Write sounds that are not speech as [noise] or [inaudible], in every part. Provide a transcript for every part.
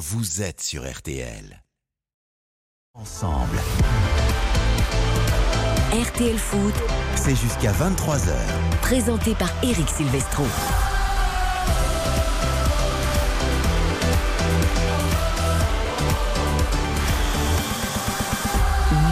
vous êtes sur RTL. Ensemble, RTL Foot, c'est jusqu'à 23h. présenté par Eric Silvestro.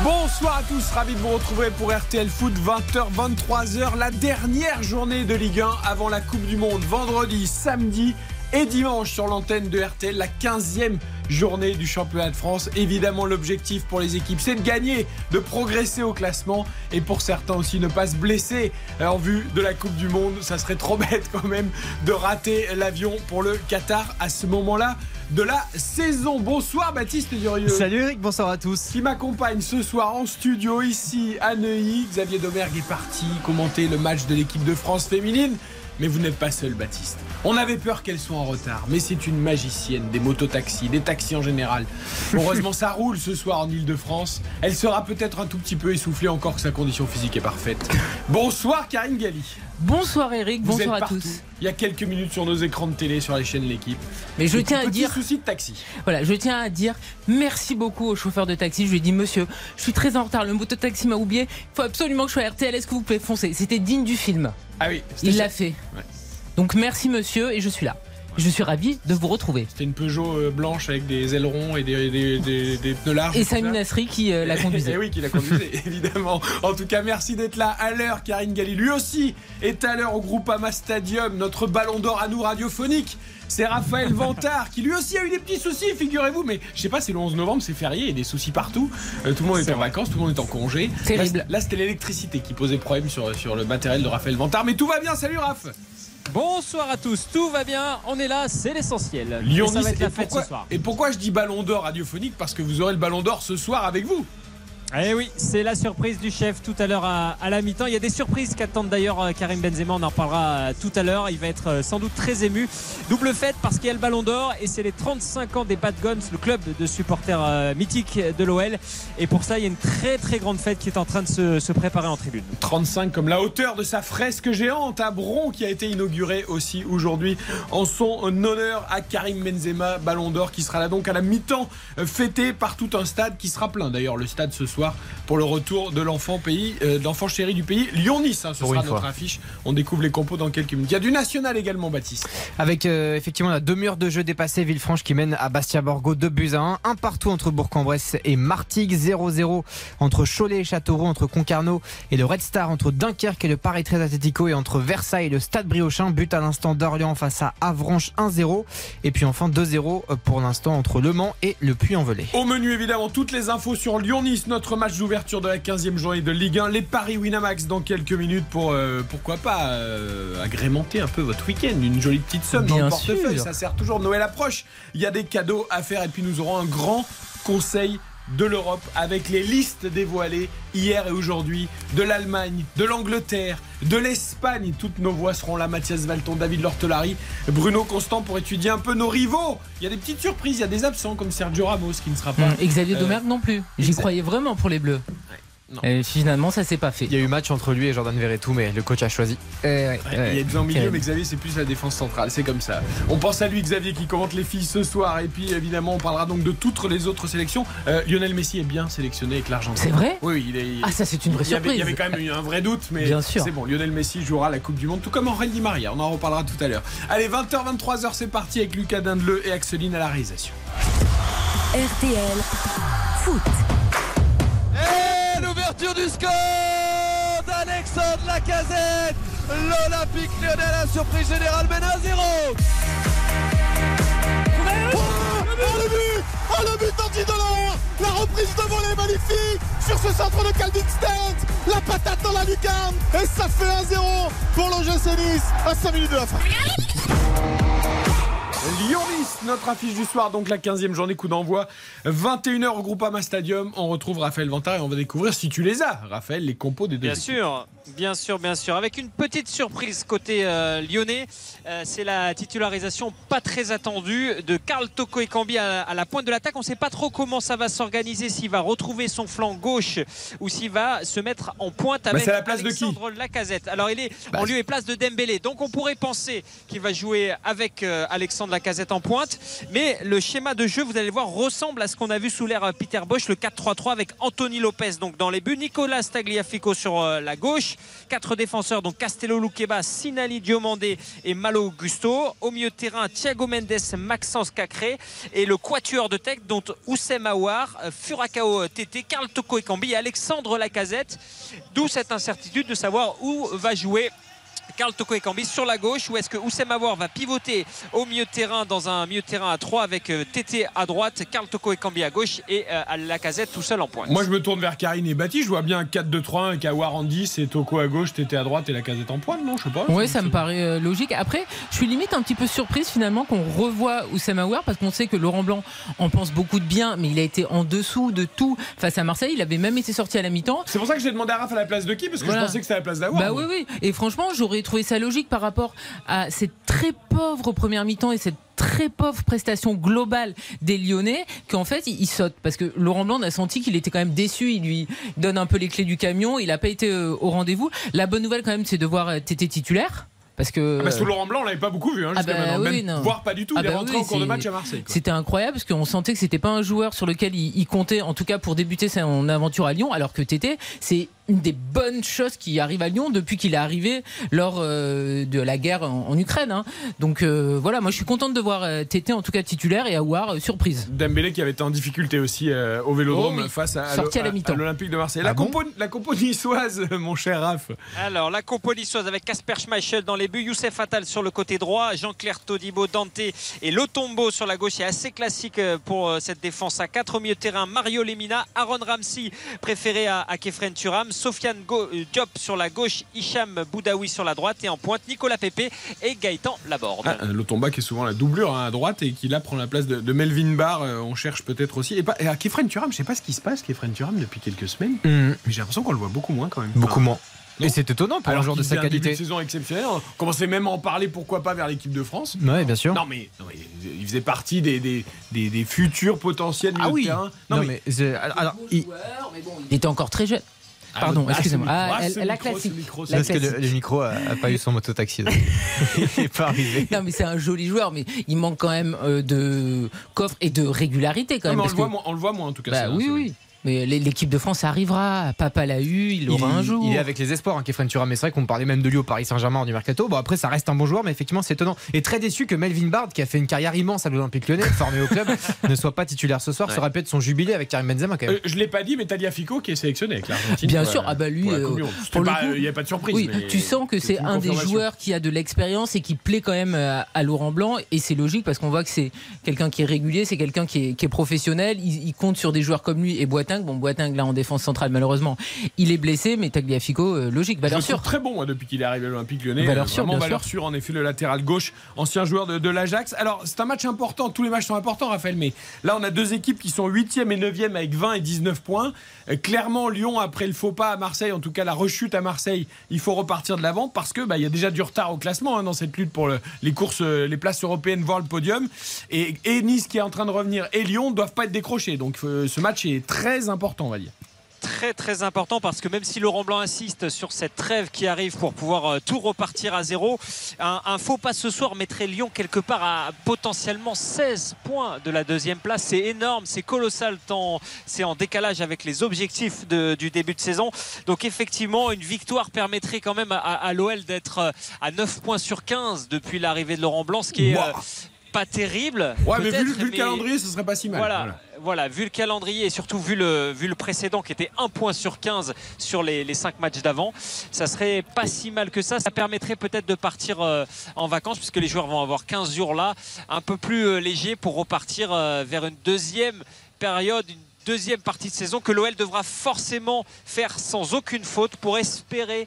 Bonsoir à tous, ravi de vous retrouver pour RTL Foot 20h 23h, la dernière journée de Ligue 1 avant la Coupe du Monde, vendredi, samedi et dimanche sur l'antenne de RTL, la 15e journée du championnat de France. Évidemment, l'objectif pour les équipes, c'est de gagner, de progresser au classement et pour certains aussi ne pas se blesser en vue de la Coupe du Monde. Ça serait trop [laughs] bête quand même de rater l'avion pour le Qatar à ce moment-là de la saison. Bonsoir Baptiste Durieux. Salut Eric, bonsoir à tous. Qui m'accompagne ce soir en studio ici à Neuilly. Xavier Domergue est parti commenter le match de l'équipe de France féminine. Mais vous n'êtes pas seul, Baptiste. On avait peur qu'elle soit en retard, mais c'est une magicienne des mototaxis, des taxis en général. Heureusement, ça roule ce soir en Ile-de-France. Elle sera peut-être un tout petit peu essoufflée encore que sa condition physique est parfaite. Bonsoir, Karine Galli. Bonsoir Eric, Vous bonsoir à partout. tous. Il y a quelques minutes sur nos écrans de télé, sur les chaînes de l'équipe. Mais je tiens à dire, soucis de taxi. voilà, je tiens à dire merci beaucoup au chauffeur de taxi. Je lui ai dit, monsieur, je suis très en retard, le mototaxi m'a oublié. Il faut absolument que je sois à RTL. Est-ce que vous pouvez foncer? C'était digne du film. Ah oui, Il l'a fait. Ouais. Donc merci monsieur et je suis là. Je suis ravi de vous retrouver. C'était une Peugeot euh, blanche avec des ailerons et des, des, des- des pneus larges. Et. Samy Nasri qui euh, la [laughs] Eh conduisait. oui, qui la conduisait, [laughs] évidemment. En tout cas, merci d'être là à l'heure, Karine Galli. Lui aussi est à l'heure au Groupama Stadium, notre ballon d'or à nous radiophonique. C'est Raphaël [laughs] Vantard qui lui aussi a eu des petits soucis, figurez-vous. Mais je sais pas, c'est le 11 novembre, c'est férié, il y a des soucis partout. Euh, tout le monde est, en vacances, tout le monde est en congé. Terrible. Là, là, c'était l'électricité qui posait problème sur, sur le matériel de Raphaël Vantard. Mais tout va bien, salut Raph Bonsoir à tous, tout va bien, on est là, c'est l'essentiel. Lyon Et ça va être la Et fête pourquoi, ce soir. et pourquoi je dis ballon d'or radiophonique Parce que vous aurez le ballon d'or ce soir avec vous. Eh oui, c'est la surprise du chef tout à l'heure à, la mi-temps. Il y a des surprises qu'attendent d'ailleurs euh, Karim Benzema, on en reparlera euh, tout à l'heure. Il va être euh, sans doute très ému. Double fête parce qu'il y a le ballon d'or et c'est les 35 ans des Bad Guns, le club de supporters mythiques de l'OL. Et pour ça, il y a une très très grande fête qui est en train de se, préparer en tribune. 35 comme la hauteur de sa fresque géante à Bron qui a été inaugurée aussi aujourd'hui en son honneur à Karim Benzema, Ballon d'Or qui sera là donc à la mi-temps fêté par tout un stade qui sera plein d'ailleurs le stade ce soir pour le retour de l'enfant pays, euh, l'enfant chéri du pays, Lyon-Nice. hein, ce Pour sera notre fois. affiche. On découvre les compos dans quelques minutes. Il y a du national également, Baptiste. Avec euh, effectivement la demi-heure de jeu dépassée, Villefranche qui mène à Bastia Borgo 2 buts à 1. Un partout entre Bourg-en-Bresse et Martigues, 0-0 entre Cholet et Châteauroux, entre Concarneau et le Red Star, entre Dunkerque et le Paris 13 Atlético et entre Versailles et le Stade Briochin. But à l'instant d'Orléans face à Avranches 1-0. Et puis enfin 2-0 pour l'instant entre Le Mans et le Puy-en-Velay. Au menu, évidemment, toutes les infos sur Lyon-Nice, notre match d'ouverture de la 15e journée de Ligue 1. Les paris Winamax dans quelques minutes pour, euh, pourquoi pas, euh, agrémenter un peu votre week-end. Une jolie petite somme dans le portefeuille. sûr. Ça sert toujours. Noël approche. Il y a des cadeaux à faire et puis nous aurons un grand conseil de l'Europe avec les listes dévoilées hier et aujourd'hui de l'Allemagne, de l'Angleterre, de l'Espagne. Toutes nos voix seront là. Mathias Valton, David Lortelari, Bruno Constant pour étudier un peu nos rivaux. Il y a des petites surprises, il y a des absents comme Sergio Ramos qui ne sera pas. Et Xavier Euh, Domergue non plus. J'y croyais vraiment pour les Bleus. Non. Et finalement, ça s'est pas fait. Il y a eu match entre lui et Jordan Verretou, mais le coach a choisi. Ouais, il y a deux en milieu, mais Xavier, c'est plus la défense centrale. C'est comme ça. On pense à lui, Xavier, qui commente les filles ce soir. Et puis, évidemment, on parlera donc de toutes les autres sélections. Euh, Lionel Messi est bien sélectionné avec l'Argentine. C'est vrai Oui, il est. Ah, ça, c'est une vraie il avait, il y surprise. avait quand même eu un vrai doute, mais c'est bon. Lionel Messi jouera la Coupe du Monde, tout comme Henri Di Maria. On en reparlera tout à l'heure. Allez, 20h, 23h, c'est parti avec Lucas Dindeleu et Axeline à la réalisation. RTL Foot. L'ouverture du score d'Alexandre Lacazette. L'Olympique lyonnais à la surprise générale mène à 0. Oh, le but Oh le but Delors La reprise de volée magnifique sur ce centre de Calvin Stenz La patate dans la lucarne Et ça fait 1-0 pour l'OGC Nice à 5 minutes de la fin. Lyon-Nice, notre affiche du soir, donc la 15e journée, coup d'envoi, 21h au Groupama Stadium. On retrouve Raphaël Vantard et on va découvrir, si tu les as, Raphaël, les compos des deux. Bien équipes. sûr, Bien sûr, bien sûr. Avec une petite surprise côté euh, lyonnais, euh, c'est la titularisation pas très attendue de Karl Toko Ekambi à, à la pointe de l'attaque. On ne sait pas trop comment ça va s'organiser, s'il va retrouver son flanc gauche ou s'il va se mettre en pointe avec c'est la place de qui Alexandre Lacazette. Alors il est Bah, en lieu et place de Dembélé. Donc on pourrait penser qu'il va jouer avec euh, Alexandre Lacazette en pointe. Mais le schéma de jeu, vous allez voir, ressemble à ce qu'on a vu sous l'ère Peter Bosch, le 4-3-3 avec Anthony Lopez donc dans les buts, Nicolas Tagliafico sur la gauche, quatre défenseurs donc Castello Luqueba, Sinali Diomandé et Malo Augusto. Au milieu de terrain, Thiago Mendes, Maxence Cacré et le quatuor de tech dont Oussem Aouar, euh, Furakao Tété, Karl Toko Ekambi et Alexandre Lacazette. D'où cette incertitude de savoir où va jouer Karl Toko Ekambi sur la gauche ou est-ce que Oussem Aouar va pivoter au milieu de terrain dans un milieu de terrain à 3 avec euh, Tété à droite, Karl Toko Ekambi à gauche et euh, Lacazette tout seul en pointe? Moi, je me tourne vers Karine et Bati. Je vois bien un 4-2-3-1 avec Awar en 10 et Toko à gauche, Tété à droite et la casette en pointe, non Je sais pas. Ouais, ça me paraît euh, logique. Après, je suis limite un petit peu surprise finalement qu'on revoie Oussama Aouar parce qu'on sait que Laurent Blanc en pense beaucoup de bien, mais il a été en dessous de tout face à Marseille. Il avait même été sorti à la mi-temps. C'est pour ça que j'ai demandé à Raph à la place de qui? Parce que Voilà. je pensais que c'était à la place d'Awar. Bah oui, oui. Et franchement, j'aurais trouvé ça logique par rapport à cette très pauvre première mi-temps et cette très pauvre prestation globale des Lyonnais qu'en fait il, il saute. Parce que Laurent Blanc a senti qu'il était quand même déçu. Il lui donne un peu les clés du camion. Il n'a pas été euh, au rendez-vous. La bonne nouvelle quand même c'est de voir euh, Tété titulaire parce que Ah bah, sous Laurent Blanc, on l'avait pas beaucoup vu hein, Ah bah maintenant. oui, Même- voire pas du tout. Ah il est bah rentré oui, en cours de match à Marseille. C'était incroyable parce qu'on sentait que c'était pas un joueur sur lequel il, il comptait, en tout cas pour débuter son aventure à Lyon, alors que Tété, c'est une des bonnes choses qui arrive à Lyon depuis qu'il est arrivé lors euh, de la guerre en, en Ukraine. hein. Donc euh, voilà, moi je suis contente de voir euh, Tété en tout cas titulaire et Aouar euh, surprise. Dembélé qui avait été en difficulté aussi euh, au Vélodrome Oh oui. face à, l'Olympique de Marseille. Ah la, bon compo, la compo niçoise, [laughs] mon cher Raph. Alors, la compo niçoise avec Casper Schmeichel dans les Youssef Attal sur le côté droit, Jean-Claire Todibo, Dante et Lotombo sur la gauche. C'est assez classique euh, pour euh, cette défense à 4 au milieu de terrain. Mario Lemina, Aaron Ramsey préféré à, à Kefren Turam, Sofiane Go- euh, Diop sur la gauche, Hicham Boudaoui sur la droite et en pointe Nicolas Pepe et Gaëtan Laborde. Ah, Lotomba qui est souvent la doublure hein, à droite et qui là prend la place de, de Melvin Barr. on cherche peut-être aussi. Et, pas, et à Kefren Turam, je sais pas ce qui se passe, Kefren Turam, depuis quelques semaines. Hum, Mais j'ai l'impression qu'on le voit beaucoup moins quand même. beaucoup Enfin, moins. Et c'est étonnant pour un joueur de sa un début qualité. de saison exceptionnel. On commençait même à en parler, pourquoi pas, vers l'équipe de France. Ouais, bien sûr. Non mais, non, mais il faisait partie des, des, des, des futurs potentiels ah oui. terrain. Non, mais, alors, il- Il était encore très jeune. Ah, Pardon, ah, excusez-moi. Ah, micro, elle- c'est elle le a micro, classique. micro, La que le, classique. le micro a, a pas eu son mototaxi. [laughs] il n'est pas arrivé. Non mais c'est un joli joueur, mais il manque quand même euh, de coffre et de régularité quand Non, même. mais on, parce le voit, que- moins- on le voit moins en tout cas. Bah oui, oui. Mais l'é- l'équipe de France arrivera. Papa l'a eu, il l'aura un jour. il est avec les espoirs, hein, Kefren Turam. Mais c'est vrai qu'on parlait même de lui au Paris Saint-Germain du mercato. Bon, après, ça reste un bon joueur, mais effectivement, c'est étonnant. Et très déçu que Melvin Bard, qui a fait une carrière immense à l'Olympique Lyonnais, formé au club, [laughs] ne soit pas titulaire ce soir. Ouais. Ça aurait pu être son jubilé avec Karim Benzema quand même. Euh, je l'ai pas dit, mais Taliafico qui est sélectionné avec l'Argentine. Bien pour sûr, ah bah lui, pour la euh, Il n'y a pas de surprise. Oui, mais tu sens que c'est un des joueurs qui a de l'expérience et qui plaît quand même à, à Laurent Blanc. Et c'est logique parce qu'on voit que c'est quelqu'un qui est régulier, c'est quelqu'un qui est, qui est professionnel. Il, il compte sur des joueurs comme lui et Bon, Boiting là en défense centrale malheureusement, il est blessé, mais Tagliafico, euh, logique, valeur sûre. très bon moi, depuis qu'il est arrivé à l'Olympique Lyonnais. Valeur Euh, sûre, vraiment bien valeur sûre. En effet, le latéral gauche, ancien joueur de, de l'Ajax. Alors, c'est un match important. Tous les matchs sont importants, Raphaël. Mais là, on a deux équipes qui sont 8e et 9e avec 20 et 19 points. Euh, clairement, Lyon, après le faux pas à Marseille, en tout cas la rechute à Marseille, il faut repartir de l'avant parce que bah, il y a déjà du retard au classement hein, dans cette lutte pour le- les courses, euh, les places européennes, voire le podium. Et, et Nice qui est en train de revenir et Lyon ne doivent pas être décrochés. Donc, euh, ce match est très important, on va dire. très très important parce que même si Laurent Blanc insiste sur cette trêve qui arrive pour pouvoir euh, tout repartir à zéro, un, un faux pas ce soir mettrait Lyon quelque part à potentiellement 16 points de la deuxième place. C'est énorme, c'est colossal, tant c'est en décalage avec les objectifs de- du début de saison. Donc effectivement, une victoire permettrait quand même à, à l'OL d'être euh, à 9 points sur 15 depuis l'arrivée de Laurent Blanc, ce qui est euh. Pas terrible. Ouais, mais vu, le calendrier, ce serait pas si mal. voilà, voilà. vu le calendrier et surtout vu le, vu le précédent qui était 1 point sur 15 sur les, les 5 matchs d'avant, ça serait pas si mal que ça. Ça permettrait peut-être de partir euh, en vacances puisque les joueurs vont avoir 15 jours là, un peu plus euh, léger pour repartir euh, vers une deuxième période, une deuxième partie de saison que l'OL devra forcément faire sans aucune faute pour espérer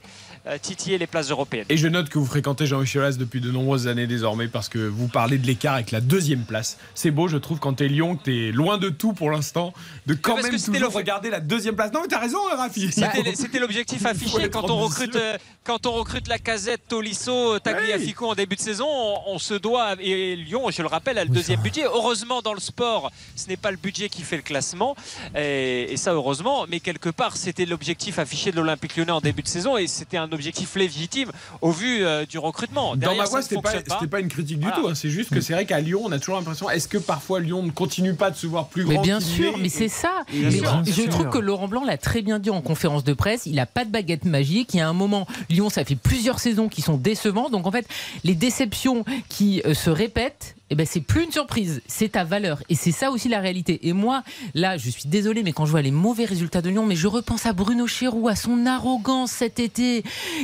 titiller les places européennes. Et je note que vous fréquentez Jean-Michel Aulas depuis de nombreuses années désormais parce que vous parlez de l'écart avec la deuxième place. C'est beau, je trouve, quand t'es Lyon, que t'es loin de tout pour l'instant, de quand parce même que toujours le- regarder la deuxième place. Non mais t'as raison, Rafi. C'était c'était l'objectif [laughs] affiché quand on recrute euh, quand on recrute la casette, Tolisso, Tagliafico en début de saison, on, on se doit et Lyon, je le rappelle, a le deuxième budget. Heureusement dans le sport, ce n'est pas le budget qui fait le classement et, et ça heureusement, mais quelque part c'était l'objectif affiché de l'Olympique Lyonnais en début de saison et c'était un objectif légitime au vu euh, du recrutement. Dans Derrière, ma voix, c'était pas, pas une critique du Voilà. tout. hein. C'est juste que c'est vrai qu'à Lyon, on a toujours l'impression. Est-ce que parfois Lyon ne continue pas de se voir plus Mais grand bien qu'il sûr, mais c'est ça. Mais Bien je trouve que Laurent Blanc l'a très bien dit en conférence de presse. Il n'a pas de baguette magique. Il y a un moment, Lyon, ça fait plusieurs saisons qui sont décevants. Donc en fait, les déceptions qui euh, se répètent. Eh ben, c'est plus une surprise, c'est ta valeur. Et c'est ça aussi la réalité. Et moi, là, je suis désolé, mais quand je vois les mauvais résultats de Lyon, mais je repense à Bruno Chéroux, à son arrogance cet été,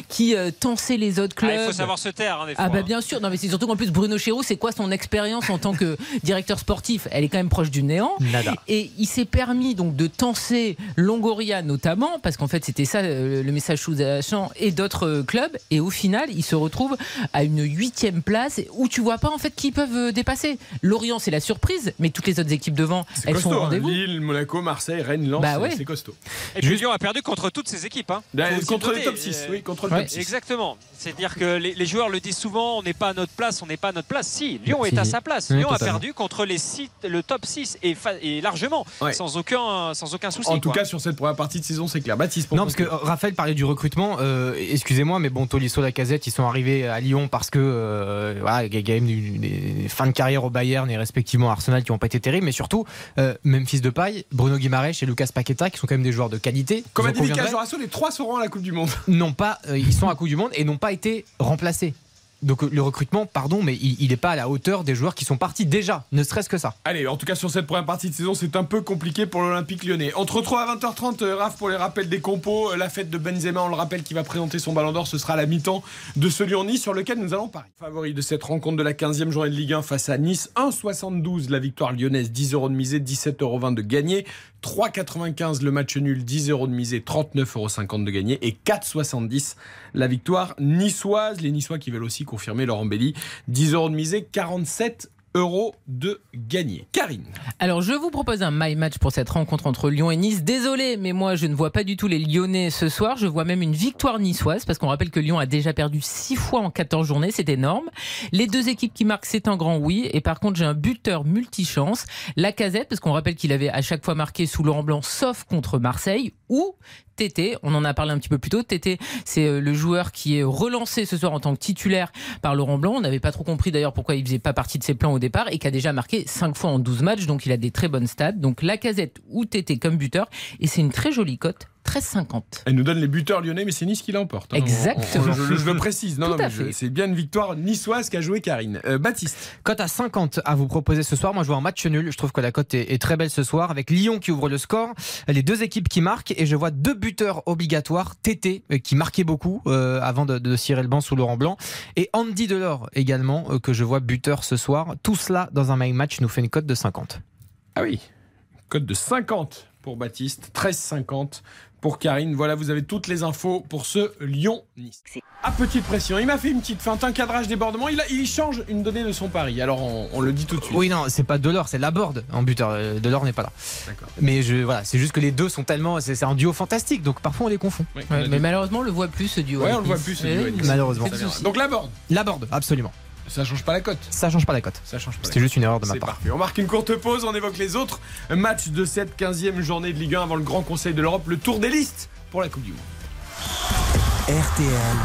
qui euh, tensait les autres Ah, clubs. il faut savoir se taire. hein, des Ah fois, bah hein. bien sûr, non mais c'est surtout qu'en plus Bruno Chéroux, c'est quoi son expérience en tant que [laughs] directeur sportif? Elle est quand même proche du néant. Nada. Et il s'est permis donc de tenser Longoria notamment, parce qu'en fait c'était ça euh, le message sous-jacent, et d'autres euh, clubs. Et au final, il se retrouve à une huitième place où tu vois pas en fait qui peuvent euh, dépasser. Lorient c'est la surprise, mais toutes les autres équipes devant, elles costaud. sont au hein. rendez-vous. Lille, Monaco, Marseille, Rennes, Lens, Bah c'est- ouais. c'est costaud. Et puis Lyon a perdu contre toutes ses équipes. hein. Aussi contre le top 6, Euh, oui, contre le ouais. top 6. Exactement. C'est-à-dire que les, les joueurs le disent souvent, on n'est pas à notre place, on n'est pas à notre place. Si, Lyon Si. est à sa place. Oui, Lyon a perdu contre les six- le top 6 et, et largement, Ouais. sans, aucun, sans aucun souci. En tout quoi. cas, sur cette première partie de saison, c'est clair. Baptiste, pour Non, parce que euh, Raphaël parlait du recrutement. euh, Excusez-moi, mais bon, Tolisso, la casette, ils sont arrivés à Lyon parce que euh, voilà, il y a quand même du- des fins de carrière au Bayern et respectivement à Arsenal qui n'ont pas été terribles, mais surtout euh, Memphis de paille, Bruno Guimaraes et Lucas Paqueta qui sont quand même des joueurs de qualité. Comme a dit Lucas Jorasso, les trois seront à la Coupe du Monde. n'ont pas, euh, ils sont à Coupe du Monde et n'ont pas été remplacés. Donc le recrutement, pardon, mais il n'est pas à la hauteur des joueurs qui sont partis déjà, ne serait-ce que ça. Allez, en tout cas, sur cette première partie de saison, c'est un peu compliqué pour l'Olympique lyonnais. Entre 3 à 20h30, euh, Raph, pour les rappels des compos, euh, la fête de Benzema, on le rappelle, qui va présenter son ballon d'or, ce sera à la mi-temps de ce Lyon-Nice sur lequel nous allons parier. Favori de cette rencontre de la 15e journée de Ligue 1 face à Nice, 1,72 la victoire lyonnaise, 10 euros de misée, 17,20 euros de gagné. 3,95 le match nul, 10 euros de misée, 39,50 euros de gagné. Et 4,70 la victoire niçoise. Les Niçois qui veulent aussi confirmer leur embellie. 10 euros de misée, 47 euros de gagné. Karine. Alors, je vous propose un my match pour cette rencontre entre Lyon et Nice. Désolé, mais moi, je ne vois pas du tout les Lyonnais ce soir. Je vois même une victoire niçoise, parce qu'on rappelle que Lyon a déjà perdu 6 fois en 14 journées. C'est énorme. Les deux équipes qui marquent, c'est un grand oui. Et par contre, j'ai un buteur multichance. La casette, parce qu'on rappelle qu'il avait à chaque fois marqué sous Laurent Blanc, sauf contre Marseille, ou Tété, on en a parlé un petit peu plus tôt. Tété, c'est euh, le joueur qui est relancé ce soir en tant que titulaire par Laurent Blanc. On n'avait pas trop compris d'ailleurs pourquoi il faisait pas partie de ses plans au et qui a déjà marqué 5 fois en 12 matchs, donc il a des très bonnes stats. Donc la casette ou Tété comme buteur, et c'est une très jolie cote, 13,50. Elle nous donne les buteurs lyonnais, mais c'est Nice qui l'emporte. hein. Exactement. On- on- je, je le précise. Non, non, c'est bien une victoire niçoise qu'a joué Karine. Euh, Baptiste. Cote à 50 à vous proposer ce soir. Moi, je vois un match nul. Je trouve que la cote est, est très belle ce soir avec Lyon qui ouvre le score, les deux équipes qui marquent et je vois deux buteurs obligatoires. Tété euh, qui marquait beaucoup euh, avant de, de cirer le banc sous Laurent Blanc et Andy Delors également euh, que je vois buteur ce soir. Tout cela dans un main match nous fait une cote de 50. Ah oui. Code de 50 pour Baptiste, 13,50 pour Karine. Voilà, vous avez toutes les infos pour ce Lyon-Nice. À petite pression, il m'a fait une petite feinte, un cadrage débordement. Il, a- il change une donnée de son pari. Alors on, on le dit tout de suite. Oui, non, c'est pas Delors, c'est Laborde en buteur. Euh, Delors n'est pas là. D'accord. Mais je, voilà, c'est juste que les deux sont tellement, c'est un duo fantastique, donc parfois on les confond. Oui, on Ouais, a mais malheureusement, on le voit plus ce duo. Ouais, on le voit plus, ce duo. Malheureusement. Donc la borne, Laborde, absolument. Ça change pas la cote. Ça change pas la cote. Ça change pas. la C'était juste une erreur de ma part. parfait. On marque une courte pause, on évoque les autres matchs de cette 15e journée de Ligue 1 avant le Grand Conseil de l'Europe, le tour des listes pour la Coupe du Monde. RTL,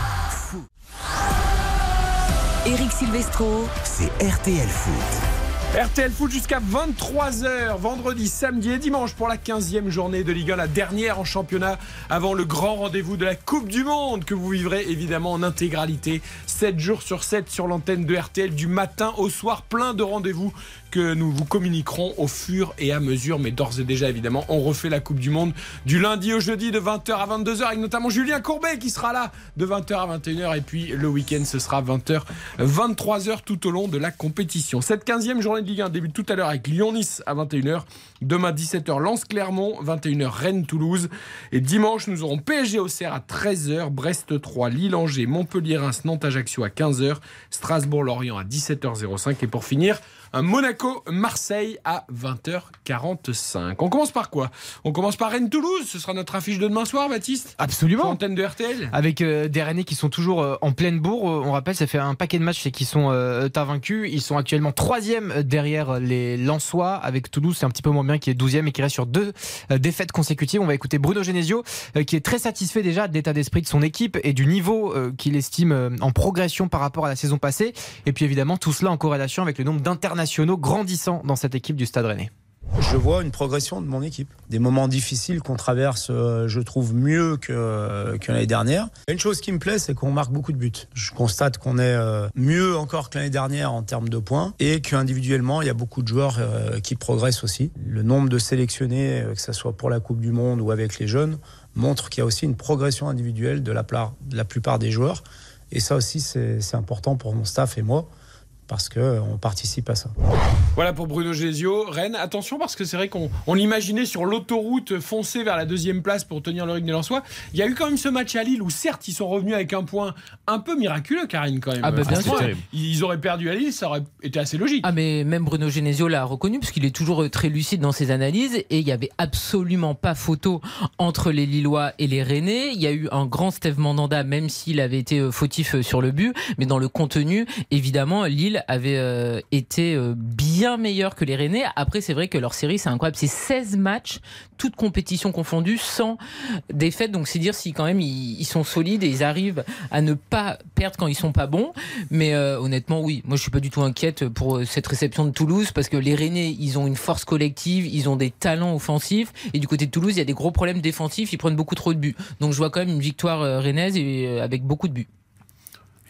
Eric Silvestro, c'est RTL Foot. RTL Foot jusqu'à 23h, vendredi, samedi et dimanche pour la 15e journée de Ligue 1, la dernière en championnat avant le grand rendez-vous de la Coupe du Monde que vous vivrez évidemment en intégralité, 7 jours sur 7 sur l'antenne de RTL du matin au soir, plein de rendez-vous que nous vous communiquerons au fur et à mesure. Mais d'ores et déjà, évidemment, on refait la Coupe du Monde du lundi au jeudi de 20h à 22h avec notamment Julien Courbet qui sera là de 20h à 21h. Et puis le week-end, ce sera 20h, 23h tout au long de la compétition. Cette 15e journée de Ligue 1 débute tout à l'heure avec Lyon-Nice à 21h. Demain, 17h, Lens-Clermont, 21h, Rennes-Toulouse. Et dimanche, nous aurons PSG au Serre à 13h, Brest 3, Lille-Angers, Montpellier-Reims, Nantes-Ajaccio à 15h, Strasbourg-Lorient à 17h05. Et pour finir, un Monaco-Marseille à 20h45. On commence par quoi? On commence par Rennes-Toulouse. Ce sera notre affiche de demain soir, Baptiste? Absolument. Antenne de RTL Avec euh, des Rennais qui sont toujours euh, en pleine bourre. Euh, on rappelle, ça fait un paquet de matchs et qui sont euh, invaincus. Ils sont actuellement troisième derrière les Lensois. Avec Toulouse, c'est un petit peu moins bien, qui est douzième et qui reste sur deux défaites consécutives. On va écouter Bruno Genesio, qui est très satisfait déjà de l'état d'esprit de son équipe et du niveau qu'il estime en progression par rapport à la saison passée. Et puis évidemment, tout cela en corrélation avec le nombre d'internationaux grandissant dans cette équipe du Stade Rennais. Je vois une progression de mon équipe. Des moments difficiles qu'on traverse, euh, je trouve mieux que, que l'année dernière. Une chose qui me plaît, c'est qu'on marque beaucoup de buts. Je constate qu'on est euh, mieux encore que l'année dernière en termes de points et qu'individuellement, il y a beaucoup de joueurs euh, qui progressent aussi. Le nombre de sélectionnés, que ce soit pour la Coupe du Monde ou avec les jeunes, montre qu'il y a aussi une progression individuelle de la, de la plupart des joueurs. Et ça aussi, c'est important pour mon staff et moi parce qu'on participe à ça. Voilà pour Bruno Gesio. Rennes, attention parce que c'est vrai qu'on on l'imaginait sur l'autoroute foncer vers la deuxième place pour tenir le rythme des Lensois. Il y a eu quand même ce match à Lille où certes ils sont revenus avec un point un peu miraculeux, Karine quand même. Ah bah, bien sûr. Ils auraient perdu à Lille, ça aurait été assez logique. Ah mais même Bruno Genesio l'a reconnu parce qu'il est toujours euh, très lucide dans ses analyses et il y avait absolument pas photo entre les Lillois et les Rennais. Il y a eu un grand Steve Mandanda même s'il avait été euh, fautif euh, sur le but, mais dans le contenu, évidemment, Lille avait euh, été euh, bien meilleur que les Rennais. Après c'est vrai que leur série c'est incroyable, c'est 16 matchs, toutes compétitions confondues, sans défaite. Donc c'est dire si quand même ils, sont solides et ils arrivent à ne pas perdre quand ils sont pas bons. Mais euh, honnêtement, oui, moi je suis pas du tout inquiète pour cette réception de Toulouse parce que les Rennais, ils ont une force collective, ils ont des talents offensifs et du côté de Toulouse, il y a des gros problèmes défensifs, ils prennent beaucoup trop de buts. Donc je vois quand même une victoire rennaise avec beaucoup de buts.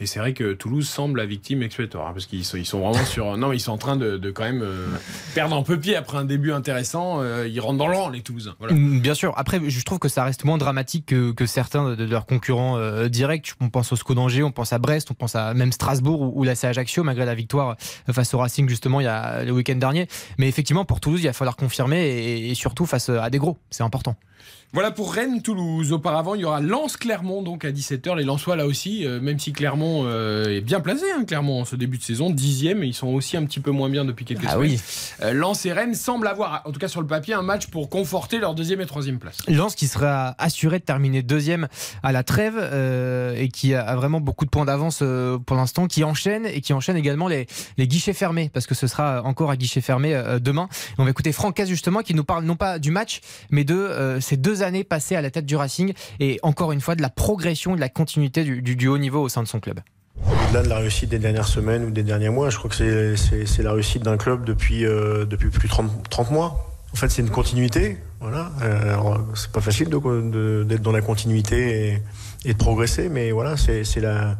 Et c'est vrai que Toulouse semble la victime expiatoire hein, parce qu'ils sont, vraiment sur. Non, ils sont en train de, quand même euh, perdre un peu pied après un début intéressant. Euh, ils rentrent dans le rang, les Toulousains. Mm, Bien sûr. Après, je trouve que ça reste moins dramatique que, que certains de, leurs concurrents euh, directs. On pense au SCO d'Angers, on pense à Brest, on pense à même Strasbourg ou, ou l'AC Ajaccio, malgré la victoire face au Racing justement il y a le week-end dernier. Mais effectivement, pour Toulouse, il va falloir confirmer et surtout face à des gros. C'est important. Voilà pour Rennes-Toulouse. Auparavant, il y aura Lens-Clermont donc à 17h. Les Lensois là aussi, euh, même si Clermont euh, est bien placé, hein, Clermont en ce début de saison, dixième, et ils sont aussi un petit peu moins bien depuis quelques Ah semaines. oui. Euh, Lens et Rennes semblent avoir, en tout cas sur le papier, un match pour conforter leur deuxième et troisième place. Lens qui sera assuré de terminer deuxième à la trêve euh, et qui a, vraiment beaucoup de points d'avance euh, pour l'instant, qui enchaîne et qui enchaîne également les, les guichets fermés parce que ce sera encore à guichet fermé euh, demain. Et on va écouter Franck Casse, justement qui nous parle non pas du match mais de euh, ces deux années passées à la tête du Racing et encore une fois de la progression, de la continuité du, du- haut niveau au sein de son club. Au-delà de la réussite des dernières semaines ou des derniers mois, je crois que c'est- la réussite d'un club depuis, euh, depuis plus de 30, 30 mois. En fait, c'est une continuité. Voilà. Euh, c'est pas facile d'être dans la continuité et, de progresser, mais voilà, c'est la,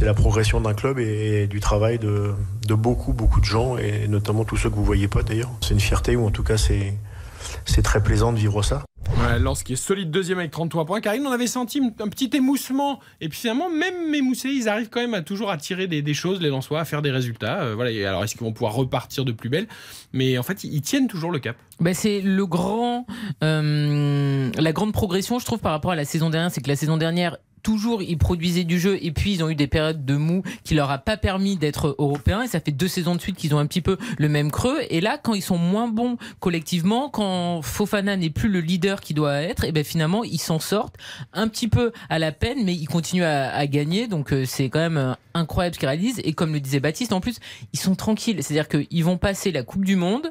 la progression d'un club et, et du travail de, de beaucoup, beaucoup de gens, et notamment tous ceux que vous voyez pas d'ailleurs. C'est une fierté, ou en tout cas, c'est c'est très plaisant de vivre ça. Ouais, Lens qui est solide deuxième avec 33 points. Karine, on avait senti un petit émoussement. Et puis finalement, même émoussés, ils arrivent quand même à toujours à tirer des, des choses, les Lensois, à faire des résultats. Euh, voilà. Et alors, est-ce qu'ils vont pouvoir repartir de plus belle? Mais en fait, ils, ils tiennent toujours le cap. Ben, c'est le grand, euh, la grande progression, je trouve, par rapport à la saison dernière, c'est que la saison dernière, toujours ils produisaient du jeu et puis ils ont eu des périodes de mou qui leur a pas permis d'être européens et ça fait deux saisons de suite qu'ils ont un petit peu le même creux. Et là quand ils sont moins bons collectivement quand Fofana n'est plus le leader qui doit être et ben finalement ils s'en sortent un petit peu à la peine mais ils continuent à, à gagner. Donc euh, c'est quand même euh, incroyable ce qu'ils réalisent. Et comme le disait Baptiste en plus ils sont tranquilles. C'est-à-dire qu'ils vont passer la Coupe du Monde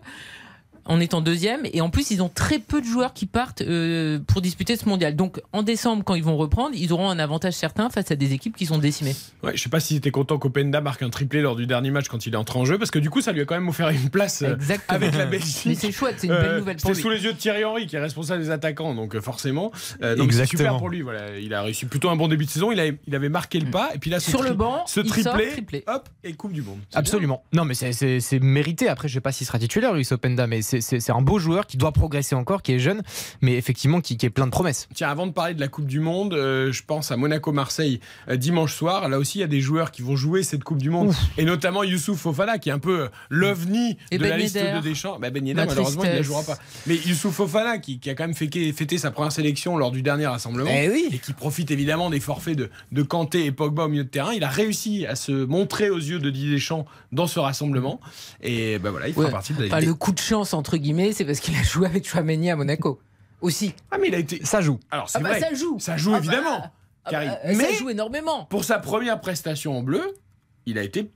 en étant deuxième. Et en plus, ils ont très peu de joueurs qui partent euh, pour disputer ce mondial. Donc en décembre, quand ils vont reprendre, ils auront un avantage certain face à des équipes qui sont décimées. Ouais, je sais pas s'il était content qu'Openda marque un triplé lors du dernier match quand il est entré en jeu, parce que du coup, ça lui a quand même offert une place euh, Exactement. avec la Belgique. Mais c'est chouette, c'est une belle Euh, nouvelle pour C'était lui. sous les yeux de Thierry Henry, qui est responsable des attaquants, donc forcément. Euh, donc c'est super Exactement. pour lui. Voilà, il a réussi plutôt un bon début de saison. Il, a- il avait marqué le pas, et puis là, ce, Sur le banc, ce il triplé, sort, triplé. hop, et Coupe du Monde. Absolument. Non, mais c'est mérité. Après, je sais pas s'il sera titulaire, Luis Openda, mais c'est- un beau joueur qui doit progresser encore, qui est jeune, mais effectivement qui, qui est plein de promesses. Tiens, avant de parler de la Coupe du Monde, euh, je pense à Monaco-Marseille euh, dimanche soir. Là aussi, il y a des joueurs qui vont jouer cette Coupe du Monde. Et notamment Youssouf Fofana, qui est un peu euh, l'ovni de Ben la liste de Deschamps. Bah, ben Yedder, malheureusement, il ne la jouera pas. Mais Youssouf Fofana, qui, qui a quand même fêté, fêté sa première sélection lors du dernier rassemblement. Eh oui. Et qui profite évidemment des forfaits de, de Kanté et Pogba au milieu de terrain. Il a réussi à se montrer aux yeux de Didier Deschamps dans ce rassemblement. Et ben voilà, il fera Ouais. partie de la Enfin, le coup de chance, entre guillemets, c'est parce qu'il a joué avec Chouameni à Monaco. Aussi. Ah, mais il a été. Ça joue. Alors, c'est Ah bah, vrai. ça joue. Ça joue Ah bah, évidemment. ah Karim. bah, mais Ça joue énormément. pour sa première prestation en bleu, il a été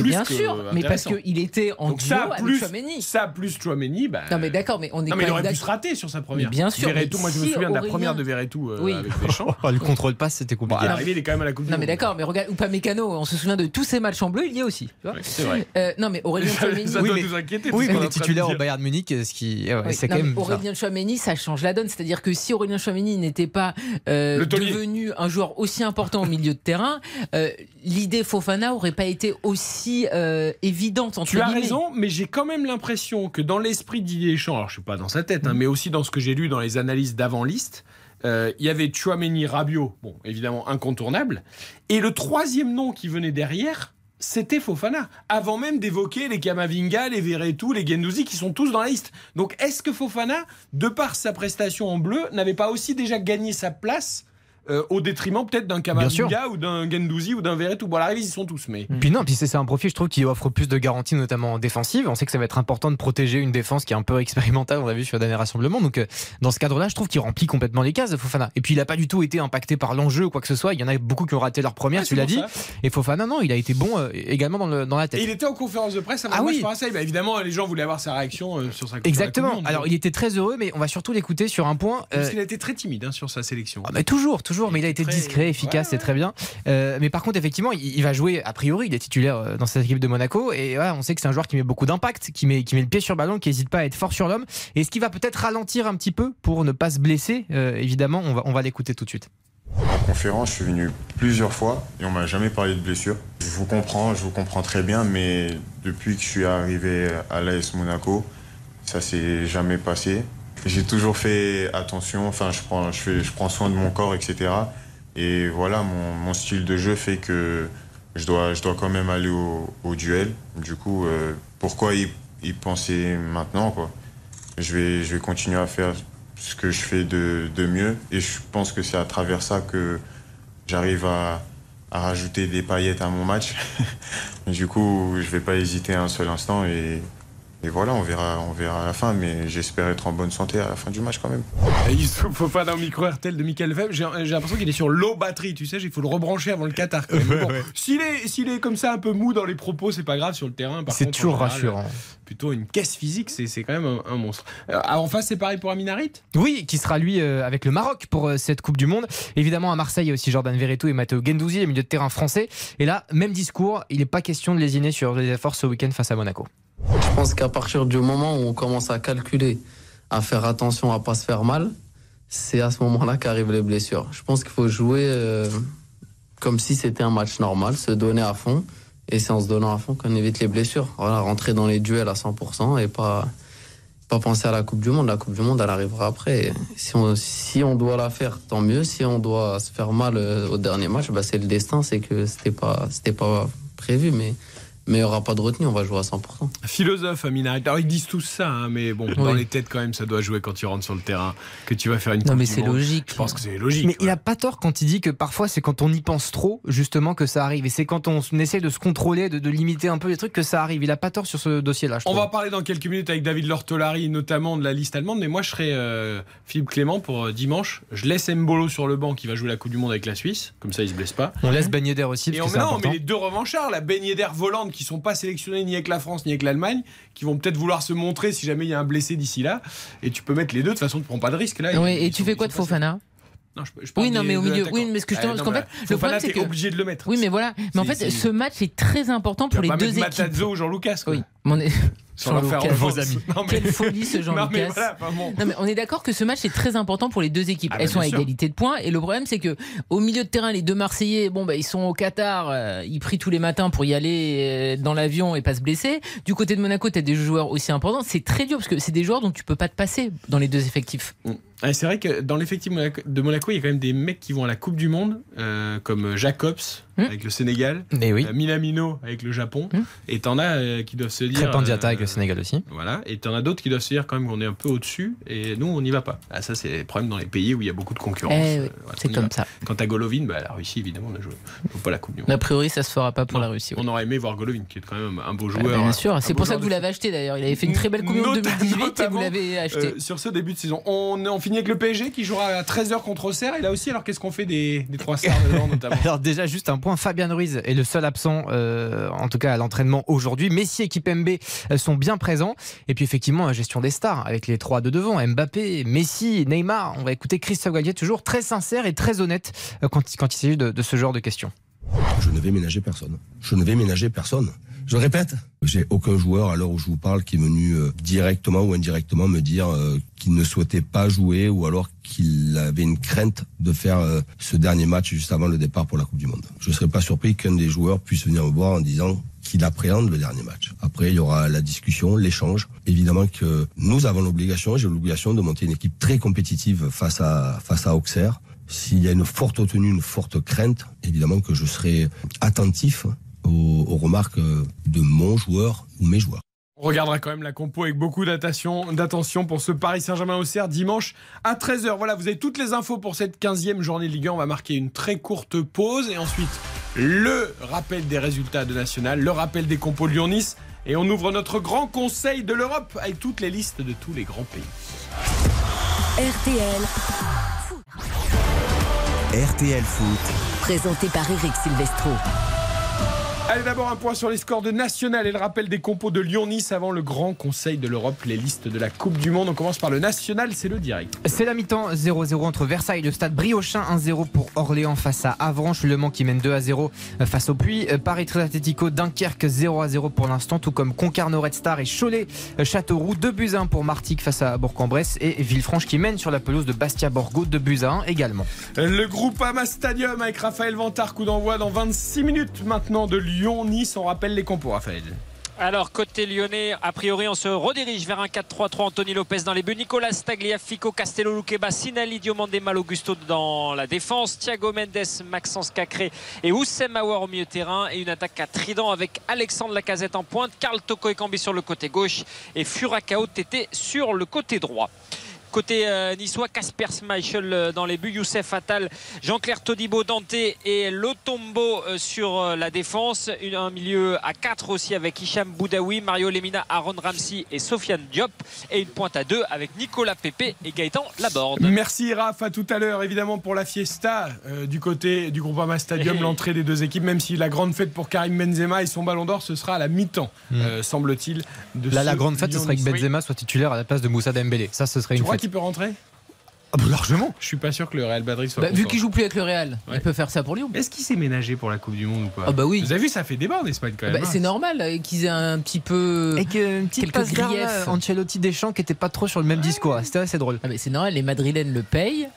plus bien que sûr, mais parce qu'il était en Donc duo ça avec plus Chouameni. ça plus Chouameni, bah, Non mais d'accord, mais on est non, mais il aurait pu se rater sur sa première. Mais bien sûr, Verretou, moi je me souviens de la première de Verretou euh, Oui. avec Deschamps. [laughs] le contrôle passe, c'était compliqué. l'arrivée, il est quand même à la Coupe du Non mais d'accord, mais regarde, ou pas Mécano, on se souvient de tous ces matchs en bleu, il y est aussi. tu vois. Ouais, c'est vrai. Euh, non mais Aurélien [laughs] Ça, Chouameni. ça Oui, doit mais- nous inquiéter. oui, mais il est titulaire au. Bayern Munich, ce qui, Oui, c'est quand même. Aurélien Chouameni, ça change la donne. C'est-à-dire que si Aurélien Chouameni n'était pas euh, devenu un joueur aussi important au milieu de terrain, euh, l'idée Fofana aurait pas été aussi euh, évidente. Entre Tu as guillemets. raison, mais j'ai quand même l'impression que dans l'esprit de Didier Deschamps, alors je suis pas dans sa tête, Mm. hein, mais aussi dans ce que j'ai lu dans les analyses d'avant-liste, euh, il y avait Chouameni, Rabiot, bon, évidemment incontournable, et le troisième nom qui venait derrière, c'était Fofana, avant même d'évoquer les Kamavinga, les Verretou, les Gendouzi, qui sont tous dans la liste. Donc est-ce que Fofana, de par sa prestation en bleu, n'avait pas aussi déjà gagné sa place euh, au détriment peut-être d'un. Kamavinga ou d'un Gendouzi ou d'un Verretou Bon, à l'arrivée, ils y sont tous, mais... Puis non, puis c'est un profil, je trouve, qui offre plus de garanties, notamment défensives. On sait que ça va être important de protéger une défense qui est un peu expérimentale, on l'a vu sur le dernier rassemblement. Donc, euh, dans ce cadre-là, je trouve qu'il remplit complètement les cases, Fofana. Et puis, il n'a pas du tout été impacté par l'enjeu ou quoi que ce soit. Il y en a beaucoup qui ont raté leur première, tu l'as dit. ça. Et Fofana, non, il a été bon euh, également dans, le, dans la tête. Et il était en conférence de presse avant Ah oui. Marseille. Bah, évidemment, les gens voulaient avoir sa réaction sur sa Exactement. Alors, il était très heureux, mais on va surtout l'écouter sur un point. Parce qu'il a été très timide hein, sur sa sélection. Ah bah toujours, toujours, mais il a été Très- discret, efficace, Ouais, c'est très bien. Euh, mais par contre, effectivement, il, il va jouer, a priori, il est titulaire euh, dans cette équipe de Monaco, et on sait que c'est un joueur qui met beaucoup d'impact, qui met, qui met le pied sur le ballon, qui n'hésite pas à être fort sur l'homme, et ce qui va peut-être ralentir un petit peu pour ne pas se blesser, euh, évidemment, on va, on va l'écouter tout de suite. En conférence, je suis venu plusieurs fois et on m'a jamais parlé de blessure. Je vous comprends, je vous comprends très bien, mais depuis que je suis arrivé à l'AS Monaco, ça s'est jamais passé. J'ai toujours fait attention, enfin, je prends, je, fais, je prends soin de mon corps, etc. Et voilà, mon, style de jeu fait que je dois, je dois quand même aller au, duel. Du coup, euh, pourquoi y, penser maintenant, je vais, je vais continuer à faire ce que je fais de, de mieux. Et je pense que c'est à travers ça que j'arrive à, à rajouter des paillettes à mon match. [laughs] du coup, je vais pas hésiter un seul instant et, et voilà, on verra, on verra à la fin. Mais j'espère être en bonne santé à la fin du match quand même. Et Il se faut pas dans le micro RTL de Michael Feb. J'ai l'impression qu'il est sur low batterie, tu sais, il faut le rebrancher avant le Qatar. bon, S'il est, s'il est comme ça un peu mou dans les propos, c'est pas grave sur le terrain. par C'est toujours général, rassurant. Plutôt une caisse physique, c'est c'est quand même un, un monstre. Euh, en face, c'est pareil pour Aminarit Oui, qui sera lui euh, avec le Maroc pour euh, cette Coupe du Monde. Évidemment, à Marseille, il y a aussi Jordan Verretou et Matteo Gendouzi, les milieux de terrain français. Et là, même discours, il n'est pas question de lésiner sur les efforts ce week-end face à Monaco. Je pense qu'à partir du moment où on commence à calculer, à faire attention à pas se faire mal, c'est à ce moment-là qu'arrivent les blessures. Je pense qu'il faut jouer euh, comme si c'était un match normal, se donner à fond, et c'est en se donnant à fond qu'on évite les blessures. Voilà, rentrer dans les duels à 100% et pas pas penser à la Coupe du Monde. La Coupe du Monde, elle arrivera après. Si on, si on doit la faire, tant mieux. Si on doit se faire mal euh, au dernier match, bah, c'est le destin, c'est que c'était pas c'était pas prévu, mais mais il n'y aura pas de retenue, on va jouer à 100%. Philosophe, Aminarit. Alors, ils disent tous ça, hein, mais bon, dans Oui. les têtes, quand même, ça doit jouer quand tu rentres sur le terrain, que tu vas faire une Non mais c'est logique. Je pense que c'est logique. Mais il ouais. a pas tort quand il dit que parfois c'est quand on y pense trop, justement, que ça arrive. Et c'est quand on essaie de se contrôler, de, de limiter un peu les trucs, que ça arrive. Il a pas tort sur ce dossier-là, On trouve. va parler dans quelques minutes avec David Lortolari, notamment de la liste allemande. Mais moi, je serai euh, Philippe Clément pour euh, dimanche. Je laisse Mbolo sur le banc qui va jouer la Coupe du Monde avec la Suisse. Comme ça, il se blesse pas. On laisse Ben Yedder aussi, Et parce on, que non, important. mais les deux revanchards, la Ben Yedder volante qui sont pas sélectionnés ni avec la France ni avec l'Allemagne, qui vont peut-être vouloir se montrer si jamais il y a un blessé d'ici là. Et tu peux mettre les deux. De toute façon, tu prends pas de risque là. Oui, et tu fais quoi de. Fofana Non, je, je parle Oui, non, mais au milieu. Oui, mais ce que je te- Ah, non, mais fait, le problème, c'est que- obligé de le mettre. Oui, mais voilà. Mais en fait, ce match est très important pour les deux équipes. Matazzo ou Jean Lucas. quoi. Oui. Sans leur faire vos amis. Non, mais- Quelle folie ce Jean [laughs] Non, mais Lucas. voilà, enfin bon. Non, mais on est d'accord que ce match est très important pour les deux équipes. Ah bah, Elles sont à sûr. égalité de points. Et le problème, c'est que au milieu de terrain, les deux Marseillais, bon, bah, ils sont au Qatar. euh, ils prient tous les matins pour y aller euh, dans l'avion et pas se blesser. Du côté de Monaco, tu as des joueurs aussi importants. C'est très dur parce que c'est des joueurs dont tu peux pas te passer dans les deux effectifs. Ouais, c'est vrai que dans l'effectif de Monaco, il y a quand même des mecs qui vont à la Coupe du Monde, euh, comme Jacobs Hmm. avec le Sénégal, Mais oui. euh, Minamino avec le Japon, Hmm. et t'en as euh, qui doivent se dire. Crépin Diatta euh, avec le Sénégal aussi. Voilà, et t'en as d'autres qui doivent se dire quand même qu'on est un peu au-dessus, et nous on n'y va pas. Ah, ça, c'est le problème dans les pays où il y a beaucoup de concurrence. Eh oui, voilà, c'est comme ça. Quant à Golovin, bah, la Russie, évidemment, on ne joue pas la Coupe du Monde. A priori, ça se fera pas pour Non, la Russie. oui. On aurait aimé voir Golovin, qui est quand même un beau Ah, joueur. bien sûr, c'est pour ça que vous l'avez acheté d'ailleurs. Il avait fait une très belle Coupe du Monde Nota- 2018 et vous l'avez acheté. Euh, sur ce début de saison. On, on finit avec le PSG qui jouera à 13h contre Auxerre. Et là aussi, alors qu'est-ce qu'on fait des, des trois stars dedans, notamment [laughs] Alors déjà juste un point, Fabien Ruiz est le seul absent, euh, en tout cas à l'entraînement aujourd'hui. Messi et Kipembe euh, sont bien présents. Et puis effectivement, la gestion des stars avec les trois de devant, Mbappé, Messi, Neymar. On va écouter Christophe Galtier, toujours très sincère et très honnête euh, quand, quand il s'agit de, de ce genre de questions. Je ne vais ménager personne. Je ne vais ménager personne. Je répète, j'ai aucun joueur à l'heure où je vous parle qui est venu euh, directement ou indirectement me dire euh, qu'il ne souhaitait pas jouer ou alors qu'il avait une crainte de faire euh, ce dernier match juste avant le départ pour la Coupe du Monde. Je ne serais pas surpris qu'un des joueurs puisse venir me voir en disant qu'il appréhende le dernier match. Après, il y aura la discussion, l'échange. Évidemment que nous avons l'obligation, j'ai l'obligation de monter une équipe très compétitive face à, face à Auxerre. S'il y a une forte retenue, une forte crainte, évidemment que je serai attentif aux, aux remarques de mon joueur ou mes joueurs. On regardera quand même la compo avec beaucoup d'attention pour ce Paris Saint-Germain-Auxerre dimanche à 13h. Voilà, vous avez toutes les infos pour cette 15e journée de Ligue 1. On va marquer une très courte pause et ensuite le rappel des résultats de National, le rappel des compos de Lyon-Nice et on ouvre notre grand conseil de l'Europe avec toutes les listes de tous les grands pays. RTL, RTL Foot. présenté par Eric Silvestro. Allez d'abord un point sur les scores de National et le rappel des compos de Lyon-Nice avant le grand conseil de l'Europe, les listes de la Coupe du Monde. On commence par le National, c'est le direct. C'est la mi-temps 0-0 entre Versailles et le stade Briochin 1-0 pour Orléans face à Avranches, Le Mans qui mène 2-0 face au Puy, Paris Très Atlético Dunkerque 0-0 pour l'instant, tout comme Concarneau Red Star et Cholet Châteauroux 2 buts à 1 pour Martigues face à Bourg-en-Bresse et Villefranche qui mène sur la pelouse de Bastia Borgo 2 buts à 1 également. Le groupe Ama Stadium avec Raphaël Vantard, coup d'envoi dans 26 minutes maintenant de Lyon-Nice. On rappelle les compos, Raphaël. Alors, côté lyonnais, a priori, on se redirige vers un 4-3-3. Anthony Lopez dans les buts. Nicolas Tagliafico, Castello Luqueba, Sinali Diomande, Mal Augusto dans la défense. Thiago Mendes, Maxence Cacré et Oussem Aouar au milieu terrain. Et une attaque à trident avec Alexandre Lacazette en pointe, Karl Toko Ekambi sur le côté gauche et Furakao Tété sur le côté droit. Côté euh, niçois, Casper Schmeichel euh, dans les buts, Youssef Attal, Jean-Claire Todibo, Dante et Lotombo euh, sur euh, la défense. Une- un milieu à 4 aussi avec Hicham Boudaoui, Mario Lemina, Aaron Ramsey et Sofiane Diop. Et une pointe à 2 avec Nicolas Pepe et Gaëtan Laborde. Merci Raph, à tout à l'heure évidemment pour la fiesta euh, du côté du groupe Ama Stadium, [laughs] l'entrée des deux équipes, même si la grande fête pour Karim Benzema et son ballon d'or, ce sera à la mi-temps, euh, semble-t-il. de Là, la ce grande fête, ce serait que. Benzema soit titulaire à la place de Moussa Dembélé. Ça, ce serait une fête. Qu'il peut rentrer? Ah bah, largement. Je suis pas sûr que le Real Madrid soit Bah, vu qu'il joue plus avec le Real, Ouais. il peut faire ça pour Lyon. Est-ce qu'il s'est ménagé pour la Coupe du Monde ou pas Ah bah oui. Vous avez vu, ça fait débat en Espagne quand même. Bah, hein. c'est normal euh, qu'ils aient un petit peu. Et que une petite Quelques passe d'armes, griefs. là, Ancelotti Deschamps qui était pas trop sur le même discours. C'était assez drôle. Ah, mais c'est normal, les Madrilènes le payent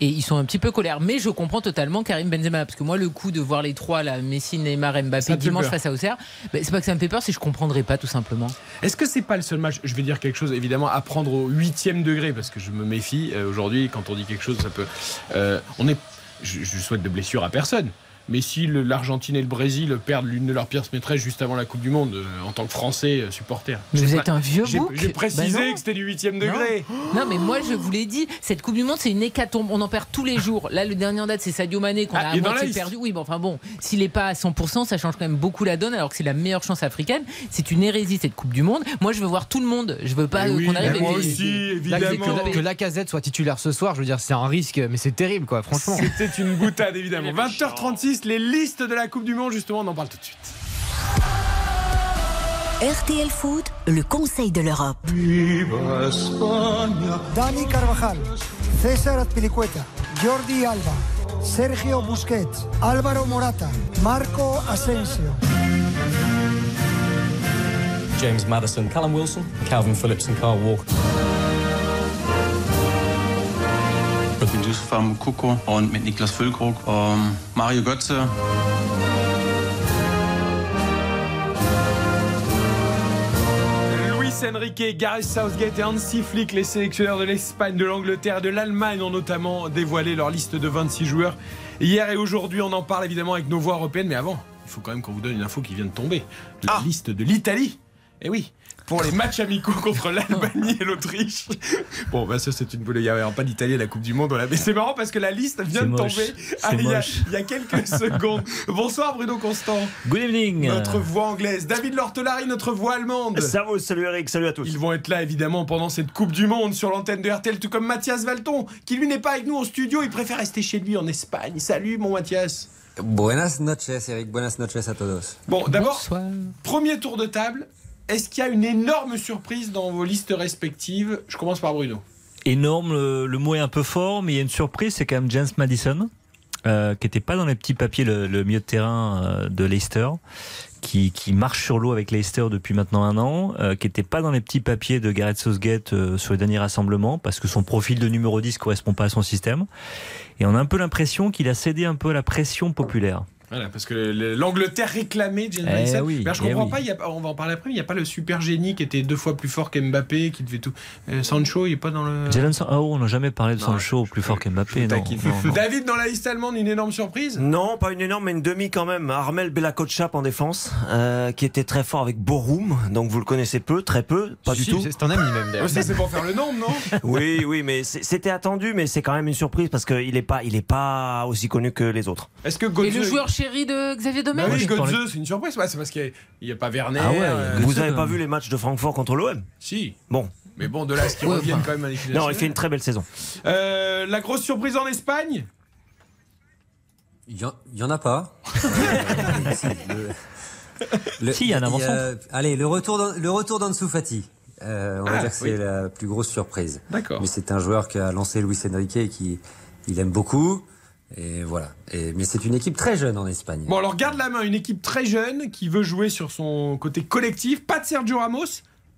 et ils sont un petit peu colères. Mais je comprends totalement Karim Benzema parce que moi, le coup de voir les trois, là, Messi, Neymar, Mbappé, dimanche face à Auxerre, bah, c'est pas que ça me fait peur, c'est que je comprendrais pas tout simplement. Est-ce que c'est pas le seul match Je vais dire quelque chose évidemment à prendre au huitième degré parce que je me méfie euh, aujourd'hui quand on dit quelque chose ça peut. euh, on est. Je, je souhaite de blessure à personne. Mais si l'Argentine et le Brésil perdent l'une de leurs pires maîtresses juste avant la Coupe du Monde, euh, en tant que Français euh, supporter. Mais vous êtes un vieux bouc. J'ai précisé Bah que c'était du huitième degré. Non, mais moi, je vous l'ai dit, cette Coupe du Monde, c'est une hécatombe. On en perd tous les jours. Là, le dernier en date, c'est Sadio Mané qu'on Ah, a à la moitié perdu. Oui, bon, enfin bon, s'il n'est pas à 100%, ça change quand même beaucoup la donne, alors que c'est la meilleure chance africaine. C'est une hérésie, cette Coupe du Monde. Moi, je veux voir tout le monde. Je veux pas Mais euh, oui, qu'on arrive mais moi aussi, Là, que, évidemment. que, que Lacazette soit titulaire ce soir, je veux dire, c'est un risque, mais c'est terrible, quoi, franchement. C'était une boutade évidemment. 20h36, les listes de la Coupe du Monde, justement, on en parle tout de suite. RTL Foot, le conseil de l'Europe. Dani Carvajal, César Azpilicueta, Jordi Alba, Sergio Busquets, Álvaro Morata, Marco Asensio. James Madison, Callum Wilson, Calvin Phillips and Carl Walker. Mit Yusuf Mukoko und mit Niklas Füllkrug, um, Mario Götze. Luis Enrique, Gareth Southgate et Hansi Flick, les sélectionneurs de l'Espagne, de l'Angleterre, de l'Allemagne ont notamment dévoilé leur liste de 26 joueurs. Hier et aujourd'hui, on en parle évidemment avec nos voix européennes, mais avant, il faut quand même qu'on vous donne une info qui vient de tomber. La liste de l'Italie. Eh oui, pour les matchs amicaux contre l'Albanie et l'Autriche. Bon, bah ça c'est une boule. Il n'y a pas d'Italie à la Coupe du Monde. voilà. Mais c'est marrant parce que la liste vient de moche. tomber ah, C'est il, y a, moche. il y a quelques [laughs] secondes. Bonsoir Bruno Constant. Good evening. Notre voix anglaise. David Lortelari, notre voix allemande. Salut, salut Eric, salut à tous. Ils vont être là évidemment pendant cette Coupe du Monde sur l'antenne de RTL, tout comme Mathias Valton, qui lui n'est pas avec nous en studio, il préfère rester chez lui en Espagne. Salut mon Mathias. Buenas noches, Eric. Buenas noches a todos. Bon, d'abord, premier tour de table. Est-ce qu'il y a une énorme surprise dans vos listes respectives? Je commence par Bruno. Énorme, le, mot est un peu fort, mais il y a une surprise, c'est quand même James Madison, euh, qui n'était pas dans les petits papiers, le, le milieu de terrain euh, de Leicester, qui, marche sur l'eau avec Leicester depuis maintenant un an, euh, qui n'était pas dans les petits papiers de Gareth Southgate sur les derniers rassemblements, parce que son profil de numéro 10 correspond pas à son système. Et on a un peu l'impression qu'il a cédé un peu à la pression populaire. Voilà, parce que le- l'Angleterre réclamait James Eh Madison. oui, je eh comprends pas, il y a, on va en parler après, mais il n'y a pas le super génie qui était deux fois plus fort qu'Mbappé, qui devait tout. Euh, Sancho, il n'est pas dans le. Jadon San- oh, on n'a jamais parlé de Non, Sancho plus fort qu'Mbappé. Non, taquine. non, non. David, dans la liste allemande, une énorme surprise? Non, pas une énorme, mais une demi quand même. Armel Belakochap en défense, euh, qui était très fort avec Borum. Donc vous le connaissez peu, très peu, pas Si, du tout. c'est ton ami même d'ailleurs. Ça, [laughs] c'est pour faire le nombre, non? Oui, oui, mais c'était attendu, mais c'est quand même une surprise parce qu'il n'est pas, il est pas aussi connu que les autres. Est-ce que Et le joueur chéri de Xavier Bah Domergue oui, Götze, c'est une surprise. Ouais, c'est parce qu'il n'y a, pas Werner. Ah ouais, euh, vous avez pas vu les matchs de Francfort contre l'OM Si. Bon. Mais bon, de là ce qu'ils Ouais, reviennent enfin. quand même à l'équipe Non, il fait une très belle saison. Euh, la grosse surprise en Espagne? Il y, en- en a pas. [laughs] si, le- Si, il y a un avancement. allez, le retour le retour d'Ansu Fati. Euh, on va Ah, dire que c'est oui. la plus grosse surprise. D'accord. Mais c'est un joueur qui a lancé Luis Enrique et qui il aime beaucoup. Et voilà. Et, mais c'est une équipe très jeune en Espagne. Bon, alors garde la main, une équipe très jeune qui veut jouer sur son côté collectif. Pas de Sergio Ramos,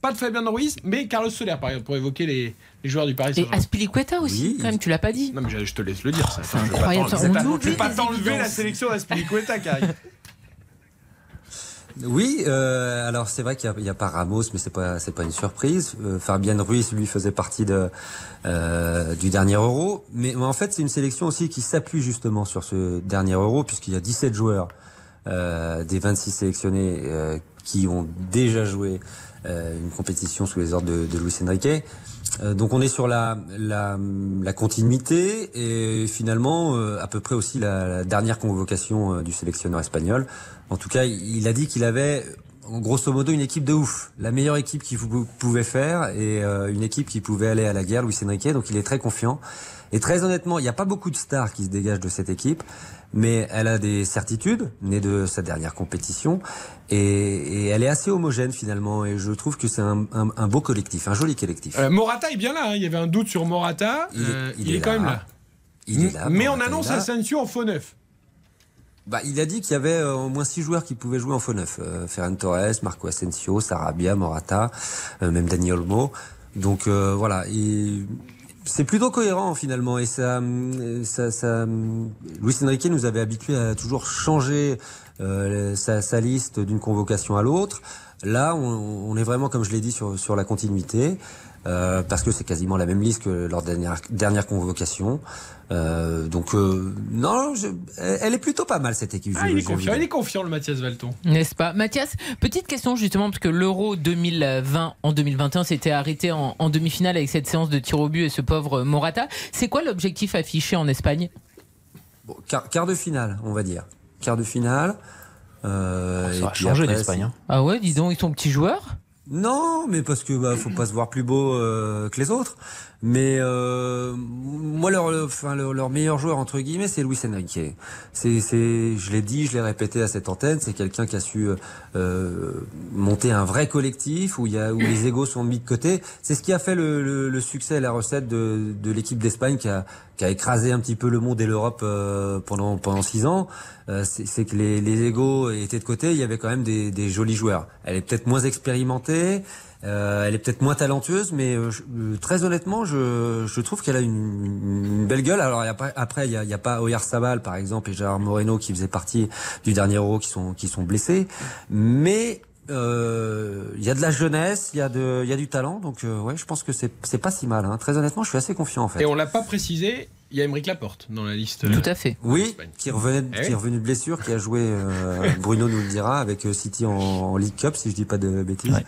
pas de Fabien Ruiz, mais Carlos Soler, par exemple, pour évoquer les, les joueurs du Paris Et Saint-Germain. Aspilicueta aussi, quand même, tu l'as pas dit. Non, mais je, je te laisse le dire, ça. Enfin, je vais pas vais t'enlever la sélection d'Aspilicueta arrive. Oui, euh, alors c'est vrai qu'il n'y a, pas Ramos, mais c'est pas pas une surprise. Euh, Fabien Ruiz, lui, faisait partie euh, du dernier Euro, mais, en fait c'est une sélection aussi qui s'appuie justement sur ce dernier Euro, puisqu'il y a 17 joueurs euh, des 26 sélectionnés qui ont déjà joué une compétition sous les ordres de, de Luis Enrique. Euh, donc on est sur la, la, la continuité et finalement euh, à peu près aussi la, la dernière convocation euh, du sélectionneur espagnol. En tout cas, il il a dit qu'il avait grosso modo une équipe de ouf, la meilleure équipe qu'il pou- pouvait faire et euh, une équipe qui pouvait aller à la guerre, Luis Enrique. Donc il est très confiant. Et très honnêtement, il n'y a pas beaucoup de stars qui se dégagent de cette équipe, mais elle a des certitudes nées de sa dernière compétition et, et elle est assez homogène finalement. Et je trouve que c'est un, un- un beau collectif, un joli collectif. Euh, Morata est bien là, hein. il y avait un doute sur Morata. Il est- Euh, il il, est, est quand là. même là. Il est là, Mais on annonce. Asensio en faux neuf. Bah, il a dit qu'il y avait euh, au moins six joueurs qui pouvaient jouer en faux neuf. Ferran Torres, Marco Asensio, Sarabia, Morata, même Dani Olmo. Donc voilà, c'est plutôt cohérent finalement. Et ça, euh, ça, ça, euh, Luis Enrique nous avait habitués à toujours changer euh, sa, liste d'une convocation à l'autre. Là, on, on est vraiment, comme je l'ai dit, sur, sur la continuité. Euh, parce que c'est quasiment la même liste que la dernière, dernière convocation. Euh, donc euh, non, je- elle est plutôt pas mal cette équipe. Ah, il est confiant, il est confiant le Mathias Valton. N'est-ce pas? Mathias, petite question justement, parce que l'Euro 2020 en 2021 s'était arrêté en, en demi-finale avec cette séance de tir au but et ce pauvre Morata. C'est quoi l'objectif affiché en Espagne? Bon, quart, quart de finale, on va dire. Quart de finale. Euh, Ça et va changer l'Espagne. hein. Ah ouais, dis donc, ils sont petits joueurs Non, mais parce que bah, faut pas se voir plus beau euh, que les autres. Mais euh, moi, leur, enfin, leur, leur meilleur joueur entre guillemets, c'est Luis Enrique. C'est, c'est, je l'ai dit, je l'ai répété à cette antenne. C'est quelqu'un qui a su euh, monter un vrai collectif où il y a où les égos sont mis de côté. C'est ce qui a fait le, le, le succès, la recette de, de l'équipe d'Espagne qui a, qui a écrasé un petit peu le monde et l'Europe euh, pendant pendant six ans. Euh, c'est, c'est que les, les égos étaient de côté. Il y avait quand même des, des jolis joueurs. Elle est peut-être moins expérimentée. Euh, elle est peut-être moins talentueuse, mais euh, euh, très honnêtement, je, je trouve qu'elle a une, une belle gueule. Alors après, il y a, a pas Oyarzabal par exemple et Gérard Moreno qui faisaient partie du dernier Euro qui sont qui sont blessés, mais euh, il y a de la jeunesse, il y a de, il y a du talent, donc euh, ouais, je pense que c'est c'est pas si mal. Hein. Très honnêtement, je suis assez confiant en fait. Et on l'a pas précisé, il y a Émeric Laporte dans la liste. Tout euh, à fait. Oui, qui revenait, Eh qui est revenu de blessure, qui a joué, euh, [laughs] Bruno nous le dira, avec euh, City en, en League Cup, si je dis pas de bêtises.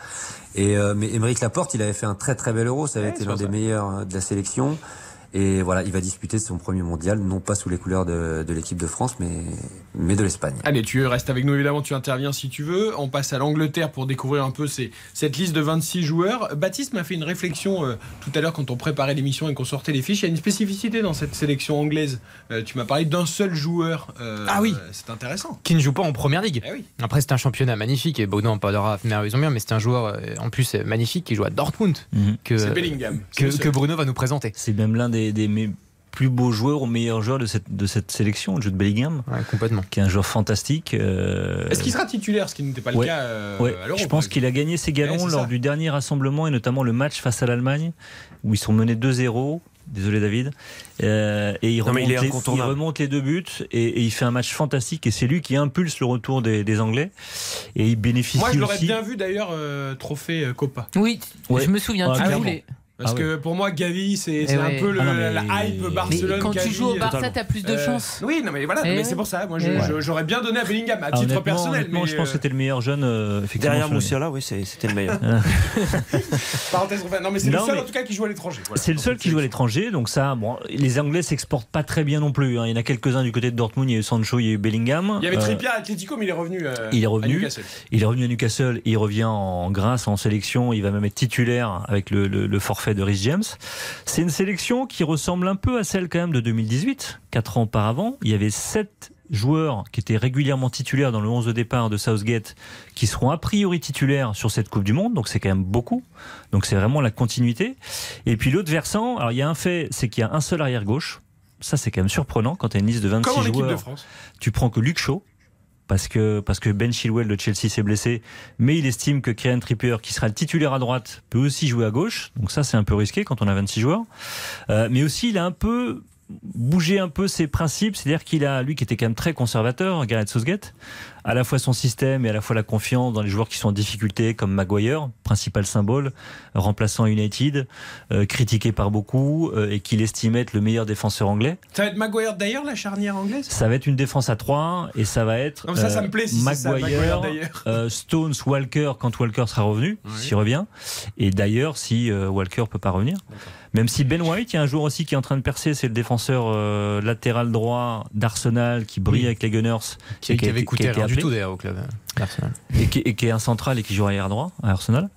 Et euh, mais Émeric Laporte, il avait fait un très très bel Euro, ça avait Ouais, été l'un des meilleurs euh, de la sélection. Et voilà, il va disputer son premier mondial, non pas sous les couleurs de, de l'équipe de France, mais mais de l'Espagne. Allez, tu restes avec nous évidemment, tu interviens si tu veux. On passe à l'Angleterre pour découvrir un peu ces- cette liste de 26 joueurs. Baptiste m'a fait une réflexion euh, tout à l'heure quand on préparait l'émission et qu'on sortait les fiches. Il y a une spécificité dans cette sélection anglaise. Euh, tu m'as parlé d'un seul joueur. Euh, Ah oui. C'est intéressant. Qui ne joue pas en première ligue. Eh oui. Après, c'est un championnat magnifique et Baudin en parlera merveilleusement bien, mais c'est un joueur euh, en plus magnifique qui joue à Dortmund. Que, C'est Bellingham. C'est que, le seul. que Bruno va nous présenter. C'est même l'un des, des mes plus beaux joueurs ou meilleurs joueurs de cette, de cette sélection, le jeu de Bellingham. complètement. Qui est un joueur fantastique. euh, Est-ce qu'il sera titulaire, ce qui n'était pas Ouais. le cas euh, Ouais, à l'Euro je pense qu'il a gagné ses galons lors ça. du dernier rassemblement et notamment le match face à l'Allemagne où ils sont menés 2-0. Désolé David. Euh, et il Non, remonte, il les, incontournable. il remonte les deux buts et, et il fait un match fantastique et c'est lui qui impulse le retour des, des Anglais et il bénéficie Moi, je l'aurais bien vu d'ailleurs euh, trophée Copa. Oui, Ouais. je me souviens, Ah, tu voulais. Parce Ah que pour moi, Gavi, c'est Eh ouais. un peu le- Ah non, mais- la hype Barcelone. Mais quand tu joues au Barça, t'as plus de Euh, chance. Oui, non, mais voilà, Eh mais ouais. c'est pour ça. Moi, ouais. j'aurais bien donné à Bellingham à Ah, titre honnêtement, personnel. honnêtement, mais, je pense que euh, c'était le meilleur jeune. euh, Derrière. Moussiala, oui, c'était le meilleur. [laughs] parenthèse, enfin, non, mais c'est le seul mais- en tout cas qui joue à l'étranger. voilà. C'est le seul qui joue à l'étranger, donc ça, bon, les Anglais s'exportent pas très bien non plus. hein. Il y en a quelques-uns du côté de Dortmund, il y a eu Sancho, il y a eu Bellingham. Il y avait Euh, Trippier à Atletico, mais il est revenu. euh, il est à revenu. Newcastle. Il est revenu à Newcastle. Il revient en grâce en sélection. Il va même être titulaire avec le, le- de Rhys James. C'est une sélection qui ressemble un peu à celle quand même de 2018, quatre ans auparavant. Il y avait sept joueurs qui étaient régulièrement titulaires dans le 11 de départ de Southgate, qui seront a priori titulaires sur cette Coupe du Monde. Donc c'est quand même beaucoup. Donc c'est vraiment la continuité. Et puis l'autre versant, alors il y a un fait, c'est qu'il y a un seul arrière gauche. Ça c'est quand même surprenant quand tu as une liste de 26 Comme en équipe joueurs. de France. Tu prends que Luke Shaw parce que, parce que Ben Chilwell de Chelsea s'est blessé, mais il estime que Kieran Trippier, qui sera le titulaire à droite, peut aussi jouer à gauche. Donc ça, c'est un peu risqué quand on a 26 joueurs. Euh, mais aussi, il a un peu bougé un peu ses principes, c'est-à-dire qu'il a, lui qui était quand même très conservateur, Gareth Southgate, à la fois son système et à la fois la confiance dans les joueurs qui sont en difficulté, comme Maguire, principal symbole, remplaçant United, euh, critiqué par beaucoup, euh, et qu'il estimait être le meilleur défenseur anglais. Ça va être Maguire d'ailleurs, la charnière anglaise? Ça va être une défense à 3 et ça va être Non, ça, ça me plaît, si ça, Maguire, euh, Stones, Walker quand Walker sera revenu, s'il revient. Et d'ailleurs, si euh, Walker peut pas revenir. Même si Ben White, il y a un joueur aussi qui est en train de percer, c'est le défenseur euh, latéral droit d'Arsenal qui brille Oui. avec les Gunners. Qui, et qui a avait coûté qui a été du tout d'ailleurs au club d'Arsenal. et qui, et qui est un central et qui joue arrière droit à Arsenal.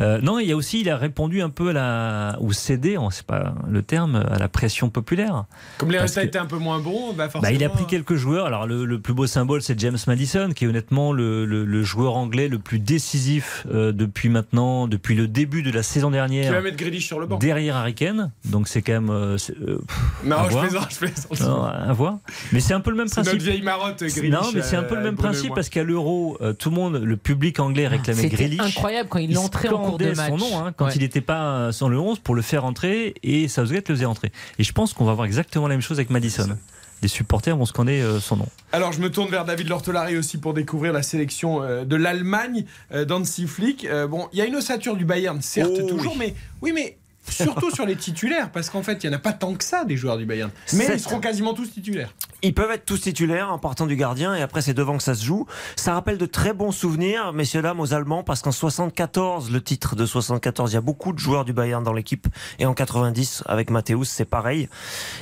Euh, non, il y a aussi, il a répondu un peu à la, ou cédé, on sait pas le terme, à la pression populaire. Comme les résultats étaient un peu moins bons, bah forcément. Bah, il a pris quelques joueurs. Alors le, le plus beau symbole, c'est James Madison, qui est honnêtement le, le- le joueur anglais le plus décisif euh, depuis maintenant, depuis le début de la saison Qui dernière. va mettre Grealish sur le banc. Derrière Harry Kane, donc c'est quand même. euh, euh, Non, à je voir. plaisante, je plaisante. Non, à voir. Mais c'est un peu le même C'est principe. notre vieille marotte, Grealish. non, mais c'est un peu le même principe parce qu'à l'Euro, euh, tout le monde, le public anglais réclamait C'était Grealish. incroyable quand il Il entrait en cours de scandait match. son nom hein, quand Ouais. il n'était pas euh, sur le 11 pour le faire entrer et Southgate le faisait entrer. Et je pense qu'on va voir exactement la même chose avec Madison. Les supporters vont scander euh, son nom. Alors je me tourne vers David Lortolari aussi pour découvrir la sélection de l'Allemagne d'Hansi Flick. Bon, il y a une ossature du Bayern, certes Oh, toujours, oui. mais oui, mais surtout sur les titulaires, parce qu'en fait il y en a pas tant que ça des joueurs du Bayern. Mais Sept. ils seront quasiment tous titulaires. Ils peuvent être tous titulaires en partant du gardien et après c'est devant que ça se joue. Ça rappelle de très bons souvenirs, messieurs dames, aux Allemands parce qu'en 74, le titre de 74, il y a beaucoup de joueurs du Bayern dans l'équipe et en 90 avec Matthäus, c'est pareil.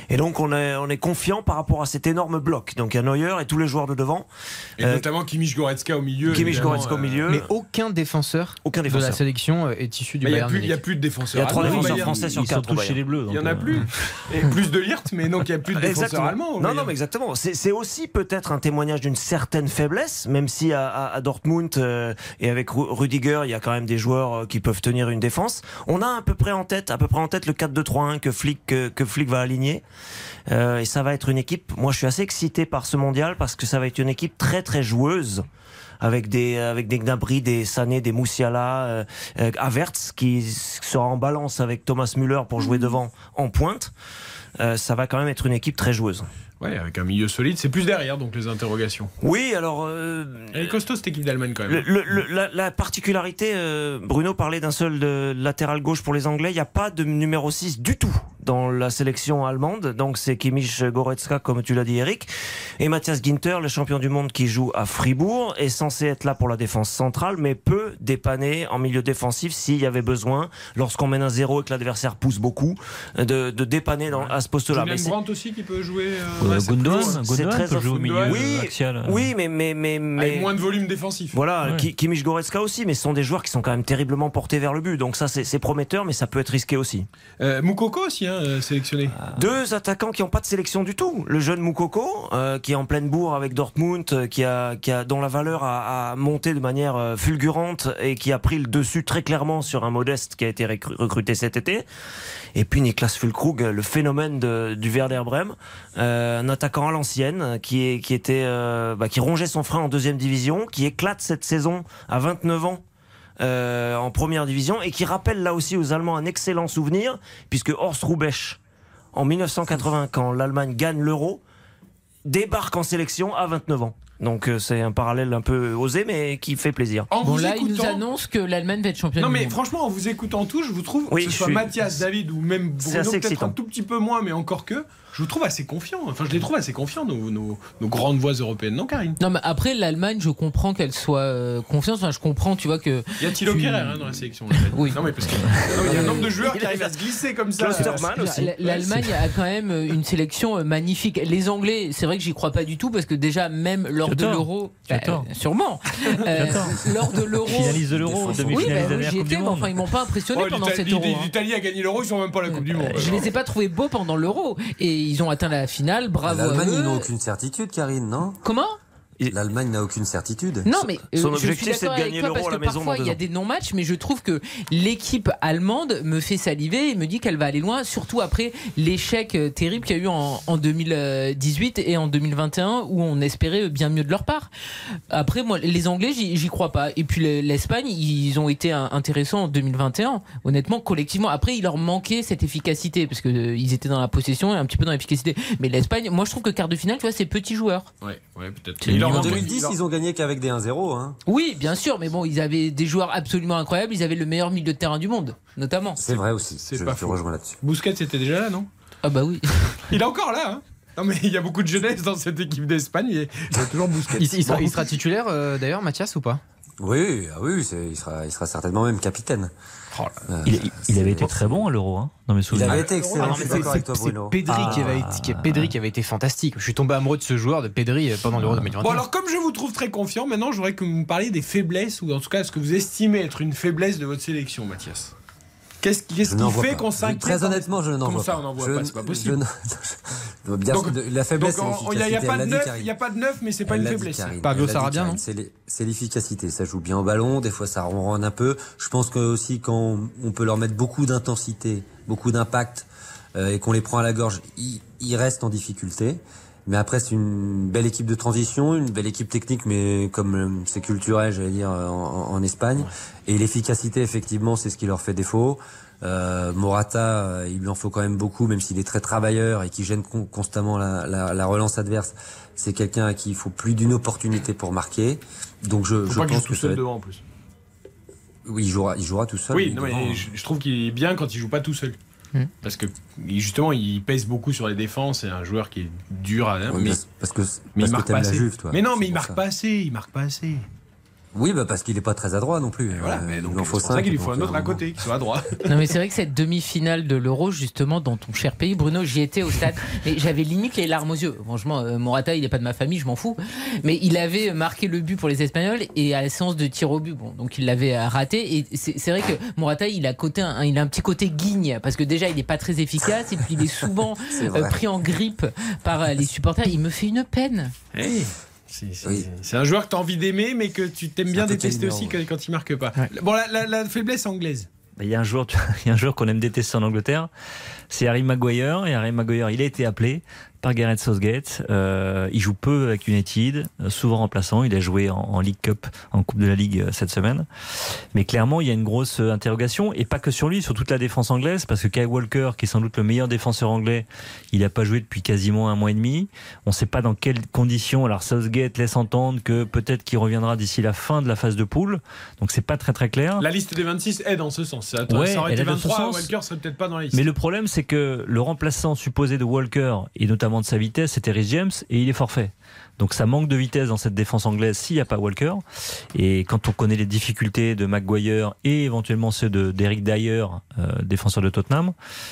Et donc on est on est confiant par rapport à cet énorme bloc. Donc il y a Neuer et tous les joueurs de devant. Et Euh, notamment Kimmich Goretzka au milieu. Kimmich Goretzka au milieu. Mais aucun défenseur, Aucun de la sélection euh, est issu du Mais il n'y a, Bayern a plus de défenseurs. Il y a trois allemands au défenseurs français sur quatre les Bleus. Il n'y en a euh, plus. [laughs] Et plus de Lirt, mais donc il n'y a plus de défenseurs Exactement. allemands. Non, non, mais exactement. C'est aussi peut-être un témoignage d'une certaine faiblesse, même si à, Dortmund euh, et avec Ru- Rudiger, il y a quand même des joueurs euh, qui peuvent tenir une défense. On a à peu près en tête, à peu près en tête le 4-2-3-1 que Flick que, que Flick va aligner. Euh, et ça va être une équipe. Moi, je suis assez excité par ce mondial parce que ça va être une équipe très très joueuse. Avec des avec des Gnabry, des Sané, des Moussiala, euh, euh, Havertz qui sera en balance avec Thomas Müller pour jouer devant en pointe. Euh, ça va quand même être une équipe très joueuse. Ouais, avec un milieu solide, c'est plus derrière donc les interrogations. Oui, alors. euh, Elle est costaud cette équipe d'Allemagne quand même. le- le- la, la particularité, euh, Bruno parlait d'un seul de latéral gauche pour les Anglais. Il n'y a pas de numéro 6 du tout dans la sélection allemande. Donc c'est Kimmich Goretzka, comme tu l'as dit, Eric. Et Matthias Ginter, le champion du monde qui joue à Fribourg, est censé être là pour la défense centrale, mais peut dépanner en milieu défensif s'il y avait besoin, lorsqu'on mène un zéro et que l'adversaire pousse beaucoup, de, de dépanner dans, à ce poste-là. Julian Brandt aussi qui peut jouer. euh, Euh, ouais, c'est Gundogan, très peut jouer au milieu euh, oui, axial. Oui, mais mais mais mais Avec moins de volume défensif. voilà, Ouais. Ki- Kimmich Goretzka aussi, mais ce sont des joueurs qui sont quand même terriblement portés vers le but. Donc ça, c'est prometteur, mais ça peut être risqué aussi. Euh, Moukoko aussi, hein, euh, sélectionné. Deux attaquants qui n'ont pas de sélection du tout. Le jeune Moukoko, euh, qui est en pleine bourre avec Dortmund, euh, qui a, qui a, dont la valeur a, a monté de manière euh, fulgurante et qui a pris le dessus très clairement sur un modeste qui a été recru- recruté cet été. Et puis Niklas Fulkrug, le phénomène du Werder Bremen, euh, un attaquant à l'ancienne qui, euh, bah, qui rongeait son frein en deuxième division, qui éclate cette saison à 29 ans. euh, en première division et qui rappelle là aussi aux Allemands un excellent souvenir puisque Horst Rubesch en 1980 quand l'Allemagne gagne l'euro débarque en sélection à 29 ans. Donc euh, c'est un parallèle un peu osé mais qui fait plaisir. En Bon, vous là, il nous écoutant- annonce que l'Allemagne va être championne Non du mais monde. franchement, en vous écoutant tout, je vous trouve, Oui, que ce soit suis- Mathias, David ou même Bruno, peut-être un tout petit peu moins, mais encore que, je vous trouve assez confiant. Enfin, je les trouve assez confiants, nos, nos, nos grandes voix européennes, non Karine? Non, mais après, l'Allemagne, je comprends qu'elle soit euh, confiante. Enfin, je comprends, tu vois, que. Il y a Thilo Tu- Kerrer hein, dans la sélection. là. Oui. Non mais parce que non, mais il y a un nombre de joueurs qui arrivent à se glisser comme ça. L'Allemagne a quand même une sélection euh, magnifique. Les Anglais, c'est vrai que j'y crois pas du tout parce que déjà, même lors de l'Euro, bah, sûrement, euh, lors de l'Euro, Finaliste de l'Euro, oui, bah, dernière j'y étais, mais enfin, ils m'ont pas impressionné Oh, pendant cet Euro. hein. L'Italie a gagné l'euro, ils sont même pas à la Coupe du Monde. Je les ai pas trouvés beaux pendant l'Euro et ils ont atteint la finale. Bravo à L'Allemagne, ils n'ont aucune certitude, Karine, non? Comment? L'Allemagne n'a aucune certitude. Non, mais euh, Son je suis objectif, c'est de gagner l'Euro à la maison parfois il y a des non-matchs, mais je trouve que l'équipe allemande me fait saliver et me dit qu'elle va aller loin, surtout après l'échec euh, terrible qu'il y a eu en, en 2018 et en 2021 où on espérait bien mieux de leur part. Après, moi, les Anglais, j'y crois pas. Et puis le- l'Espagne, ils ont été intéressants en 2021, honnêtement, collectivement. Après, il leur manquait cette efficacité parce que euh, étaient dans la possession et un petit peu dans l'efficacité. Mais l'Espagne, moi, je trouve que quart de finale, tu vois, c'est petits joueurs. Ouais, ouais, peut-être. Leur. En manque- 2010, il leur- ils ont gagné qu'avec des 1-0. Hein. Oui, bien sûr, mais bon, ils avaient des joueurs absolument incroyables. Ils avaient le meilleur milieu de terrain du monde, notamment. C'est vrai aussi. c'est Je pas te faux. rejoins là-dessus. Bousquet était déjà là, non? Ah bah oui. [laughs] Il est encore là, hein non mais il y a beaucoup de jeunesse dans cette équipe d'Espagne et il y a toujours Bousquet. Il, il sera, Bon. il sera titulaire euh, d'ailleurs, Mathias, ou pas? Oui, ah oui, c'est- il sera, il sera certainement même capitaine. Oh Il, il- il avait été très bon à l'euro, hein, dans mes Il souvenirs. avait été excellent. Ah, c'est- Pedri qui avait, été, qui- Pedri qui avait été fantastique. Je suis tombé amoureux de ce joueur, de Pedri, euh, pendant l'Euro 2021. Bon alors comme je vous trouve très confiant, maintenant je voudrais que vous me parliez des faiblesses ou en tout cas ce que vous estimez être une faiblesse de votre sélection, Mathias? Qu'est-ce qui fait qu'on s'inquiète Très honnêtement, je n'en Comment vois ça, pas. on n'en voit Je pas C'est pas possible. je [laughs] bien Donc- sûr, la faiblesse, il n'y a, pas de neuf, il a pas de neuf, mais c'est pas Elle une faiblesse. Pablo Sarabia, non? C'est l'e- C'est l'efficacité. Ça joue bien au ballon. Des fois, ça ronronne un peu. Je pense que aussi quand on peut leur mettre beaucoup d'intensité, beaucoup d'impact, euh, et qu'on les prend à la gorge, ils, ils restent en difficulté. Mais après, c'est une belle équipe de transition, une belle équipe technique, mais comme euh, c'est culturel, j'allais dire, en, en- Espagne. Et l'efficacité, effectivement, c'est ce qui leur fait défaut. Euh, Morata, euh, il lui en faut quand même beaucoup, même s'il est très travailleur et qui gêne con- constamment la, la- la relance adverse. C'est quelqu'un à qui il faut plus d'une opportunité pour marquer. Donc je, Faut je pas qu'il pense que tout seul être- devant en plus. oui, il jouera, il jouera tout seul. Oui, non, mais je, je trouve qu'il est bien quand il joue pas tout seul. Parce que justement, il pèse beaucoup sur les défenses. C'est un joueur qui est dur à. Oui, mais, parce- que- mais parce il que marque pas la assez. Juve, toi. Mais non, mais il marque ça. pas assez. Il marque pas assez. Oui, bah parce qu'il est pas très adroit non plus. Voilà, Euh, mais donc il faut pour ça cinq, qu'il lui faut un euh, autre à côté qui soit à droite. [laughs] Non mais c'est vrai que cette demi-finale de l'Euro justement dans ton cher pays Bruno j'y étais au stade mais j'avais limite les larmes aux yeux. Franchement euh, Morata il n'est pas de ma famille je m'en fous. Mais il avait marqué le but pour les Espagnols et à la séance de tir au but bon donc il l'avait euh, raté. Et c'est c'est vrai que Morata il a côté un, il a un petit côté guigne parce que déjà il n'est pas très efficace et puis il est [laughs] souvent euh, pris en grippe par euh, les supporters. Il me fait une peine. Hey, c'est- un joueur que tu as envie d'aimer, mais que tu t'aimes bien détester aussi ouais. quand, quand il marque pas. Bon, la, la- la faiblesse anglaise. Il y a un joueur, [laughs] il y a un joueur qu'on aime détester en Angleterre, c'est Harry Maguire. Et Harry Maguire, il a été appelé par Gareth Southgate. Euh, il joue peu avec United, euh, souvent remplaçant. Il a joué en, en League Cup, en Coupe de la Ligue euh, cette semaine. Mais clairement, il y a une grosse interrogation, et pas que sur lui, sur toute la défense anglaise, parce que Kyle Walker, qui est sans doute le meilleur défenseur anglais, il n'a pas joué depuis quasiment un mois et demi. On ne sait pas dans quelles conditions. Alors Southgate laisse entendre que peut-être qu'il reviendra d'ici la fin de la phase de poule. Donc c'est pas très très clair. La liste des 26 est dans ce sens. Ça, Ouais, ça aurait été est dans ce 23, sens. Walker serait peut-être pas dans la liste. Mais le problème, c'est que le remplaçant supposé de Walker, et notamment de sa vitesse, c'était Rhys James, et il est forfait. Donc ça manque de vitesse dans cette défense anglaise s'il n'y a pas Walker. Et quand on connaît les difficultés de Maguire et éventuellement ceux de- d'Eric Dyer, euh, défenseur de Tottenham,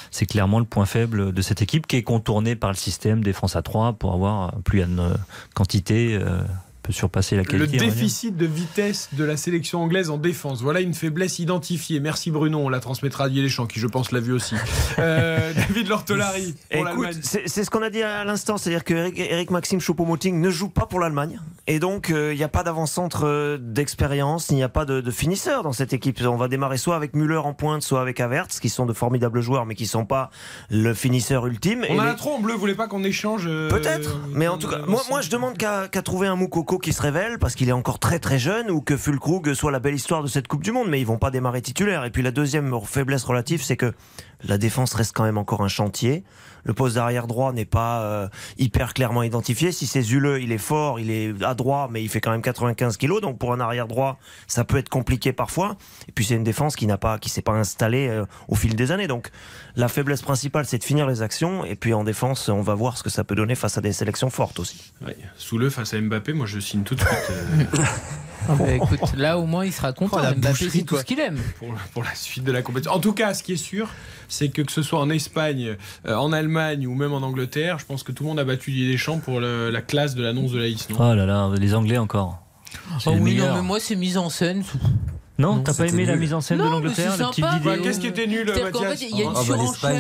c'est clairement le point faible de cette équipe qui est contournée par le système défense à 3 pour avoir plus une euh, quantité euh, peut surpasser la Le qualité. dire. déficit de vitesse de la sélection anglaise en défense. Voilà une faiblesse identifiée. Merci Bruno, on la transmettra à Didier Deschamps, qui je pense l'a vu aussi. [laughs] Euh, David Lortolari pour Écoute, l'Allemagne. c'est ce qu'on a dit à l'instant, c'est-à-dire que Eric, Eric Maxime Choupo-Moting ne joue pas pour l'Allemagne, et donc euh, il n'y a pas d'avant-centre euh, d'expérience, il n'y a pas de, de finisseur dans cette équipe. On va démarrer soit avec Müller en pointe, soit avec Havertz, qui sont de formidables joueurs, mais qui sont pas le finisseur ultime. On Et en a les- trop en bleu, vous voulez pas qu'on échange euh, Peut-être, mais en tout cas, moi, moi je demande qu'à qu'à trouver un Moukoko qui se révèle parce qu'il est encore très très jeune ou que Fulkrug soit la belle histoire de cette Coupe du Monde, mais ils vont pas démarrer titulaire. Et puis la deuxième faiblesse relative, c'est que la défense reste quand même encore un chantier. Le poste d'arrière droit n'est pas euh, hyper clairement identifié. Si c'est Zule, il est fort, il est à droit, mais il fait quand même 95 kilos. Donc pour un arrière droit, ça peut être compliqué parfois. Et puis c'est une défense qui n'a pas, qui s'est pas installée euh, au fil des années. Donc la faiblesse principale, c'est de finir les actions. Et puis en défense, on va voir ce que ça peut donner face à des sélections fortes aussi. Ouais, Sous le face à Mbappé, moi je signe tout de suite. euh, [laughs] Ah écoute là au moins il sera content Oh, la Mbappé c'est tout ce qu'il aime pour, pour la suite de la compétition. En tout cas, ce qui est sûr, c'est que que ce soit en Espagne, euh, en Allemagne ou même en Angleterre, je pense que tout le monde a battu Didier Deschamps pour le- la classe de l'annonce de la liste. Oh là là, les Anglais encore. Ah les oui, non, meilleurs. mais moi, c'est mise en scène. Non, Non, t'as pas aimé la mise en scène Non, de l'Angleterre, c'est la petite vidéo Bah, Qu'est-ce qui était nul, C'est-à-dire qu'en Mathias fait, il y a une Ah bah, l'Espagne,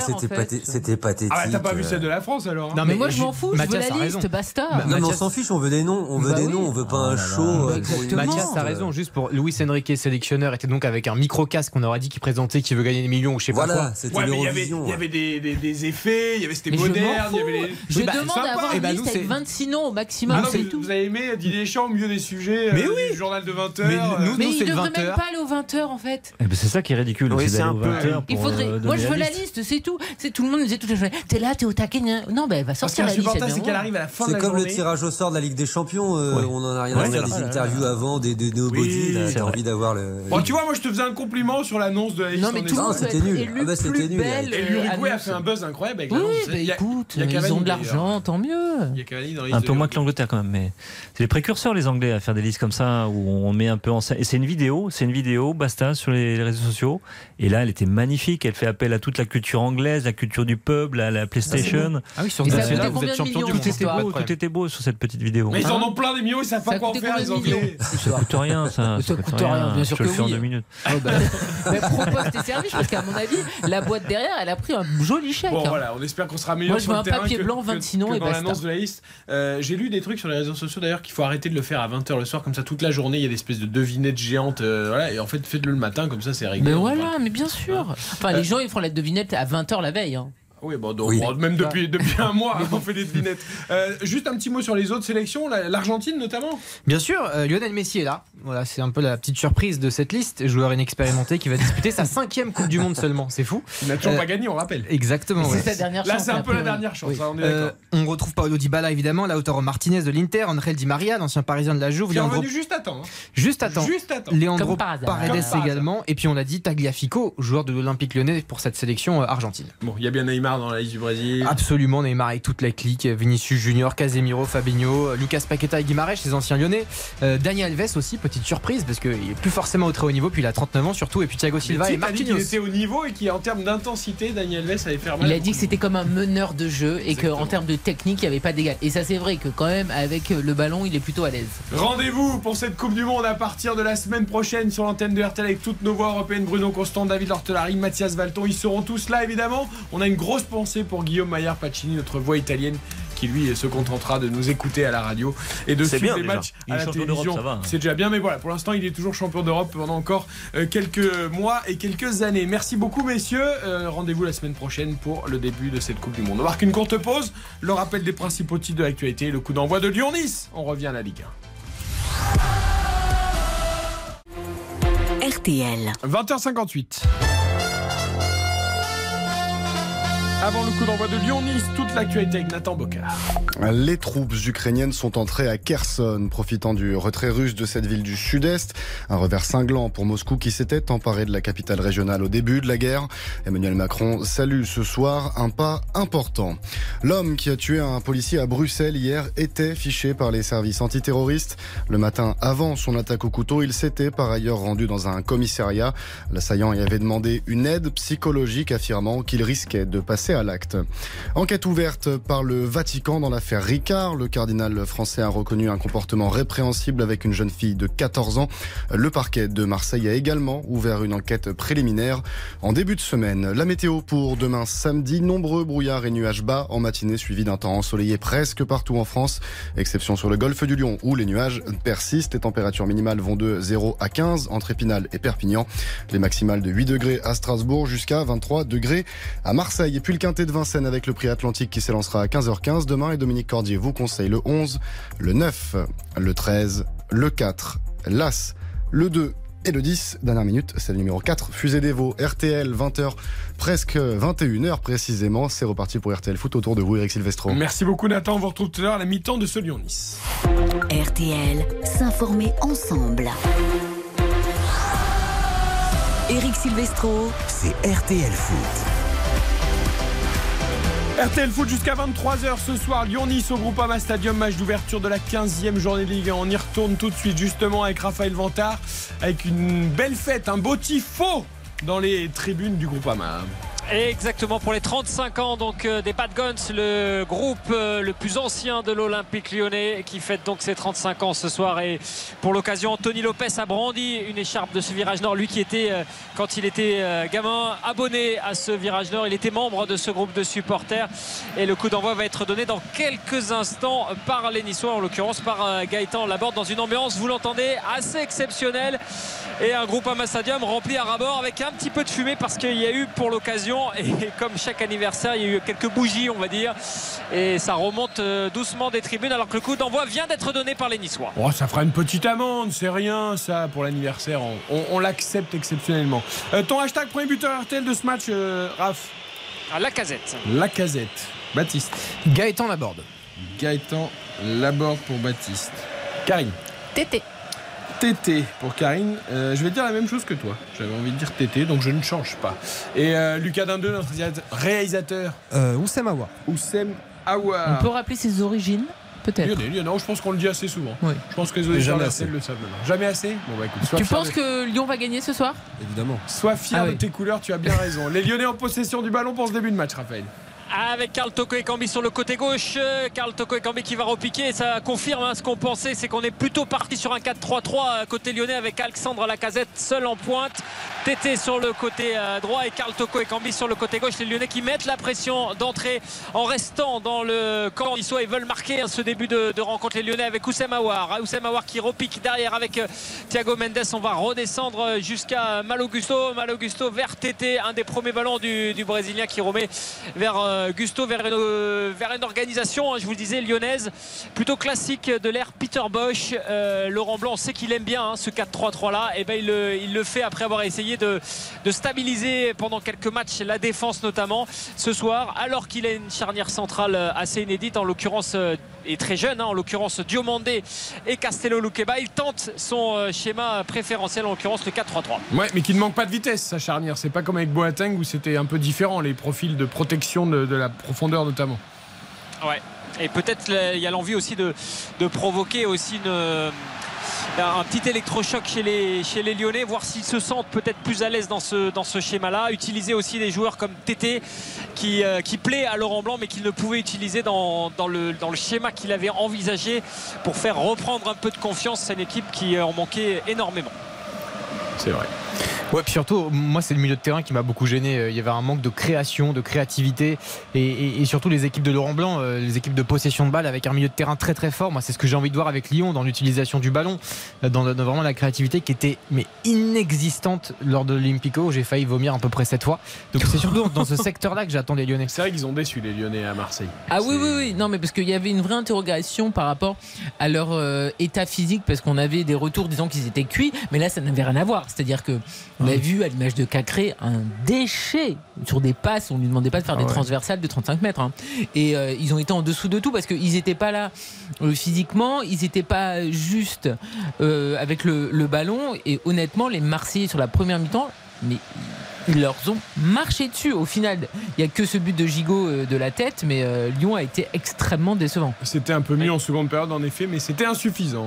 c'était pathétique. Ah, t'as pas vu euh. celle de la France alors hein Non, mais moi, je m'en fous, je veux la liste, basta. Bah, Non, mais on s'en fiche, on veut des noms, on veut Bah des oui. noms, on veut pas Oh un show. euh, Exactement. Mathias, t'as raison. Juste pour Luis Enrique, sélectionneur, était donc avec un micro-casque. On aurait dit qu'il présentait qu'il veut gagner des millions ou je sais pas Voilà, quoi. mais il y avait, l'Eurovision. il y avait des, effets, il y avait c'était moderne, il y avait les. Je bah, demande à avoir Eh une liste avec c'est- 26 noms au maximum, Ah vous, tout. vous avez aimé Didier au milieu des sujets Mais euh, journal de 20h Mais nous, Mais nous, il c'est le devrait même 20h. Pas aller aux 20h en fait. Eh ben, c'est ça qui est ridicule. Oui, c'est un peu- 20h Il faudrait. euh, Moi, je veux la liste. liste, c'est tout. C'est tout le monde me disait toute la journée. T'es là, t'es au taquet. Non, ben, elle va sortir la liste. c'est qu'elle arrive à la fin de la comme journée. le tirage au sort de la Ligue des Champions, euh, Ouais. on en a rien à faire c'est des interviews avant, des, nobody, t'as envie d'avoir le. Bon, tu vois, moi je te faisais un compliment sur l'annonce de la liste. Non, mais tout le Non, monde c'était nul. Ah bah, c'était plus nul, belle. Et euh, l'Uruguay a annonce. fait un buzz incroyable avec Oui, a- écoute, a ils ont de l'argent, tant mieux. Il y a Cavani dans la liste Un peu moins que l'Angleterre quand même, mais c'est les précurseurs les Anglais à faire des listes comme ça où on met un peu en scène. Et c'est une vidéo, c'est une vidéo, basta, sur les réseaux sociaux. Et là, elle était magnifique. Elle fait appel à toute la culture anglaise, la culture du pub, la, la PlayStation. Ah oui, sur coûtait vous êtes champion millions, du tout était beau, tout était beau sur cette petite vidéo. Mais ils en Hein ont plein des millions, ils savent pas Ça quoi en faire, les Anglais. Ça coûte [laughs] rien, ça. Ça coûte rien, bien sûr que le fais en oui. deux minutes. [laughs] Oh, bah, mais propose tes services parce qu'à mon avis, la boîte derrière, elle a pris un joli chèque. Bon hein. voilà, on espère qu'on sera meilleur Moi, je veux un papier blanc, que- 26 noms et dans basta. l'annonce de la liste. Euh, J'ai lu des trucs sur les réseaux sociaux d'ailleurs qu'il faut arrêter de le faire à 20h le soir, comme ça toute la journée il y a des espèces de devinettes géantes. euh, voilà, et en fait faites-le le matin, comme ça c'est réglé. Mais voilà, mais bien sûr. Enfin, Euh, les gens, ils font la devinette à 20h la veille. hein. Oui, bon, donc, Oui. même depuis, depuis un mois, [laughs] on fait des devinettes. Euh, juste un petit mot sur les autres sélections, la- l'Argentine notamment. Bien sûr, euh, Lionel Messi est là. Voilà, c'est un peu la petite surprise de cette liste. Joueur inexpérimenté qui va disputer sa cinquième Coupe du Monde seulement. C'est fou. Il n'a toujours Euh, pas gagné, on rappelle. Exactement. C'est ouais. sa dernière Là, c'est un peu la dernière chance, Oui. hein, on est Euh, on retrouve Paolo Dybala évidemment, Lautaro Martinez de l'Inter, Angel Di Maria, l'ancien parisien de la Juve, Qui est Leandro- revenu juste à temps. hein. juste à temps. Juste à temps. Leandro par hasard. Paredes également, et puis on l'a dit Tagliafico, joueur de l'Olympique Lyonnais pour cette sélection euh, argentine. Bon, il y a bien Neymar dans la liste du Brésil. Absolument, Neymar avec toute la clique, Vinicius Junior, Casemiro, Fabinho, Lucas Paqueta et Guimarães, les anciens lyonnais. Euh, Daniel Alves aussi, petite surprise, parce qu'il est plus forcément au très haut niveau, puis il a 39 ans surtout, et puis Thiago Silva et Marquinhos. qu'il était au niveau et qu'en termes d'intensité, Daniel Alves allait faire mal. Il a dit que c'était comme un meneur de jeu et qu'en termes de technique, il n'y avait pas d'égal. Et ça, c'est vrai que quand même, avec le ballon, il est plutôt à l'aise. Rendez-vous pour cette Coupe du Monde à partir de la semaine prochaine sur l'antenne de RTL avec toutes nos voix européennes. Bruno Constant, David Lortelari, Mathias Valton. Ils seront tous là évidemment. On a une grosse pensée pour Guillaume Maillard Pacini, notre voix italienne qui lui se contentera de nous écouter à la radio et de suivre bien, les déjà. matchs Il est à la champion d'Europe, télévision. ça va. C'est déjà bien, mais voilà, pour l'instant, il est toujours champion d'Europe pendant encore euh, quelques mois et quelques années. Merci beaucoup, messieurs. Euh, Rendez-vous la semaine prochaine pour le début de cette Coupe du Monde. On marque une courte pause. Le rappel des principaux titres de l'actualité, le coup d'envoi de Lyon-Nice. On revient à la Ligue 1. RTL. 20h58. Avant le coup d'envoi de Lyon-Nice, toute l'actualité avec Nathan Bocard. Les troupes ukrainiennes sont entrées à Kherson, profitant du retrait russe de cette ville du sud-est. Un revers cinglant pour Moscou qui s'était emparé de la capitale régionale au début de la guerre. Emmanuel Macron salue ce soir un pas important. L'homme qui a tué un policier à Bruxelles hier était fiché par les services antiterroristes. Le matin avant son attaque au couteau, il s'était par ailleurs rendu dans un commissariat. L'assaillant y avait demandé une aide psychologique affirmant qu'il risquait de passer à l'acte. Enquête ouverte par le Vatican dans l'affaire Ricard. Le cardinal français a reconnu un comportement répréhensible avec une jeune fille de 14 ans. Le parquet de Marseille a également ouvert une enquête préliminaire en début de semaine. La météo pour demain samedi, nombreux brouillards et nuages bas en matinée suivis d'un temps ensoleillé presque partout en France, exception sur le golfe du Lion où les nuages persistent. Les températures minimales vont de 0 à 15 entre Épinal et Perpignan. Les maximales de 8 degrés à Strasbourg jusqu'à 23 degrés à Marseille. Et puis le quintet de Vincennes avec le prix Atlantique qui s'élancera à 15h15 demain et Dominique Cordier vous conseille le 11, le 9, le 13, le 4, l'As, le 2 et le 10. Dernière minute, c'est le numéro 4, Fusée d'Evo, RTL, 20h, presque 21h précisément. C'est reparti pour RTL Foot autour de vous, Eric Silvestro. Merci beaucoup Nathan, on vous retrouve tout à l'heure à la mi-temps de ce Lyon-Nice. RTL, s'informer ensemble. Éric Silvestro, C'est RTL Foot. RTL Foot jusqu'à 23h ce soir, Lyon-Nice au Groupama Stadium, match d'ouverture de la 15e journée de Ligue 1. On y retourne tout de suite justement avec Raphaël Vantard, avec une belle fête, un beau tifo dans les tribunes du Groupama. Exactement pour les 35 ans donc euh, des Bad Guns, le groupe euh, le plus ancien de l'Olympique lyonnais qui fête donc ses 35 ans ce soir. Et pour l'occasion Anthony Lopez a brandi une écharpe de ce virage nord. Lui qui était euh, quand il était gamin abonné à ce virage nord. Il était membre de ce groupe de supporters. Et le coup d'envoi va être donné dans quelques instants par les en l'occurrence par Gaëtan Laborde dans une ambiance vous l'entendez assez exceptionnelle. Et un groupe à Stadium rempli à rabord avec un petit peu de fumée parce qu'il y a eu pour l'occasion et [laughs] comme chaque anniversaire il y a eu quelques bougies on va dire et ça remonte euh, doucement des tribunes alors que le coup d'envoi vient d'être donné par les Niçois Oh, ça fera une petite amende, c'est rien ça pour l'anniversaire, on, on- on l'accepte exceptionnellement. Euh, ton hashtag premier buteur RTL de ce match, euh, Raph à la casette La casette. Baptiste. Gaëtan Laborde. Gaëtan Laborde pour Baptiste. Karine. Tété. Tété pour Karine. Euh, je vais dire la même chose que toi. J'avais envie de dire Tété, donc je ne change pas. Et euh, Lucas Dindeux, notre réalisateur. Euh, Oussem Awa. Oussem Awa. On peut rappeler ses origines Peut-être. Lyonnais, je pense qu'on le dit assez souvent. Oui. Je pense que les auditeurs le savent maintenant. Jamais assez Bon, bah écoute, sois Tu fier penses de- que Lyon va gagner ce soir? Évidemment. Sois fier Ah de oui. tes couleurs, tu as bien raison. Les Lyonnais en possession du ballon pour ce début de match, Raphaël. Avec Karl Toko Ekambi sur le côté gauche. Euh, Karl Toko Ekambi qui va repiquer. Et ça confirme hein, ce qu'on pensait, c'est qu'on est plutôt parti sur un 4-3-3 à côté lyonnais avec Alexandre Lacazette seul en pointe. Tété sur le côté euh, droit et Karl Toko Ekambi sur le côté gauche. Les lyonnais qui mettent la pression d'entrée en restant dans le camp niçois. Ils veulent marquer hein, ce début de, rencontre. Les lyonnais avec Oussem Aouar. Ah, Oussem Aouar qui repique derrière avec euh, Thiago Mendes. On va redescendre euh, jusqu'à Mal Augusto. Mal Augusto vers Tété. Un des premiers ballons du, Brésilien qui remet vers euh, euh, Gusto vers une, euh, organisation, hein, je vous disais, lyonnaise, plutôt classique de l'ère Peter Bosch. Euh, Laurent Blanc, on sait qu'il aime bien hein, ce 4-3-3 là. Et ben il, le- fait après avoir essayé de, stabiliser pendant quelques matchs la défense notamment ce soir, alors qu'il a une charnière centrale euh, assez inédite, en l'occurrence et très jeune, hein, en l'occurrence Diomandé et Castello Luqueba. Il tente son euh, schéma préférentiel, en l'occurrence le 4-3-3. Ouais, mais qui ne manque pas de vitesse, sa charnière. C'est pas comme avec Boateng où c'était un peu différent, les profils de protection de, de la profondeur notamment. Ouais. Et peut-être il y a l'envie aussi de, de provoquer aussi une, un petit électrochoc chez les, chez les Lyonnais, voir s'ils se sentent peut-être plus à l'aise dans ce, dans ce schéma-là. Utiliser aussi des joueurs comme Tété qui, euh, qui plaît à Laurent Blanc mais qu'il ne pouvait utiliser dans, dans, le, dans le schéma qu'il avait envisagé pour faire reprendre un peu de confiance. C'est une équipe qui en manquait énormément. C'est vrai. Ouais, puis surtout, moi, c'est le milieu de terrain qui m'a beaucoup gêné. Euh, Il y avait un manque de création, de créativité, et, et- et surtout les équipes de Laurent Blanc, euh, les équipes de possession de balle avec un milieu de terrain très très fort. Moi, c'est ce que j'ai envie de voir avec Lyon dans l'utilisation du ballon, euh, dans, dans vraiment la créativité qui était mais inexistante lors de l'Olympico. J'ai failli vomir à peu près cette fois. Donc c'est surtout dans ce [laughs] secteur-là que j'attends les Lyonnais. C'est vrai qu'ils ont déçu les Lyonnais à Marseille. Ah oui, oui, oui. Non, mais parce qu'il y avait une vraie interrogation par rapport à leur euh, état physique, parce qu'on avait des retours disant qu'ils étaient cuits, mais là, ça n'avait rien à voir. C'est-à-dire que on a vu à l'image de Cacré un déchet sur des passes. On lui demandait pas de faire Ah des ouais. transversales de 35 mètres. hein. Et euh, ils ont été en dessous de tout parce qu'ils n'étaient pas là euh, physiquement, ils n'étaient pas juste euh, avec le, le ballon. Et honnêtement, les Marseillais sur la première mi-temps, mais ils leur ont marché dessus. Au final, il n'y a que ce but de Gigot de la tête, mais Lyon a été extrêmement décevant. C'était un peu mieux en seconde période en effet, mais c'était insuffisant.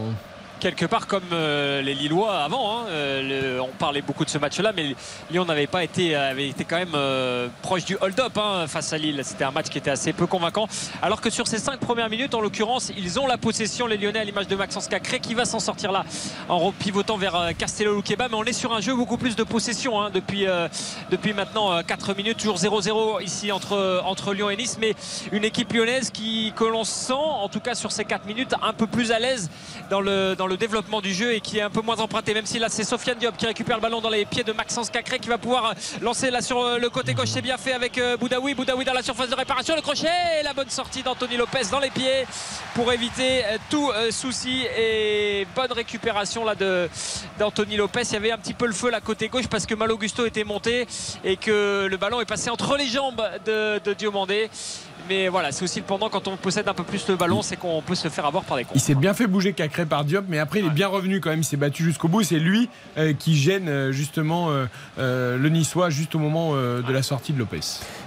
Quelque part comme euh, les Lillois avant. hein. Euh, on parlait beaucoup de ce match-là, mais Lyon n'avait pas été, avait été quand même euh, proche du hold-up hein, face à Lille. C'était un match qui était assez peu convaincant. Alors que sur ces cinq premières minutes, en l'occurrence, ils ont la possession, les Lyonnais, à l'image de Maxence Cacré, qui va s'en sortir là en pivotant vers euh, Castello Luqueba. Mais on est sur un jeu beaucoup plus de possession hein, depuis, depuis maintenant 4 minutes, toujours 0-0 ici entre, entre Lyon et Nice. Mais une équipe lyonnaise qui, que l'on sent, en tout cas sur ces 4 minutes, un peu plus à l'aise dans le, le développement du jeu et qui est un peu moins emprunté. Même si là, c'est Sofiane Diop qui récupère le ballon dans les pieds de Maxence Cacré qui va pouvoir lancer là sur euh, le côté gauche. C'est bien fait avec euh, Boudaoui. Boudaoui dans la surface de réparation. Le crochet et la bonne sortie d'Anthony Lopez dans les pieds pour éviter euh, tout souci et bonne récupération là d'Anthony Lopez. Il y avait un petit peu le feu là côté gauche parce que Malo Augusto était monté et que le ballon est passé entre les jambes de, de Diomandé. Mais voilà, c'est aussi le pendant quand on possède un peu plus le ballon, c'est qu'on peut se faire avoir par des Il contre. s'est bien fait bouger Cacré par Diop, mais après il est bien revenu quand même. Il s'est battu jusqu'au bout. C'est lui euh, qui gêne euh, justement euh, euh, le Niçois juste au moment euh, de la sortie de Lopez.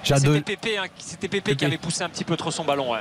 C'était Pépé, hein, c'était Pépé qui avait poussé un petit peu trop son ballon. ouais.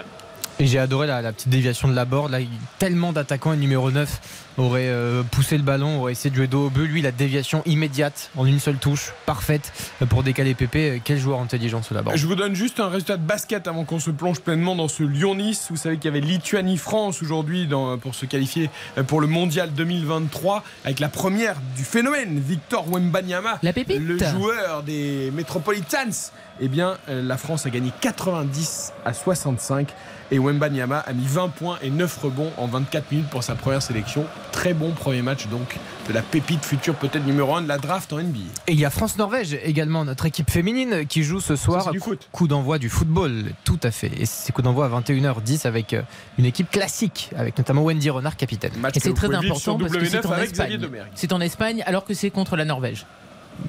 Et j'ai adoré la, la petite déviation de la board. Là, tellement d'attaquants et le numéro 9 aurait euh, poussé le ballon, aurait essayé de jouer dos au but. Lui, la déviation immédiate en une seule touche, parfaite euh, pour décaler Pépé. Euh, Quel joueur intelligent ce là-bas. Je vous donne juste un résultat de basket avant qu'on se plonge pleinement dans ce Lyon-Nice. Vous savez qu'il y avait Lituanie-France aujourd'hui pour se qualifier pour le mondial 2023 avec la première du phénomène, Victor Wembanyama, le joueur des Metropolitans. Eh bien, la France a gagné 90 à 65 et Wembanyama a mis 20 points et 9 rebonds en 24 minutes pour sa première sélection. Très bon premier match donc de la pépite future peut-être numéro 1 de la draft en NBA. Et il y a France-Norvège également, notre équipe féminine qui joue ce soir. du coup- Coup d'envoi du football, tout à fait. Et c'est coup d'envoi à 21h10 avec euh, une équipe classique, avec notamment Wendy Renard, capitaine. Et c'est très important parce que c'est en Espagne. C'est en Espagne alors que c'est contre la Norvège.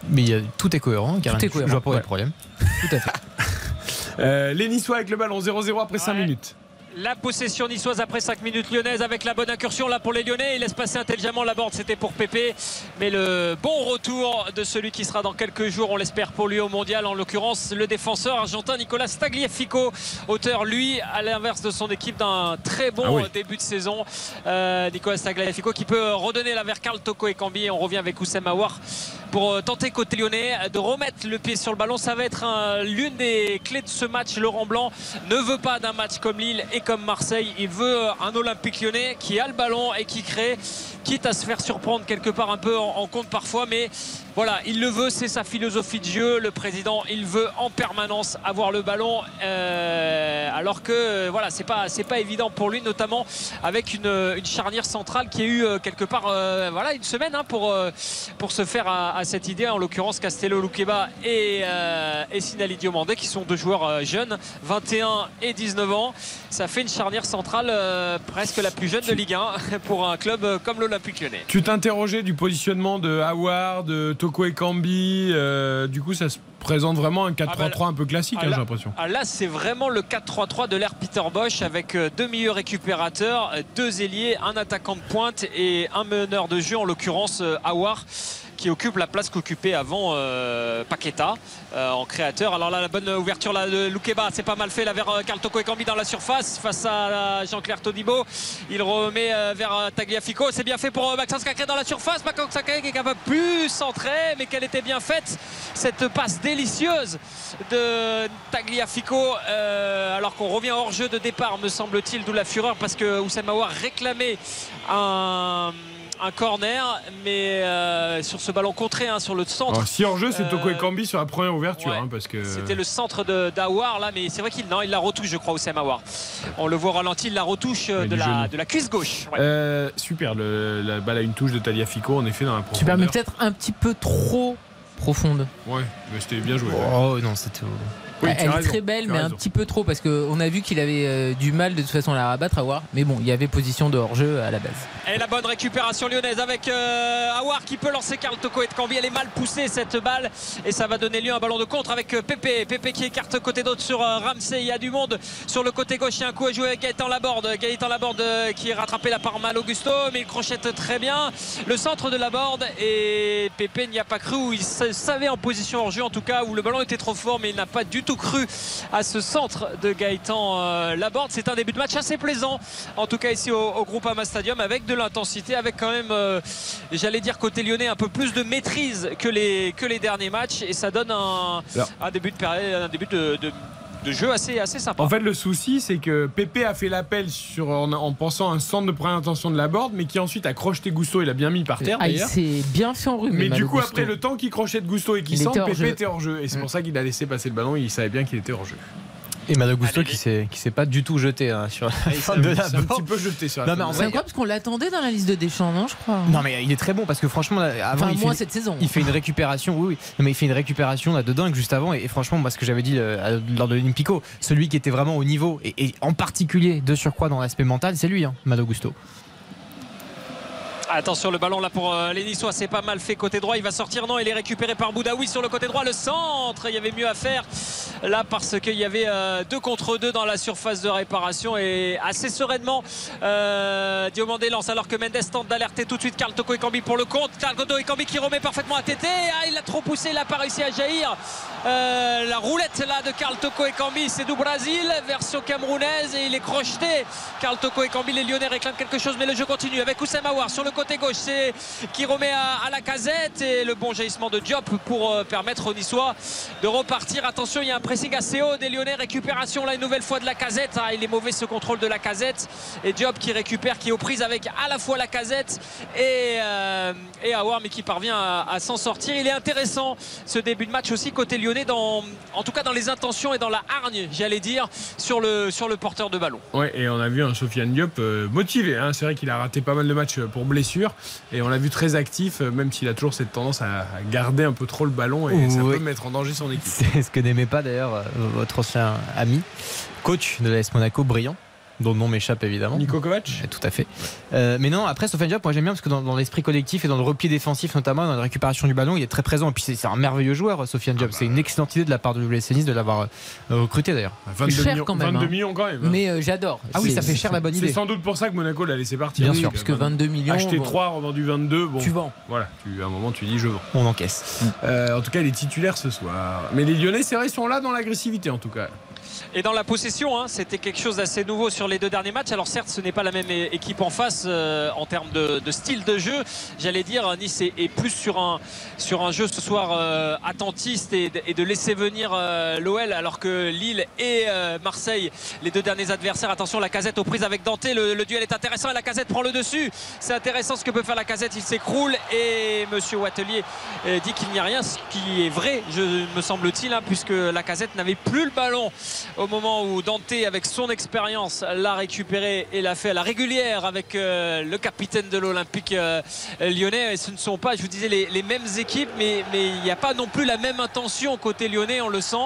Mais il y a- tout est cohérent, car Tout est je cohérent, vois pas ouais. le problème. Tout à fait. [laughs] Euh, les Niçois avec le ballon 0-0 après 5 minutes. La possession niçoise après 5 minutes lyonnaise avec la bonne incursion là pour les Lyonnais. Il laisse passer intelligemment la borde, c'était pour Pépé. Mais le bon retour de celui qui sera dans quelques jours, on l'espère pour lui au mondial, en l'occurrence le défenseur argentin Nicolas Stagliafico, auteur lui à l'inverse de son équipe d'un très bon Ah oui. début de saison. Euh, Nicolas Stagliafico qui peut redonner la vers Carl Toko et Cambi. Et on revient avec Oussem Aouar pour euh, tenter côté lyonnais de remettre le pied sur le ballon. Ça va être un- l'une des clés de ce match. Laurent Blanc ne veut pas d'un match comme Lille et comme Marseille. Il veut euh, un Olympique lyonnais qui a le ballon et qui crée, quitte à se faire surprendre quelque part un peu en, en compte parfois. Mais voilà, il le veut, c'est sa philosophie de jeu. Le président, il veut en permanence avoir le ballon, euh, alors que euh, voilà, c'est pas pas évident pour lui, notamment avec une, charnière centrale qui a eu euh, quelque part voilà une semaine hein, pour pour se faire à, cette idée. En l'occurrence, Castello Luqueba et euh, et qui sont deux joueurs jeunes, 21 et 19 ans. Ça fait une charnière centrale presque la plus jeune de Ligue 1 [laughs] pour un club comme l'Olympique Lyonnais. Tu t'interrogeais du positionnement de Howard, de Toko et Kambi. euh, du coup, ça se présente vraiment un 4-3-3 Ah bah, un peu classique, ah hein, j'ai l'impression. ah là, c'est vraiment le 4-3-3 de l'ère Peter Bosch avec euh, deux milieux récupérateurs, euh, deux ailiers, un attaquant de pointe et un meneur de jeu, en l'occurrence Awar qui occupe la place qu'occupait avant euh, Paqueta euh, en créateur. Alors là, la bonne ouverture de Loukeba, c'est pas mal fait vers euh, Carl Toko Ekambi dans la surface face à Jean-Claire Todibo. Il remet vers Tagliafico. C'est bien fait pour Maxence Cacré dans la surface. Maxence Cacré qui est capable plus centré, mais qu'elle était bien faite cette passe délicieuse de Tagliafico. alors qu'on revient hors jeu de départ, me semble-t-il, d'où la fureur parce que Oussem Aouar réclamait un un corner mais euh, sur ce ballon contré hein, sur le centre Alors, si hors jeu, c'est Toko Euh, et Kambi sur la première ouverture. hein, parce que... c'était le centre de d'Awar là, mais c'est vrai qu'il non, il la retouche, je crois, Oussem Awar. On le voit ralenti, il la retouche euh, de la, genou. de la cuisse gauche. Ouais. Euh, super, le- la balle a une touche de Taliafico en effet dans la Tu profondeur. permets peut-être un petit peu trop profonde. Ouais, mais c'était bien joué. ouais. Oh non, c'était. Oui, Elle est raison, très belle, mais un petit peu trop parce qu'on a vu qu'il avait euh, du mal de toute façon à la rabattre à voir. Mais bon, il y avait position de hors-jeu à la base. Et la bonne récupération lyonnaise avec euh, Awar qui peut lancer Karl Toko et Cambi. Elle est mal poussée cette balle et ça va donner lieu à un ballon de contre avec euh, Pépé. Pépé qui écarte côté d'autre sur euh, Ramsey. Il y a du monde sur le côté gauche. Il y a un coup à jouer avec Gaëtan Laborde. Gaëtan Laborde qui est rattrapé là par Mal Augusto, mais il crochette très bien. Le centre de Laborde et Pépé n'y a pas cru où il savait en position hors jeu en tout cas où le ballon était trop fort, mais il n'a pas du tout cru à ce centre de Gaëtan euh, Laborde. C'est un début de match assez plaisant, en tout cas ici au, au Groupama Stadium, avec de l'intensité, avec quand même, euh, j'allais dire côté lyonnais, un peu plus de maîtrise que les, que les derniers matchs, et ça donne un, début de période, un début de, de- de jeu assez, assez sympa. En fait, le souci, c'est que Pépé a fait l'appel sur, en, en pensant à un centre de première intention de la board, mais qui ensuite a crocheté Gusto. Il a bien mis par terre. Ah, il s'est bien fait enrhumer. Mais du coup, Gusto. après le temps qu'il crochette Gusto et qu'il hors Pépé jeu. était hors jeu. Et c'est pour ça qu'il a laissé passer le ballon. Il savait bien qu'il était hors jeu. Et Malo Gusto qui s'est qui s'est pas du tout jeté hein, sur la il fin de la un petit peu jeté sur la Non, mais C'est incroyable parce qu'on l'attendait dans la liste de Deschamps, non, je crois. Non mais il est très bon parce que franchement là, avant Enfin, il fait, cette saison. il fait une récupération oui oui. Non, mais il fait une récupération là de dingue juste avant. Et, et franchement moi ce que j'avais dit euh, lors de l'Olympico celui qui était vraiment au niveau et, et en particulier de surcroît dans l'aspect mental c'est lui hein, Gusto Attention le ballon là pour euh, les c'est pas mal fait côté droit. Il va sortir, non, il est récupéré par Boudaoui sur le côté droit. Le centre, il y avait mieux à faire là parce qu'il y avait euh, deux contre deux dans la surface de réparation et assez sereinement euh, Diomandé lance alors que Mendes tente d'alerter tout de suite Carl Toko Ekambi pour le compte. Carl Toko Ekambi qui remet parfaitement à Tété. Ah, il a trop poussé, il n'a pas réussi à jaillir. La roulette là de Carl Toko Ekambi, c'est du Brésil, version camerounaise et il est crocheté. Carl Toko Ekambi, les Lyonnais réclament quelque chose, mais le jeu continue avec Oussem Aouar sur le côté gauche, c'est qui remet à, la casette et le bon jaillissement de Diop pour euh, permettre aux Niçois de repartir. Attention, il y a un pressing assez haut des Lyonnais, récupération là une nouvelle fois de la casette. Ah, il est mauvais ce contrôle de la casette et Diop qui récupère, qui est aux prises avec à la fois la casette et, euh, Aouar, mais qui parvient à, s'en sortir. Il est intéressant ce début de match aussi côté lyonnais, dans, en tout cas dans les intentions et dans la hargne, j'allais dire, sur le, sur le porteur de ballon. Ouais, et on a vu un Sofiane Diop euh, motivé. hein. C'est vrai qu'il a raté pas mal de matchs euh, pour blessure. Et on l'a vu très actif, euh, même s'il a toujours cette tendance à, garder un peu trop le ballon. Et ça peut mettre en danger son équipe. [laughs] c'est ce que n'aimait pas d'ailleurs euh, votre ancien ami coach de l'AS Monaco brillant dont le nom m'échappe évidemment. Nico Kovac Ouais, Tout à fait. Euh, mais non, après Sofiane Diop, moi j'aime bien parce que dans, dans l'esprit collectif et dans le repli défensif notamment, dans la récupération du ballon, il est très présent. Et puis c'est c'est un merveilleux joueur, Sofiane Diop. C'est une excellente idée de la part de WS Nice de l'avoir euh, recruté d'ailleurs. 22 cher millions, quand même, 22 hein. millions quand même. hein. Mais euh, j'adore. Ah oui, C'est- ça fait cher la bonne C'est idée. sans doute pour ça que Monaco l'a laissé partir. Bien Oui, sûr, bah, Parce que 22 millions. Acheter bon, 3, revendu 22, bon. Tu vends. Voilà, tu, à un moment tu dis je vends. On encaisse. Euh, en tout cas, les titulaires ce soir. Mais les Lyonnais, c'est vrai, sont là dans l'agressivité en tout cas. Et dans la possession. hein. C'était quelque chose d'assez nouveau sur les deux derniers matchs. Alors certes, ce n'est pas la même équipe en face euh, en termes de, style de jeu. J'allais dire, Nice est, plus sur un, sur un jeu ce soir euh, attentiste et, de- laisser venir euh, l'OL alors que Lille et Marseille, les deux derniers adversaires, attention la casette aux prises avec Dante, le, duel est intéressant et la casette prend le dessus. C'est intéressant ce que peut faire la casette, il s'écroule et Monsieur Wattelier dit qu'il n'y a rien, ce qui est vrai, je, me semble-t-il, hein, puisque la casette n'avait plus le ballon au moment où Dante, avec son expérience, l'a récupéré et l'a fait à la régulière avec euh, le capitaine de l'Olympique euh, lyonnais. Ce ne sont pas, je vous disais, les, mêmes équipes, mais il n'y a pas non plus la même intention côté lyonnais, on le sent.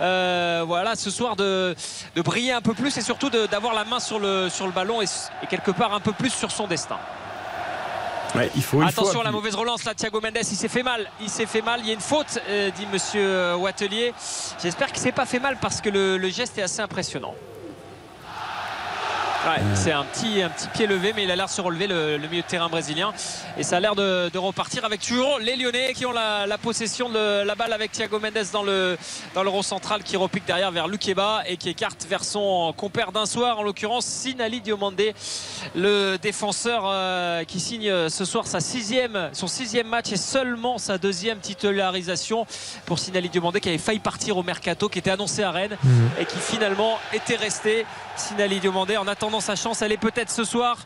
Euh, voilà, ce soir de, briller un peu plus et surtout d'avoir la main sur le, ballon et quelque part un peu plus sur son destin. Ouais, il faut, il faut Attention à la mauvaise relance là, Thiago Mendes, il s'est fait mal, il s'est fait mal, il y a une faute, euh, dit Monsieur Wattelier. J'espère qu'il s'est pas fait mal parce que le, le geste est assez impressionnant. Ouais, c'est un petit, un petit pied levé, mais il a l'air de se relever le, le milieu de terrain brésilien. Et ça a l'air de, de repartir avec toujours les Lyonnais qui ont la, la possession de la balle avec Thiago Mendes dans le, dans le rond central qui repique derrière vers Lukeba et qui écarte vers son compère d'un soir, en l'occurrence Sinali Diomandé, le défenseur euh, qui signe ce soir sa sixième, son sixième match et seulement sa deuxième titularisation pour Sinali Diomandé qui avait failli partir au mercato, qui était annoncé à Rennes et qui finalement était resté. Sinali Diomandé en attendant sa chance, elle est peut-être ce soir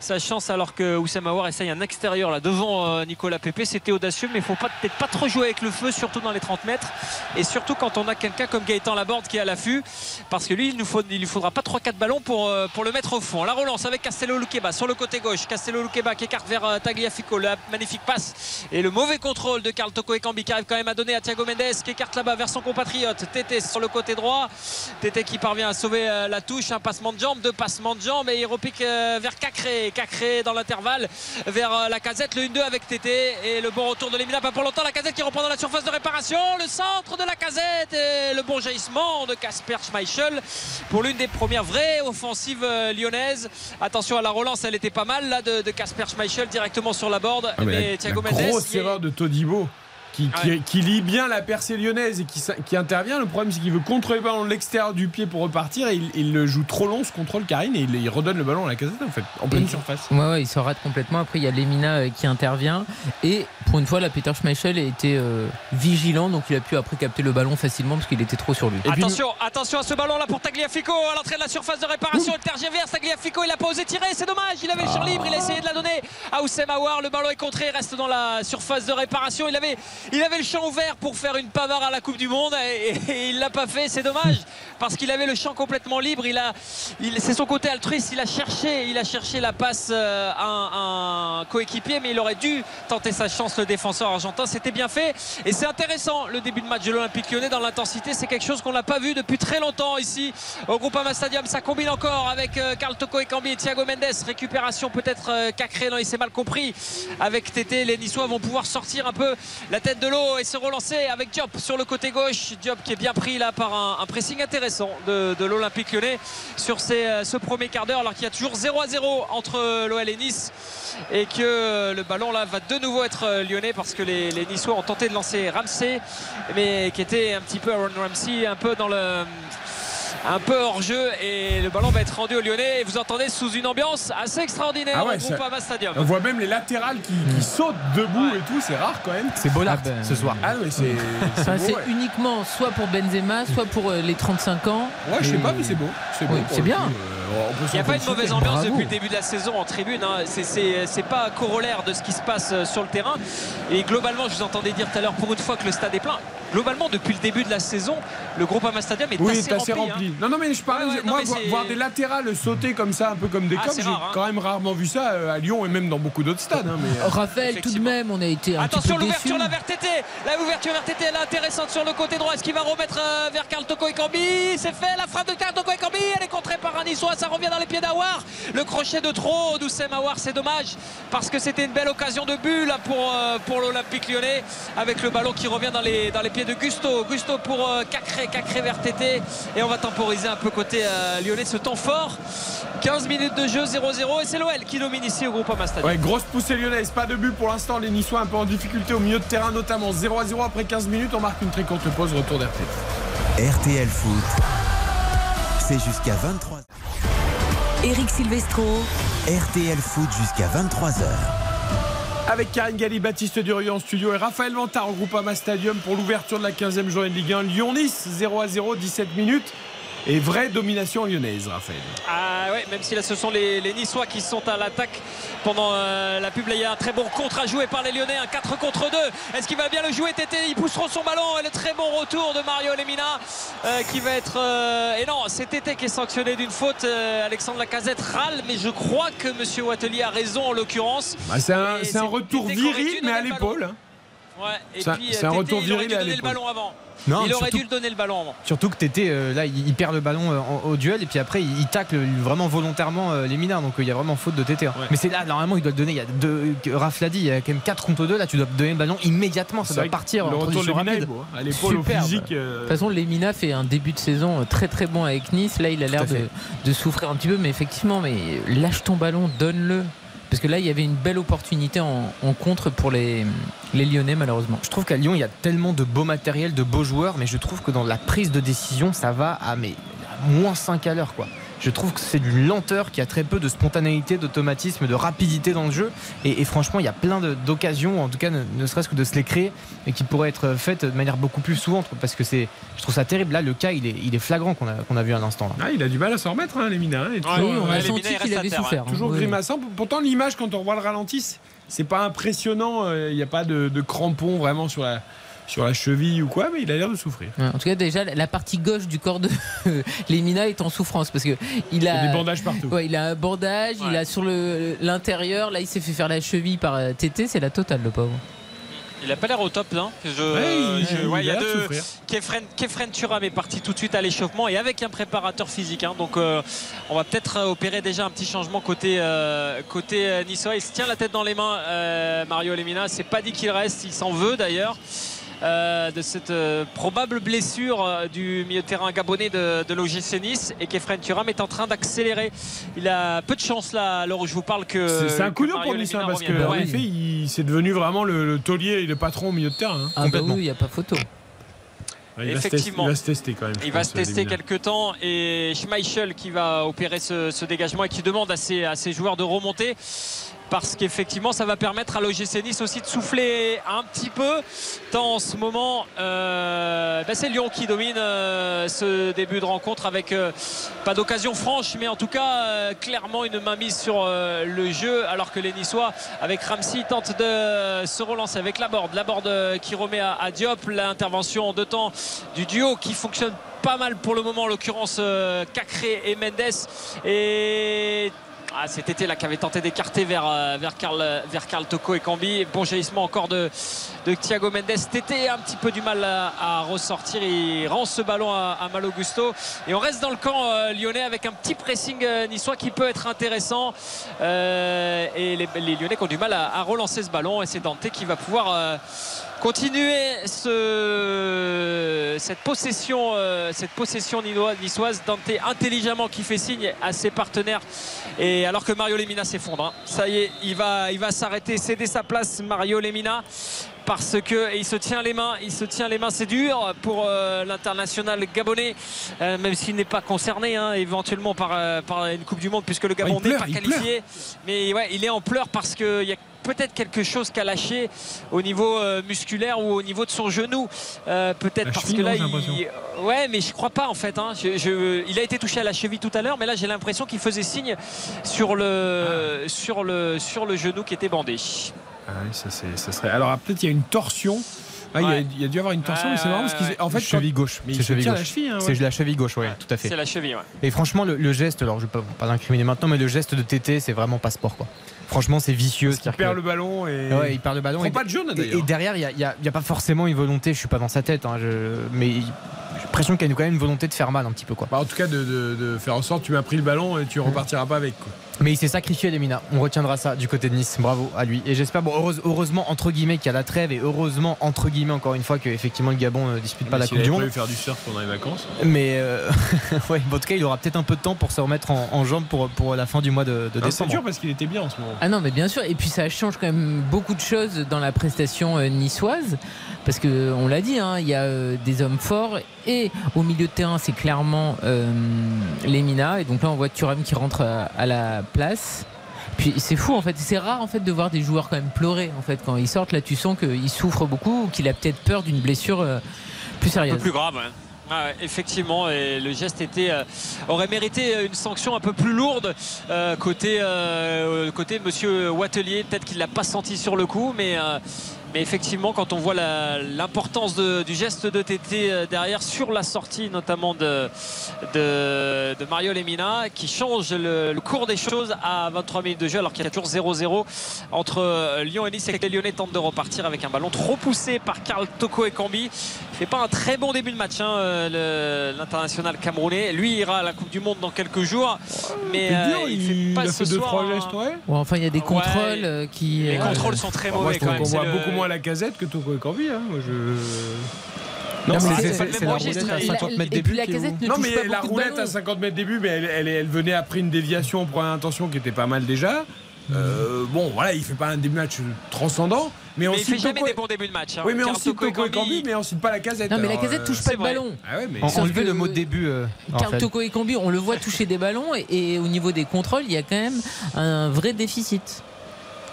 sa chance alors que Oussem Aouar essaye un extérieur là devant euh, Nicolas Pepe. C'était audacieux, mais il faut pas peut-être pas trop jouer avec le feu, surtout dans les 30 mètres et surtout quand on a quelqu'un comme Gaëtan Laborde qui est à l'affût, parce que lui il faut, il lui faudra pas 3-4 ballons pour, euh, pour le mettre au fond. La relance avec Castello Luqueba sur le côté gauche, Castello Luqueba qui écarte vers euh, Tagliafico, la magnifique passe et le mauvais contrôle de Carl Toko Ekambi qui arrive quand même à donner à Thiago Mendes qui écarte là-bas vers son compatriote Tété sur le côté droit. Tété qui parvient à sauver la touche, un passement de jambe, deux passements de jambe et il repique euh, vers Cacré. Cacré dans l'intervalle vers euh, la casette, le 1-2 avec Tété et le bon retour de Lemina pas pour longtemps. La casette qui reprend dans la surface de réparation, le centre de la casette et le bon jaillissement de Casper Schmeichel pour l'une des premières vraies offensives euh, lyonnaises. Attention à la relance, elle était pas mal là de Casper Schmeichel directement sur la board. Ah, mais mais la- Thiago la Mendes. grosse est- erreur de Todibo. Qui, qui- qui lit bien la percée lyonnaise et qui, intervient. Le problème, c'est qu'il veut contrôler le ballon de l'extérieur du pied pour repartir et il, il le joue trop long, ce contrôle Karine, et il, il redonne le ballon à la casette en fait, en pleine Et- surface. Ouais, ouais, il se rate complètement. Après, il y a Lemina euh, qui intervient. Et pour une fois, là, Peter Schmeichel a été euh, vigilant. Donc, il a pu après capter le ballon facilement parce qu'il était trop sur lui. Attention, attention à ce ballon là pour Tagliafico à l'entrée de la surface de réparation. Il tergiverse Tagliafico, il a pas osé tirer, c'est dommage. Il avait le champ libre, il a essayé de la donner à Oussem Aouar. Le ballon est contré, il reste dans la surface de réparation. Il avait, il avait le champ ouvert pour faire une pavard à la Coupe du Monde et, et- et il l'a pas fait. C'est dommage parce qu'il avait le champ complètement libre. Il c'est son côté altruiste. Il a cherché, il a cherché la passe euh, à un, coéquipier, mais il aurait dû tenter sa chance le défenseur argentin. C'était bien fait et c'est intéressant le début de match de l'Olympique Lyonnais dans l'intensité. C'est quelque chose qu'on n'a pas vu depuis très longtemps ici au Groupama Stadium. Ça combine encore avec euh, Carl Toko Ekambi et Thiago Mendes. Récupération peut-être euh, Cacré, non, il s'est mal compris. Avec Tété, les Niçois vont pouvoir sortir un peu la tête de l'eau et se relancer avec Diop sur le côté gauche. Diop qui est bien pris là par un, pressing intéressant de, de l'Olympique Lyonnais sur euh, ce premier quart d'heure alors qu'il y a toujours 0 à 0 entre l'OL et Nice et que euh, le ballon là va de nouveau être euh, lyonnais parce que les, les Niçois ont tenté de lancer Ramsey mais qui était un petit peu Aaron Ramsey un peu dans le un peu hors jeu et le ballon va être rendu aux Lyonnais et vous entendez sous une ambiance assez extraordinaire Ah ouais, au Groupama Stadium. On voit même les latérales qui, qui sautent debout et tout, c'est rare quand même. C'est Bollard Ah ben, ce soir. Ah oui, c'est. Ouais. uniquement soit pour Benzema, soit pour euh, les 35 ans. Ouais, je sais pas, mais c'est beau. C'est Oui, bien. coup, euh, Il n'y a pas une mauvaise ambiance Bravo. depuis le début de la saison en tribune. hein. C'est pas corollaire de ce qui se passe euh, sur le terrain. Et globalement, je vous entendais dire tout à l'heure, pour une fois que le stade est plein, globalement, depuis le début de la saison, le Groupama Stadium est Oui, assez c'est assez rempli. rempli. hein. Non, non, mais je parlais. Ouais, ouais, non, moi, mais voir, des latérales sauter comme ça, un peu comme des Ah, j'ai hein. quand même rarement vu ça euh, à Lyon et même dans beaucoup d'autres stades. hein, mais, euh, Raphaël, tout de même, on a été un Attention petit peu déçus. l'ouverture là vers Tété La ouverture vers Tété elle est intéressante sur le côté droit Est-ce qu'il va remettre euh, vers Carl Toko Ekambi C'est fait la frappe de Carl Toko Ekambi Elle est contrée par un Niçois Ça revient dans les pieds d'Awar Le crochet de trop d'Oussem Awar c'est dommage Parce que c'était une belle occasion de but là pour, euh, pour l'Olympique lyonnais Avec le ballon qui revient dans les, dans les pieds de Gusto Gusto pour euh, Cacré Cacré vers Tété Et on va temporiser un peu côté euh, lyonnais ce temps fort 15 minutes de jeu 0-0 et c'est l'OL qui domine ici au Groupama Stadium Ouais, grosse poussée lyonnaise, pas de but pour l'instant. Les Niçois un peu en difficulté au milieu de terrain, notamment 0 à 0 après 15 minutes. On marque une très courte pause, retour d'RT. RTL Foot. C'est jusqu'à 23h. Eric Silvestro. RTL Foot jusqu'à 23h. Avec Karine Galli, Baptiste Durieux en studio et Raphaël Vantard au Groupama Stadium pour l'ouverture de la 15e journée de Ligue 1. Lyon-Nice, 0 à 0, 17 minutes. Et vraie domination lyonnaise, Raphaël. Ah ouais, même si là ce sont les, les Niçois qui sont à l'attaque pendant euh, la pub. Là, il y a un très bon contre à jouer par les Lyonnais, un 4 contre 2. Est-ce qu'il va bien le jouer Tété? Ils pousseront son ballon et le très bon retour de Mario Lemina euh, qui va être. euh, et non, c'est Tété qui est sanctionné d'une faute. Alexandre Lacazette râle, mais je crois que Monsieur Wattelier a raison en l'occurrence. Bah, c'est un, retour viril, mais à l'épaule. Ouais, C'est un- retour il aurait viril dû à donner le ballon avant. Non, il aurait surtout- dû le donner le ballon avant. Surtout que Tété, euh, là, il, il perd le ballon euh, au duel et puis après, il, il tacle vraiment volontairement euh, les minards. Donc euh, il y a vraiment faute de Tété. hein. Mais c'est là, normalement, il doit le donner. Il y a deux, Raph l'a dit, il y a quand même 4 contre 2. Là, tu dois donner le ballon immédiatement. Ça doit partir le retour de rapide. À l'épaule, physique, euh, De toute façon, Lemina fait un début de saison très très bon avec Nice. Là, il a l'air de, de souffrir un petit peu, mais effectivement, mais lâche ton ballon, donne-le. Parce que là, il y avait une belle opportunité en, contre pour les, Lyonnais, malheureusement. Je trouve qu'à Lyon, il y a tellement de beau matériel, de beaux joueurs, mais je trouve que dans la prise de décision, ça va à, mais, à moins 5 à l'heure. quoi. Je trouve que c'est d'une lenteur qui a très peu de spontanéité, d'automatisme, de rapidité dans le jeu. Et, et franchement, il y a plein d'occasions, en tout cas, ne, ne serait-ce que de se les créer, et qui pourraient être faites de manière beaucoup plus souvent. Parce que c'est, je trouve ça terrible. Là, le cas, il est, il est flagrant qu'on a, vu à l'instant. là. Ah, il a du mal à s'en remettre, hein, Lemina. hein, oui, on a senti qu'il avait souffert. hein. Toujours Oui. grimaçant. Pourtant, l'image, quand on revoit le ralenti, c'est pas impressionnant. euh, Il n'y a pas de, de crampon vraiment sur la, sur la cheville ou quoi, mais il a l'air de souffrir. Ouais, En tout cas, déjà, la partie gauche du corps de [laughs] Lemina est en souffrance parce que il a Il y a des bandages partout. Ouais, il a un bandage, il a sur le l'intérieur. Là, il s'est fait faire la cheville par euh, Tété. C'est la totale, le pauvre. Il a pas l'air au top, non Je, Ouais, il- je- il ouais, il y a deux. Kefren, Kefren Turam est parti tout de suite à l'échauffement et avec un préparateur physique. hein. donc, euh, on va peut-être euh, opérer déjà un petit changement côté euh, côté niçois. Il se tient la tête dans les mains, euh, Mario Lemina. C'est pas dit qu'il reste. Il s'en veut d'ailleurs. Euh, de cette euh, probable blessure euh, du milieu de terrain gabonais de, de l'OGC Nice et Kefren Turam est en train d'accélérer. Il a peu de chance là où je vous parle que. C'est un coup dur pour Nice, hein, parce que en Ouais. effet, il c'est devenu vraiment le, le taulier et le patron au milieu de terrain. hein. Ah bah oui, il n'y a pas photo. Il, va se tester, Effectivement. il va se tester quand même. Il va se tester quelques temps et Schmeichel qui va opérer ce, ce dégagement et qui demande à ses, à ses joueurs de remonter parce qu'effectivement ça va permettre à l'OGC Nice aussi de souffler un petit peu. Tant en ce moment euh, ben, c'est Lyon qui domine euh, ce début de rencontre avec euh, pas d'occasion franche mais en tout cas clairement une mainmise sur le jeu. Alors que les Niçois avec Ramsey tentent de se relancer avec Laborde. Laborde euh, qui remet à, Diop l'intervention en deux temps du duo qui fonctionne pas mal pour le moment en l'occurrence Cacré et Mendes. Et ah, cet été là qui avait tenté d'écarter vers, euh, vers, Toko et Cambi. Bon jaillissement encore de, Thiago Mendes. A un petit peu du mal à, ressortir. Il rend ce ballon à, à Malo Gusto. Et on reste dans le camp euh, lyonnais avec un petit pressing euh, niçois qui peut être intéressant. Euh, et les, Lyonnais qui ont du mal à, relancer ce ballon. Et c'est Dante qui va pouvoir. euh, continuer ce, cette possession euh, cette possession niçoise Dante intelligemment qui fait signe à ses partenaires et alors que Mario Lemina s'effondre hein. ça y est il va, il va s'arrêter céder sa place Mario Lemina parce que il se tient les mains il se tient les mains c'est dur pour euh, l'international gabonais euh, même s'il n'est pas concerné hein, éventuellement par, euh, par une coupe du monde puisque le Gabon il n'est pas qualifié mais ouais il est en pleurs parce qu'il y a peut-être quelque chose qu'a lâché au niveau euh, musculaire ou au niveau de son genou Euh, peut-être parce cheville, que là il... ouais mais je crois pas en fait hein. Je- je- il a été touché à la cheville tout à l'heure mais là j'ai l'impression qu'il faisait signe sur le, sur le, sur le genou qui était bandé Ah oui, ça, c'est- ça serait. Alors peut-être il y a une torsion. Ah, il, y a, Ouais. il y a dû y avoir une torsion, Ouais, mais c'est marrant parce ouais, ouais. en fait cheville gauche. Mais C'est il se cheville tient gauche. la cheville. hein, ouais. C'est la cheville gauche, ouais, tout à fait. c'est la cheville ouais. Et franchement, le, le geste, alors je ne vais pas, pas l'incriminer maintenant, mais le geste de Tété, c'est vraiment pas sport. Quoi. Franchement, c'est vicieux. Il perd que- le ballon et. Ouais, il perd le ballon. Et, pas de jaune, et- derrière, il n'y a, il y a pas forcément une volonté, je suis pas dans sa tête, hein, je- mais il- j'ai l'impression qu'il y a quand même une volonté de faire mal un petit peu. Quoi. Bah, en tout cas, de, de- de faire en sorte, tu m'as pris le ballon et tu repartiras pas avec. Quoi. Mais il s'est sacrifié, Lemina. On retiendra ça du côté de Nice. Bravo à lui. Et j'espère, bon, heureuse- heureusement, entre guillemets, qu'il y a la trêve et heureusement, entre guillemets, encore une fois, que effectivement le Gabon ne dispute pas Mais la Coupe du Monde. prévu faire du surf pendant les vacances. Mais euh, [laughs] ouais, bon, en tout cas, il aura peut-être un peu de temps pour se remettre en, en jambes pour, pour la fin du mois de, de Non, C'est décembre. dur parce qu'il était bien en ce moment. Ah non, mais bien sûr. Et puis ça change quand même beaucoup de choses dans la prestation euh, niçoise. Parce que on l'a dit, hein, il y a euh, des hommes forts et Et au milieu de terrain, c'est clairement euh, Lemina. Et donc là, on voit Thuram qui rentre à, à la place. Puis c'est fou en fait, c'est rare en fait de voir des joueurs quand même pleurer en fait quand ils sortent. Là, tu sens qu'il souffre beaucoup ou qu'il a peut-être peur d'une blessure euh, plus Un sérieuse. peu plus grave. Ah ouais, effectivement, et le geste était, euh, aurait mérité une sanction un peu plus lourde euh, côté, euh, côté Monsieur Wattelier. Peut-être qu'il l'a pas senti sur le coup, mais, mais effectivement, quand on voit l'importance du geste de TT euh, derrière sur la sortie, notamment de, de, de Mario Lemina, qui change le, le cours des choses à 23 minutes de jeu, alors qu'il y a toujours 0-0 entre euh, Lyon et Nice et que les Lyonnais tentent de repartir avec un ballon trop poussé par Karl Toko et Cambi. Il fait pas un très bon début de match, hein, euh, l'international camerounais. Lui ira à la Coupe du Monde dans quelques jours, mais euh, dur, il, il, fait pas a ce fait deux, trois gestes, ouais. Ouais, enfin, il y a des contrôles Ouais, qui. les euh, contrôles sont très moi, mauvais je quand même. voit beaucoup moins la casette que Toko et Cambi. Hein. Moi, je... Non, mais c'est- la la roulette à à 50 mètres ne Non, touche mais pas la de roulette à 50 mètres des buts, mais elle, elle, elle venait après une déviation en première intention qui était pas mal déjà. Euh, bon, voilà, il fait pas un début de match transcendant, mais, on Mais il cite fait jamais des bons débuts de match. hein. Oui, mais on cite Toko Cambi, mais on cite pas la casette. Non, mais la casette euh, touche pas de vrai. ballon. Ah ouais, mais que le mot début. euh, Raphaël. Toko et Cambi, on le voit toucher des ballons et, et au niveau des contrôles, il y a quand même un vrai déficit.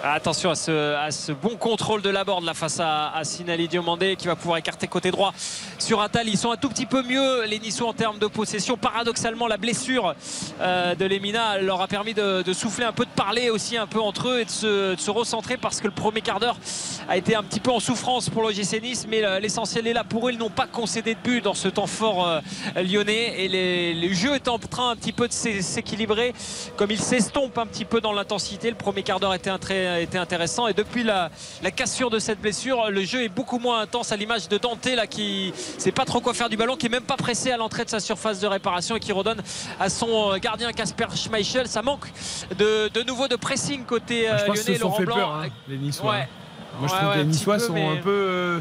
Attention à ce, bon contrôle de la borde là face à, à Sinali Diomandé qui va pouvoir écarter côté droit sur Attal. Ils sont un tout petit peu mieux les Niçois en termes de possession. Paradoxalement, la blessure euh, de Lemina leur a permis de, souffler un peu, de parler aussi un peu entre eux et de se, recentrer parce que le premier quart d'heure a été un petit peu en souffrance pour l'OGC Nice. Mais euh, l'essentiel est là pour eux. Ils n'ont pas concédé de but dans ce temps fort euh, lyonnais et les, les jeux est en train un petit peu de s'é- s'équilibrer comme il s'estompe un petit peu dans l'intensité. Le premier quart d'heure était, un très- était intéressant et depuis la, la cassure de cette blessure, le jeu est beaucoup moins intense à l'image de Dante là qui sait pas trop quoi faire du ballon, qui est même pas pressé à l'entrée de sa surface de réparation et qui redonne à son euh, gardien Casper Schmeichel. Ça manque de, de nouveau de pressing côté Je pense qu'ils lyonnais. se sont Laurent fait Blanc. peur, hein, les Niçois. Ouais. Moi, je Ouais, trouve ouais, que les Niçois peu, sont mais- un peu. euh,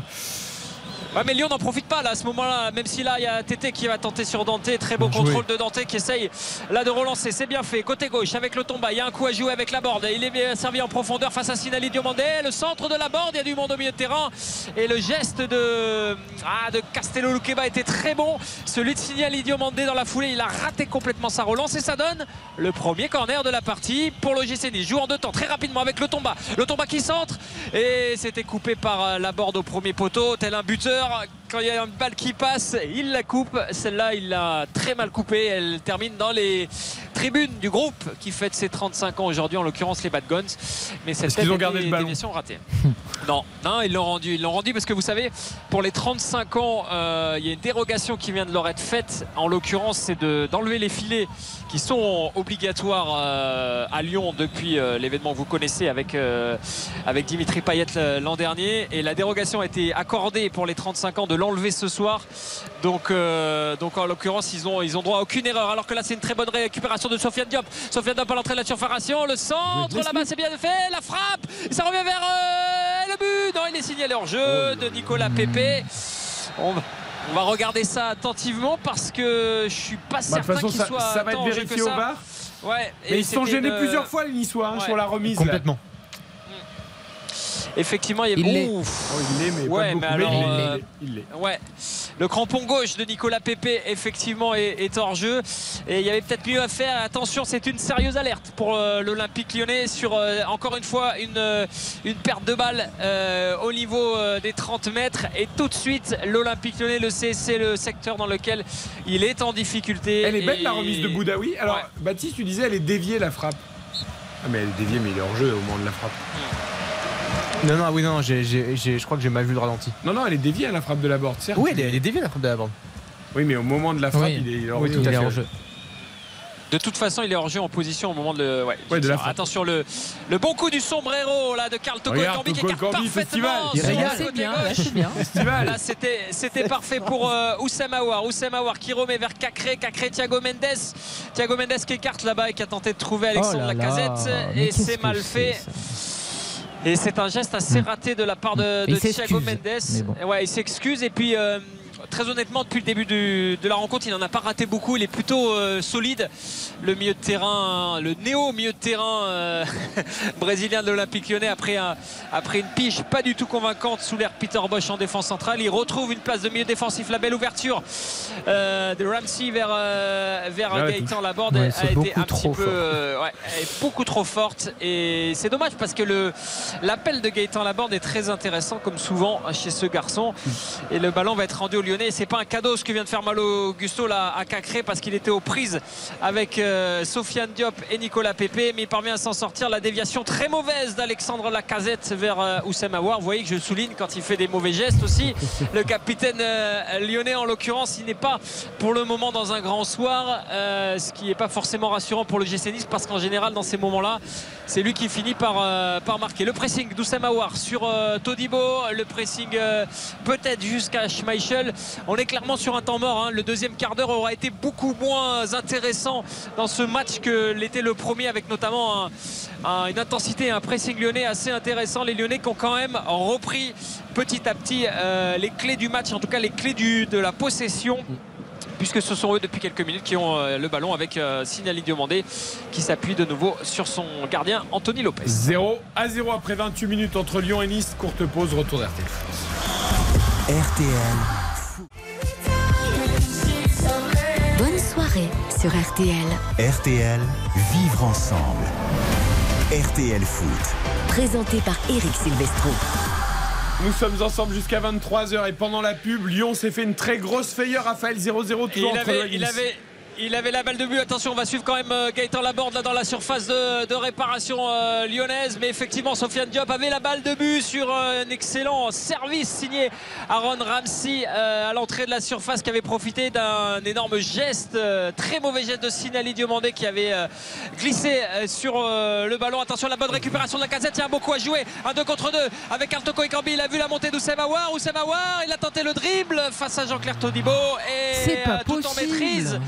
Ouais, mais Lyon n'en profite pas là à ce moment-là, même si là il y a Tété qui va tenter sur Dante. Très beau contrôle joué. de Dante qui essaye là de relancer. C'est bien fait. Côté gauche avec le tomba. Il y a un coup à jouer avec la borde. Il est bien servi en profondeur face à Sinali Diomandé. Le centre de la borde, il y a du monde au milieu de terrain. Et le geste de, ah, de Castello Luqueba était très bon. Celui de Sinali Diomandé dans la foulée, il a raté complètement sa relance et ça donne le premier corner de la partie pour le GC Nice. Joue en deux temps très rapidement avec le tomba. Le tomba qui centre et c'était coupé par euh, la borde au premier poteau, tel un buteur joueur quand il y a une balle qui passe, il la coupe. Celle-là, il l'a très mal coupée. Elle termine dans les tribunes du groupe qui fête ses 35 ans aujourd'hui, en l'occurrence les Bad Guns. Mais cette Est-ce qu'ils ont tête gardé le ballon ratée. [laughs] Non, non, ils l'ont rendu. Ils l'ont rendu parce que vous savez, pour les 35 ans, euh, il y a une dérogation qui vient de leur être faite. En l'occurrence, c'est de- d'enlever les filets qui sont obligatoires euh, à Lyon depuis euh, l'événement que vous connaissez avec, avec Dimitri Payet l'an dernier. Et la dérogation a été accordée pour les 35 ans de l'enlever ce soir. Donc, euh, donc en l'occurrence, ils ont, ils ont droit à aucune erreur. Alors que là, c'est une très bonne récupération de Sofiane Diop. Sofiane Diop à l'entrée de la surfaration. Le centre là-bas, c'est bien fait. La frappe. Ça revient vers euh, le but. Non, il est signalé hors jeu de Nicolas Pepe. On va, on va regarder ça attentivement parce que je suis pas bah, certain qu'il ça, soit ça va être vérifié au bar. Ouais, Mais et ils se sont gênés une- plusieurs fois, les Niçois, hein, Ouais. sur la remise. là. Effectivement, il y a Il l'est. Ouf. Oh, il l'est, mais Ouais, pas beaucoup. mais alors, il l'est, euh, il l'est, il l'est. Ouais, le crampon gauche de Nicolas Pepe effectivement est, est hors jeu et il y avait peut-être mieux à faire. Attention, c'est une sérieuse alerte pour euh, l'Olympique Lyonnais sur euh, encore une fois une, une perte de balle euh, au niveau euh, des 30 mètres et tout de suite l'Olympique Lyonnais le sait, c'est le secteur dans lequel il est en difficulté. Elle est belle et- la remise de Boudaoui. Alors, Ouais. Baptiste, tu disais, elle est déviée la frappe. Ah, mais elle est déviée, mais il est hors jeu au moment de la frappe. Non, non, oui, non, j'ai- j'ai- j'ai- je crois que j'ai mal vu le ralenti. Non, non, elle est déviée à la frappe de la borde, certes. Oui, elle est, elle est déviée la frappe de la bande. Oui, mais au moment de la frappe, Oui. il est il est hors Oui, jeu. tout à Il est fait. hors jeu. De toute façon, il est hors jeu en position au moment de le. Ouais, Ouais, de la Alors, frappe. attention le, le bon coup du sombrero là de Carl Toko Regarde, Ekambi qui Toko écarte Ekambi, parfaitement festival. Il sur régale. le C'est côté bien, gauche. là, c'est bien. Festival. Là, c'était, c'était parfait pour euh, Oussem Aouar. Oussem Aouar qui remet vers Cacré. Cacré, Thiago Mendes. Thiago Mendes qui écarte là-bas et qui a tenté de trouver Alexandre Oh là là, Lacazette. mais Et qu'est-ce c'est que mal fait. ça Et c'est un geste assez raté de la part de, Il de Thiago Mendes. bon. Ouais, il s'excuse et puis. Très honnêtement, depuis le début du- de la rencontre, il n'en a pas raté beaucoup. Il est plutôt euh, solide. Le milieu de terrain, le néo milieu de terrain euh, [laughs] brésilien de l'Olympique lyonnais, après, un- après une piche pas du tout convaincante sous l'air Peter Bosch en défense centrale. Il retrouve une place de milieu défensif. La belle ouverture euh, de Ramsey vers, vers Ah Gaëtan. Laborde Ouais, a été un trop petit peu fort. ouais, elle est beaucoup trop forte et c'est dommage parce que l'appel de Gaëtan Laborde est très intéressant comme souvent chez ce garçon et le ballon va être rendu au Lyonnais c'est pas un cadeau ce que vient de faire Malo Gusto là à Cacré parce qu'il était aux prises avec euh, Sofiane Diop et Nicolas Pépé. Mais il parvient à s'en sortir. La déviation très mauvaise d'Alexandre Lacazette vers euh, Oussem Aouar. Vous voyez que je souligne quand il fait des mauvais gestes aussi. [laughs] Le capitaine euh, lyonnais en l'occurrence il n'est pas pour le moment dans un grand soir. Euh, ce qui n'est pas forcément rassurant pour le GC Nice parce qu'en général dans ces moments là c'est lui qui finit par, par marquer. Le pressing d'Oussem Aouar sur Todibo. Le pressing peut-être jusqu'à Schmeichel on est clairement sur un temps mort hein. le deuxième quart d'heure aura été beaucoup moins intéressant dans ce match que l'était le premier avec notamment un- un- une intensité un pressing lyonnais assez intéressant les lyonnais qui ont quand même repris petit à petit euh, les clés du match en tout cas les clés du, de la possession puisque ce sont eux depuis quelques minutes qui ont euh, le ballon avec euh, Signali Diomandé qui s'appuie de nouveau sur son gardien Anthony Lopez 0 à 0 après 28 minutes entre Lyon et Nice. Courte pause, retour d'RTL. RTL, Bonne soirée sur RTL. RTL, vivre ensemble. RTL Foot. Présenté par Eric Silvestro. Nous sommes ensemble jusqu'à 23h et pendant la pub, Lyon s'est fait une très grosse frayeur. Raphaël 0-0 toujours il entre avait, il avait il avait la balle de but. Attention, on va suivre quand même euh, Gaëtan Laborde là dans la surface de, de réparation euh, lyonnaise. Mais effectivement, Sofiane Diop avait la balle de but sur euh, un excellent service signé Aaron Ramsey euh, à l'entrée de la surface qui avait profité d'un énorme geste, euh, très mauvais geste de Sinali Diomandé qui avait euh, glissé euh, sur euh, le ballon. Attention, la bonne récupération de la casette. Il y a beaucoup à jouer. Un 2 contre 2 avec Altoko et Cambi. Il a vu la montée d'Oussem Aouar. Oussem Aouar, il a tenté le dribble face à Jean-Claire Todibo. Et euh, tout en maîtrise.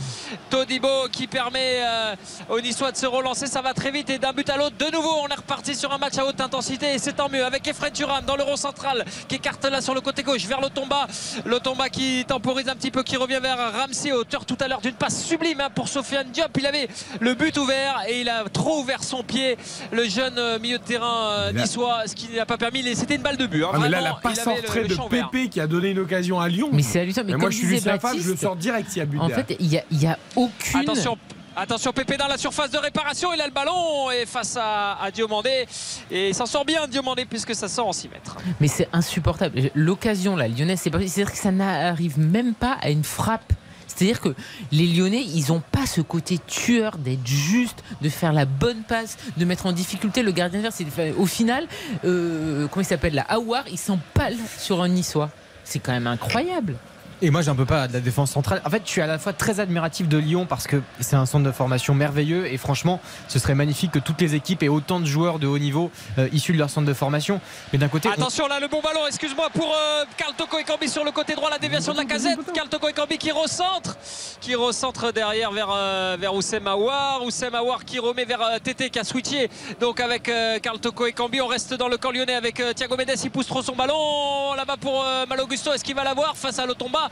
Todibo qui permet euh, aux Niçois de se relancer. Ça va très vite et d'un but à l'autre. De nouveau, on est reparti sur un match à haute intensité et c'est tant mieux avec Efren Turam dans le rond central qui écarte là sur le côté gauche vers Lotomba. Lotomba qui temporise un petit peu, qui revient vers Ramsey, auteur tout à l'heure d'une passe sublime hein, pour Sofiane Diop. Il avait le but ouvert et il a trop ouvert son pied. Le jeune euh, milieu de terrain euh, niçois, ce qui n'a pas permis. C'était une balle de but. hein. Ah, mais là, la passe il en avait le- retrait le de vert. Pépé qui a donné une occasion à Lyon. Mais c'est hallucinant. Mais moi, comme je suis disait Lucien Favre, je le sors direct s'il y a but En derrière. fait, il n'y a, il y a aucune. Attention, attention, Pépé dans la surface de réparation. Il a le ballon et face à, à Diomandé. Et il s'en sort bien, Diomandé, puisque ça sort en 6 mètres. Mais c'est insupportable. L'occasion, là, lyonnaise, C'est-à-dire que ça n'arrive même pas à une frappe. C'est-à-dire que les Lyonnais, ils n'ont pas ce côté tueur d'être juste, de faire la bonne passe, de mettre en difficulté le gardien adverse. Au final, euh, comment il s'appelle là Aouar, il s'empale sur un niçois. C'est quand même incroyable. Et moi, j'en peux pas de la défense centrale. En fait, je suis à la fois très admiratif de Lyon parce que c'est un centre de formation merveilleux et franchement, ce serait magnifique que toutes les équipes aient autant de joueurs de haut niveau euh, issus de leur centre de formation. Mais d'un côté, on- Attention là, le bon ballon, excuse-moi pour euh, Karl Toko Ekambi sur le côté droit, la déviation de la casette. Karl Toko Ekambi qui recentre, qui recentre derrière vers, euh, vers Oussem Aouar. Oussem Aouar qui remet vers euh, Tété qui a switché. Donc avec euh, Karl Toko Ekambi, on reste dans le camp lyonnais avec euh, Thiago Mendes. Il pousse trop son ballon là-bas pour euh, Malo Gusto. Est-ce qu'il va l'avoir face à Lotomba?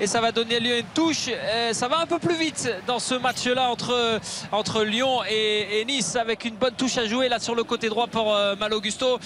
Et ça va donner lieu à une touche. Euh, ça va un peu plus vite dans ce match-là entre, entre Lyon et, et Nice avec une bonne touche à jouer là sur le côté droit pour euh, Malo Gusto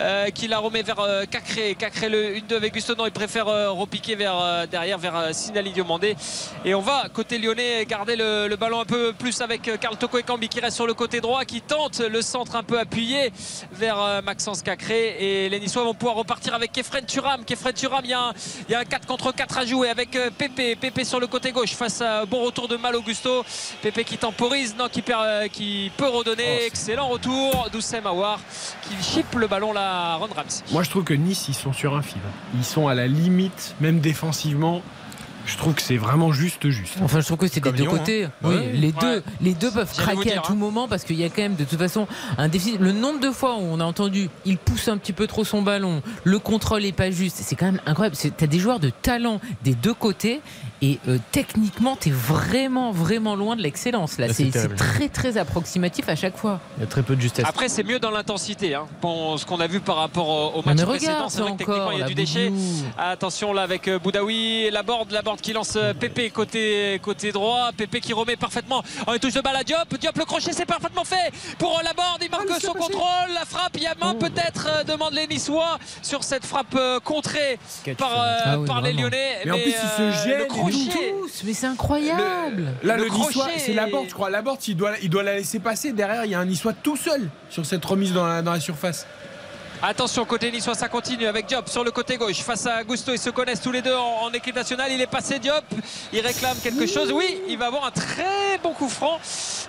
euh, qui la remet vers euh, Cacré. Cacré le 1-2 avec Gusto. Non, il préfère repiquer vers, derrière vers Sinali Diomandé. Et on va côté lyonnais garder le, ballon un peu plus avec Karl Toko Ekambi qui reste sur le côté droit qui tente le centre un peu appuyé vers Maxence Cacré. Et les Niçois vont pouvoir repartir avec Kefren Turam. Kefren Turam, il y a un, il y a un 4 contre 4 à jouer avec euh, Pépé. Pépé sur le côté gauche face à un bon retour de Mal Augusto. Pépé qui temporise, non, qui, perd, euh, qui peut redonner. Excellent retour d'Oussem Aouar qui chipe le ballon là Ron Ramsey. Moi, je trouve que Nice, ils sont sur un fil. Ils sont à la limite, même défensivement. Je trouve que c'est vraiment juste, juste. Enfin, je trouve que c'est des deux Lyon, côtés. hein. Oui, Ouais. les, Ouais. deux, les deux peuvent craquer dire, à tout hein. moment parce qu'il y a quand même de toute façon un déficit. Le nombre de fois où on a entendu il pousse un petit peu trop son ballon, le contrôle est pas juste, c'est quand même incroyable. C'est- T'as des joueurs de talent des deux côtés Et euh, techniquement, tu es vraiment, vraiment loin de l'excellence. Là, Là, c'est très, très approximatif à chaque fois. Il y a très peu de justesse. Après, c'est mieux dans l'intensité. Hein, ce qu'on a vu par rapport au, match précédent. C'est vrai que techniquement, il y a du déchet. Attention là avec euh, Boudaoui, la board, la board qui lance euh, Pépé côté, côté droit. Pépé qui remet parfaitement en touche de balle à Diop. Diop le crochet, c'est parfaitement fait pour la board. Il marque son contrôle. La frappe, il y a main Oh. peut-être, euh, demande les Niçois sur cette frappe euh, contrée par, euh, Ah oui, par les. Lyonnais. Mais en plus, il se gêne le crochet. Tous, mais c'est incroyable. Là, Le le, Niçois, c'est la est- porte, je crois. La porte, il doit, il doit la laisser passer. Derrière, il y a un Niçois tout seul sur cette remise dans la, dans la surface. Attention côté niçois ça continue avec Diop sur le côté gauche. Face à Gusto ils se connaissent tous les deux en, en équipe nationale. Il est passé Diop. Il réclame quelque chose. Oui il va avoir un très bon coup franc.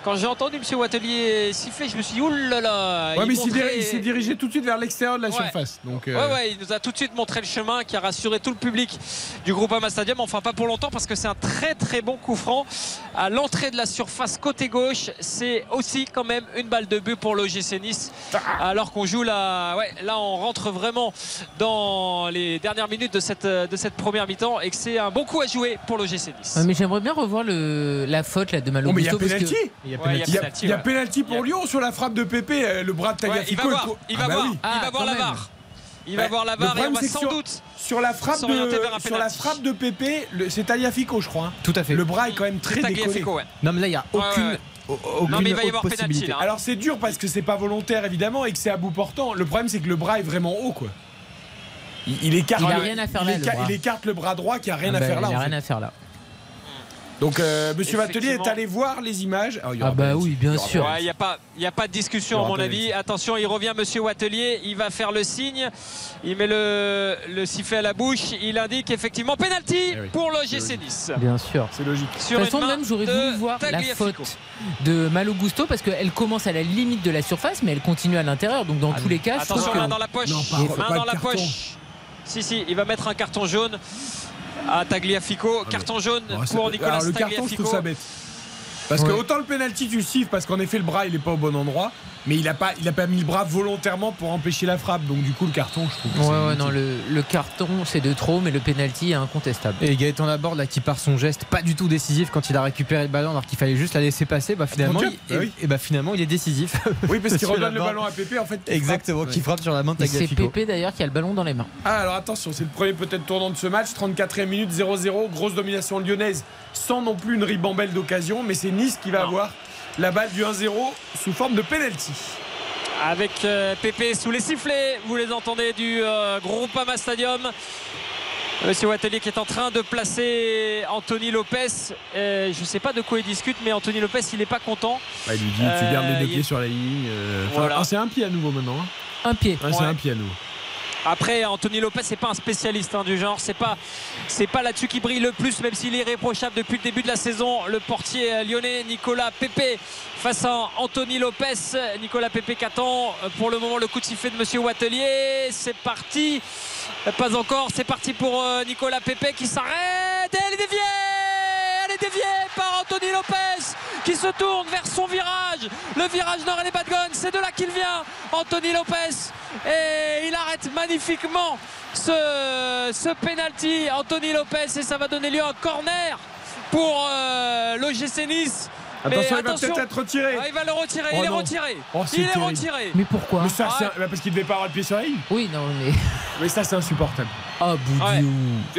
Quand j'ai entendu Monsieur Wattelier siffler je me suis dit oulala Ouais, il mais il s'est montrait- diri- il s'est dirigé tout de suite vers l'extérieur de la Ouais. surface. Donc, euh, Ouais, ouais, il nous a tout de suite montré le chemin qui a rassuré tout le public du groupe Ama Stadium. Enfin, pas pour longtemps parce que c'est un très très bon coup franc à l'entrée de la surface côté gauche. C'est aussi quand même une balle de but pour l'OGC Nice. Alors qu'on joue là, ouais, là on rentre vraiment dans les dernières minutes de cette, de cette première mi-temps et que c'est un bon coup à jouer pour l'OGC Nice. Ouais, mais j'aimerais bien revoir le, la faute là, de Malo Oh, mais il y a pénalty Il y a pénalty, pour Lyon sur la frappe de Pépé, euh, le bras de Ouais, il Tagliafico. il Ah va bah voir, oui. il va Ah, voir quand la même. Il va Ouais, voir la le VAR et on problème, va sans sur- doute Sur la frappe de, sur la frappe de Pépé, c'est Tagliafico, je crois. hein. Tout à fait. Le bras est quand même très décollé. Tagliafico, ouais. Non, mais là, il n'y a Ouais, aucune, ouais. aucune Non, mais il va y avoir possibilité. là. Alors c'est dur parce que c'est pas volontaire évidemment et que c'est à bout portant. Le problème c'est que le bras est vraiment haut quoi. Il, il écarte, Il a le- rien à faire il là, le éca- bras. il écarte le bras droit qui a rien Ah à bah, faire là. Il a en rien fait. à faire là. Donc euh, Monsieur Vatelier est allé voir les images. Ah, il y Ah bah oui, bien Il sûr. Il n'y a, pas- y a pas de discussion Il à mon avis. Attention, il revient Monsieur Wattelier. Il va faire le signe. Il met le, le sifflet à la bouche. Il indique effectivement penalty Eh oui. pour l'OGC Nice. Bien sûr. C'est logique. De Sur toute façon, même j'aurais de voulu voir la faute de Malo Gusto parce qu'elle commence à la limite de la surface, mais elle continue à l'intérieur. Donc dans tous les cas, je trouve Attention, que- main dans la poche. Non, pas- main pas dans de la carton. poche. Si, si, il va mettre un carton jaune à Tagliafico. Carton jaune Ah, c'est- pour Nicolas Alors le carton, je Tagliafico. trouve ça bête. Parce que autant le penalty tu le siffles parce qu'en effet le bras il est pas au bon endroit, mais il a pas il a pas mis le bras volontairement pour empêcher la frappe. Donc du coup le carton je trouve. que Ouais, non, le, le carton c'est de trop, mais le penalty est incontestable. Et Gaëtan Laborde là qui part son geste pas du tout décisif quand il a récupéré le ballon alors qu'il fallait juste la laisser passer bah finalement il, bah oui. et, et bah finalement il est décisif Oui parce qu'il [laughs] redonne le ballon à Pépé en fait. qui exactement frappe. qui frappe sur la main de c'est Pépé d'ailleurs qui a le ballon dans les mains. Ah alors attention, c'est le premier peut-être tournant de ce match, 34e minute 0-0, grosse domination lyonnaise sans non plus une ribambelle d'occasion, mais c'est Nice qui va avoir la balle du 1-0 sous forme de penalty. avec euh, Pépé sous les sifflets. Vous les entendez du euh, Groupama Stadium. Monsieur Wattelier qui est en train de placer Anthony Lopez. Euh, je ne sais pas de quoi il discute, mais Anthony Lopez, il n'est pas content. Il lui dit Euh, tu gardes les deux il- pieds sur la ligne. euh, Voilà. ah, c'est un pied à nouveau maintenant. hein. Un pied. Ah, c'est Ouais. un pied à nouveau. Après, Anthony Lopez, c'est pas un spécialiste hein, du genre. C'est pas, pas là-dessus qu'il brille le plus, même s'il est irréprochable depuis le début de la saison. Le portier euh, lyonnais Nicolas Pepe face à Anthony Lopez. Nicolas Pepe qui attend euh, pour le moment le coup de sifflet de Monsieur Wattelier. C'est parti. Euh, Pas encore. C'est parti pour Nicolas Pepe qui s'arrête. Et elle. Déviée par Anthony Lopez qui se tourne vers son virage. Le virage nord et les Badgones, c'est de là qu'il vient. Anthony Lopez. Et il arrête magnifiquement ce, ce penalty. Anthony Lopez et ça va donner lieu à un corner pour euh, l'OGC Nice. Mais Attention, il va peut-être être retiré. Ah, il va le retirer, Oh il est non. retiré. Oh, il est retiré. Mais pourquoi Mais ça, Ah un- bah, parce qu'il devait pas avoir le pied sur la ligne. Oui, non, mais. [laughs] Mais ça, c'est insupportable. Oh, Boudiou.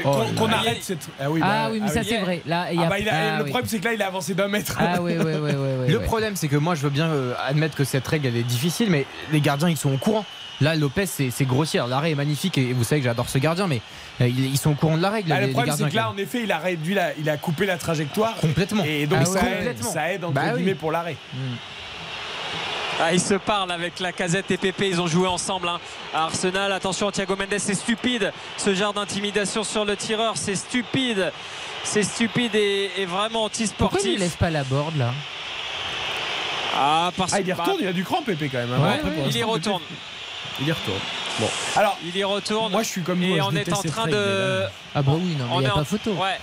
Oh Qu'on là. arrête cette. Ah oui, Ah bah, oui, mais ça, c'est vrai. Là, il y a- Ah bah, il a- ah le oui. problème, c'est que là, il a avancé d'un mètre. Ah oui, oui, oui, oui, oui, le problème c'est que moi je veux bien euh, admettre que cette règle elle est difficile mais les gardiens ils sont au courant Là, Lopez, c'est. Alors, L'arrêt est magnifique et vous savez que j'adore ce gardien, mais euh, ils ils sont au courant de la règle. Ah, le les problème, c'est que là, en effet, il a réduit, la- il a coupé la trajectoire. Complètement. Et donc, Ah ça, ouais. aide, ça aide, entre Bah oui. guillemets, pour l'arrêt. Ah, ils se parlent avec la casette et Pépé, ils ont joué ensemble hein. à Arsenal. Attention, Thiago Mendes, c'est stupide. Ce genre d'intimidation sur le tireur, c'est stupide. C'est stupide et, et vraiment Pourquoi il ne anti-sportif. laisse pas la board là? Ah, parce Ah, il y bah, retourne, il a du cran, Pépé, quand même. hein. Ouais, il y retourne. Pépé, Il y retourne. Bon. Alors, Il y retourne. moi, je suis comme vous. et on est en train de. Ah bah oui, non, mais On il n'y est a en- pas photo. Ouais.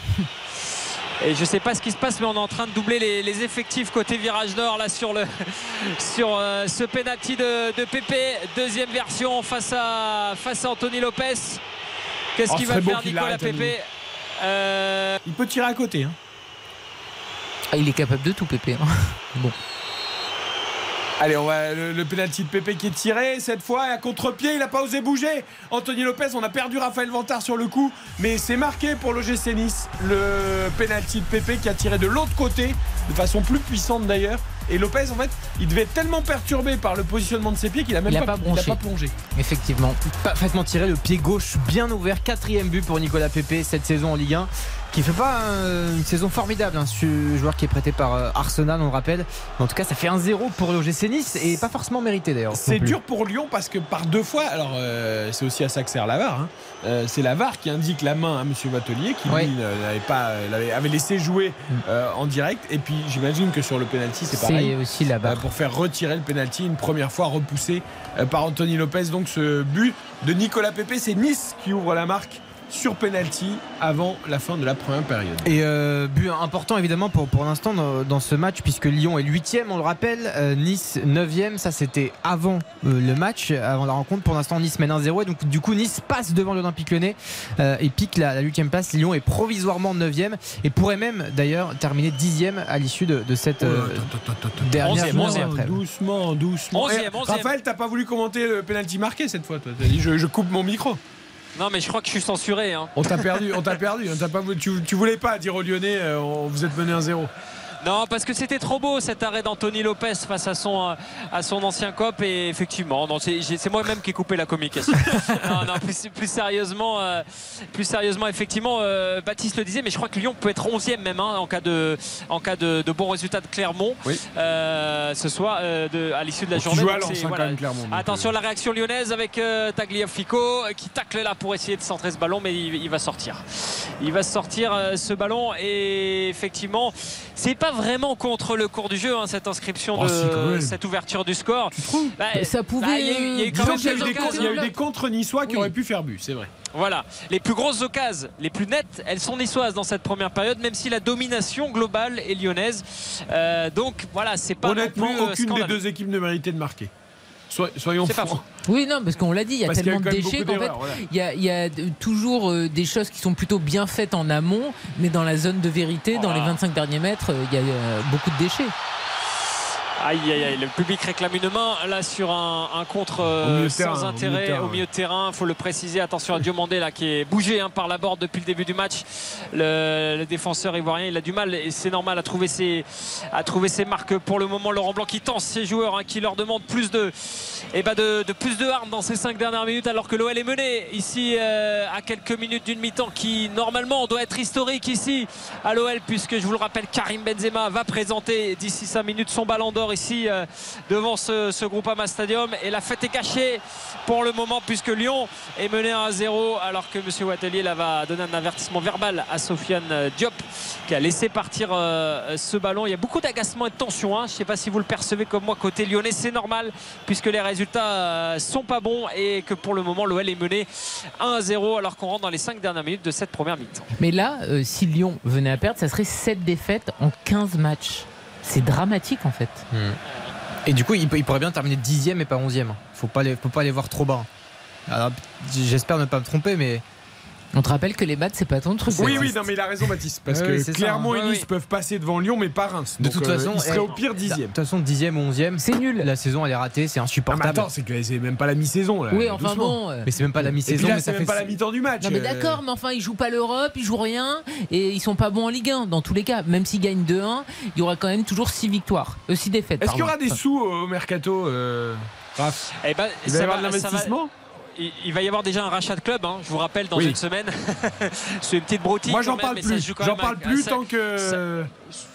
Et je sais pas ce qui se passe, mais on est en train de doubler les, les effectifs côté virage nord là sur le [laughs] sur euh, ce penalty de, de Pépé. Deuxième version face à face à Anthony Lopez. Qu'est-ce Oh, qu'il va faire Nicolas Pépé Euh, Il peut tirer à côté. hein. Ah, il est capable de tout, Pépé. hein. [laughs] Bon. Allez, on va le, le penalty de Pépé qui est tiré cette fois à contre-pied, il n'a pas osé bouger. Anthony Lopez, on a perdu Raphaël Vantard sur le coup, mais c'est marqué pour l'OGC Nice. Le penalty de Pépé qui a tiré de l'autre côté, de façon plus puissante d'ailleurs. Et Lopez, en fait, il devait être tellement perturbé par le positionnement de ses pieds qu'il a même Il a pas, pas il a pas plongé. Effectivement, parfaitement tiré, le pied gauche bien ouvert, quatrième but pour Nicolas Pepe cette saison en Ligue 1, qui fait pas une saison formidable, hein, ce joueur qui est prêté par euh, Arsenal, on le rappelle. Mais en tout cas, ça fait 1-0 pour l'OGC Nice et pas forcément mérité d'ailleurs. C'est dur pour Lyon parce que par deux fois, alors euh, c'est aussi à ça que sert la VAR. hein. Euh, c'est la VAR qui indique la main à Monsieur Vatelier qui lui n'avait pas, avait laissé jouer euh, en direct. Et puis j'imagine que sur le penalty c'est C'est pareil. aussi la VAR. Pour faire retirer le penalty une première fois repoussé par Anthony Lopez. Donc ce but de Nicolas Pepe, c'est Nice qui ouvre la marque sur penalty avant la fin de la première période. Et euh, but important évidemment pour, pour l'instant dans, dans ce match puisque Lyon est 8 on le rappelle, euh, Nice 9 ça c'était avant euh, le match, avant la rencontre. Pour l'instant Nice mène 1-0 et donc du coup Nice passe devant l'Olympique lyonnais euh, et pique la, la 8 place. Lyon est provisoirement 9 et pourrait même d'ailleurs terminer 10 à l'issue de, de cette euh, dernière Doucement, doucement. Raphaël, t'as pas voulu commenter le penalty marqué cette fois, toi. T'as dit je, je coupe mon micro. Non, mais je crois que je suis censuré. hein. On t'a perdu, on t'a perdu. Tu, voulais pas dire aux Lyonnais, euh, vous êtes mené 1-0. Non, parce que c'était trop beau cet arrêt d'Anthony Lopez face à son, euh, à son ancien cop. Et effectivement, non, c'est moi-même qui ai coupé la communication. [laughs] non, non, plus, plus sérieusement, euh, plus sérieusement, effectivement, euh, Baptiste le disait, mais je crois que Lyon peut être 11e même hein, en cas, de, en cas de, de bons résultats de Clermont euh, ce soir, de- à l'issue de la Bon, journée. Donc, hein, Clermont, Attention, la réaction lyonnaise avec Tagliafico qui tacle là pour essayer de centrer ce ballon, mais il, il va sortir. Il va sortir ce ballon et effectivement, c'est pas vraiment contre le cours du jeu hein, cette inscription Oh, de cette ouverture du score. Bah, Ça pouvait, il y a eu- il y a eu quand Disons même qu'il y a eu des des, occasions. con- il y a eu des contre niçois qui Oui. auraient pu faire but, c'est vrai. Voilà, les plus grosses occasions, les plus nettes, elles sont niçoises dans cette première période, même si la domination globale est lyonnaise. Euh, donc voilà, c'est pas Honnêtement, non plus, euh, aucune des deux équipes ne méritait de marquer. Soy- soyons francs. Oui, non, parce qu'on l'a dit, il y a Parce qu'il y a tellement de déchets qu'en fait, voilà. il y a, y toujours euh, des choses qui sont plutôt bien faites en amont, mais dans la zone de vérité, dans les 25 derniers mètres, euh, il y a euh, beaucoup de déchets. Aïe aïe aïe, le public réclame une main là sur un, un contre euh, sans terrain, au milieu de intérêt terrain, au milieu de terrain. Faut le préciser. Attention à Diomandé là qui est bougé hein, par la borde depuis le début du match. Le, le défenseur ivoirien, il a du mal et c'est normal à trouver ses à trouver ses marques pour le moment. Laurent Blanc qui tense ses joueurs, hein, qui leur demande plus de et ben de, de plus de armes dans ces cinq dernières minutes alors que l'OL est mené ici euh, à quelques minutes d'une mi-temps qui normalement doit être historique ici à l'OL puisque je vous le rappelle Karim Benzema va présenter d'ici 5 minutes son ballon d'or ici euh, devant ce, ce Groupama Stadium et la fête est cachée pour le moment puisque Lyon est mené à 0 alors que M. Wattelier là va donner un avertissement verbal à Sofiane euh, Diop qui a laissé partir euh, ce ballon il y a beaucoup d'agacement et de tension hein. je ne sais pas si vous le percevez comme moi côté lyonnais c'est normal puisque les résultats sont pas bons et que pour le moment l'OL est mené 1 0 alors qu'on rentre dans les 5 dernières minutes de cette première mi-temps Mais là, si Lyon venait à perdre, ça serait 7 défaites en 15 matchs. C'est dramatique en fait. Et du coup, il, pourrait bien terminer 10 et pas 11 Faut pas les, faut pas les voir trop bas. J'espère ne pas me tromper, mais. On te rappelle que les battes, c'est pas ton truc. Oui, oui, non, mais il a raison, Baptiste. Parce que oui, c'est ça, Clermont hein. et Ouais, Nice oui. peuvent passer devant Lyon, mais pas Reims. De Donc, toute euh, façon, il serait eh, au pire De dixième. toute façon, 10 ou 11 C'est nul. La saison, elle est ratée, c'est Ah, mais insupportable. attends, c'est que c'est même pas la mi-saison. là. Oui, enfin Doucement. bon. euh, mais c'est même pas la Et puis mi-saison, là, mais c'est ça même fait. pas la mi-temps du match. Non mais euh. d'accord, mais enfin ils jouent pas l'Europe, ils jouent rien et ils sont pas bons en Ligue 1 dans tous les cas. Même s'ils gagnent 2-1, il y aura quand même toujours 6 victoires, 6 défaites. Est-ce qu'il y aura des sous au mercato, euh, Raph? Eh ben, Il va y ça avoir de va- va- l'investissement? Il, il va y avoir déjà un rachat de club, hein, je vous rappelle, dans Oui. une semaine. [laughs] c'est une petite broutille. Moi, j'en parle plus. J'en parle plus tant que.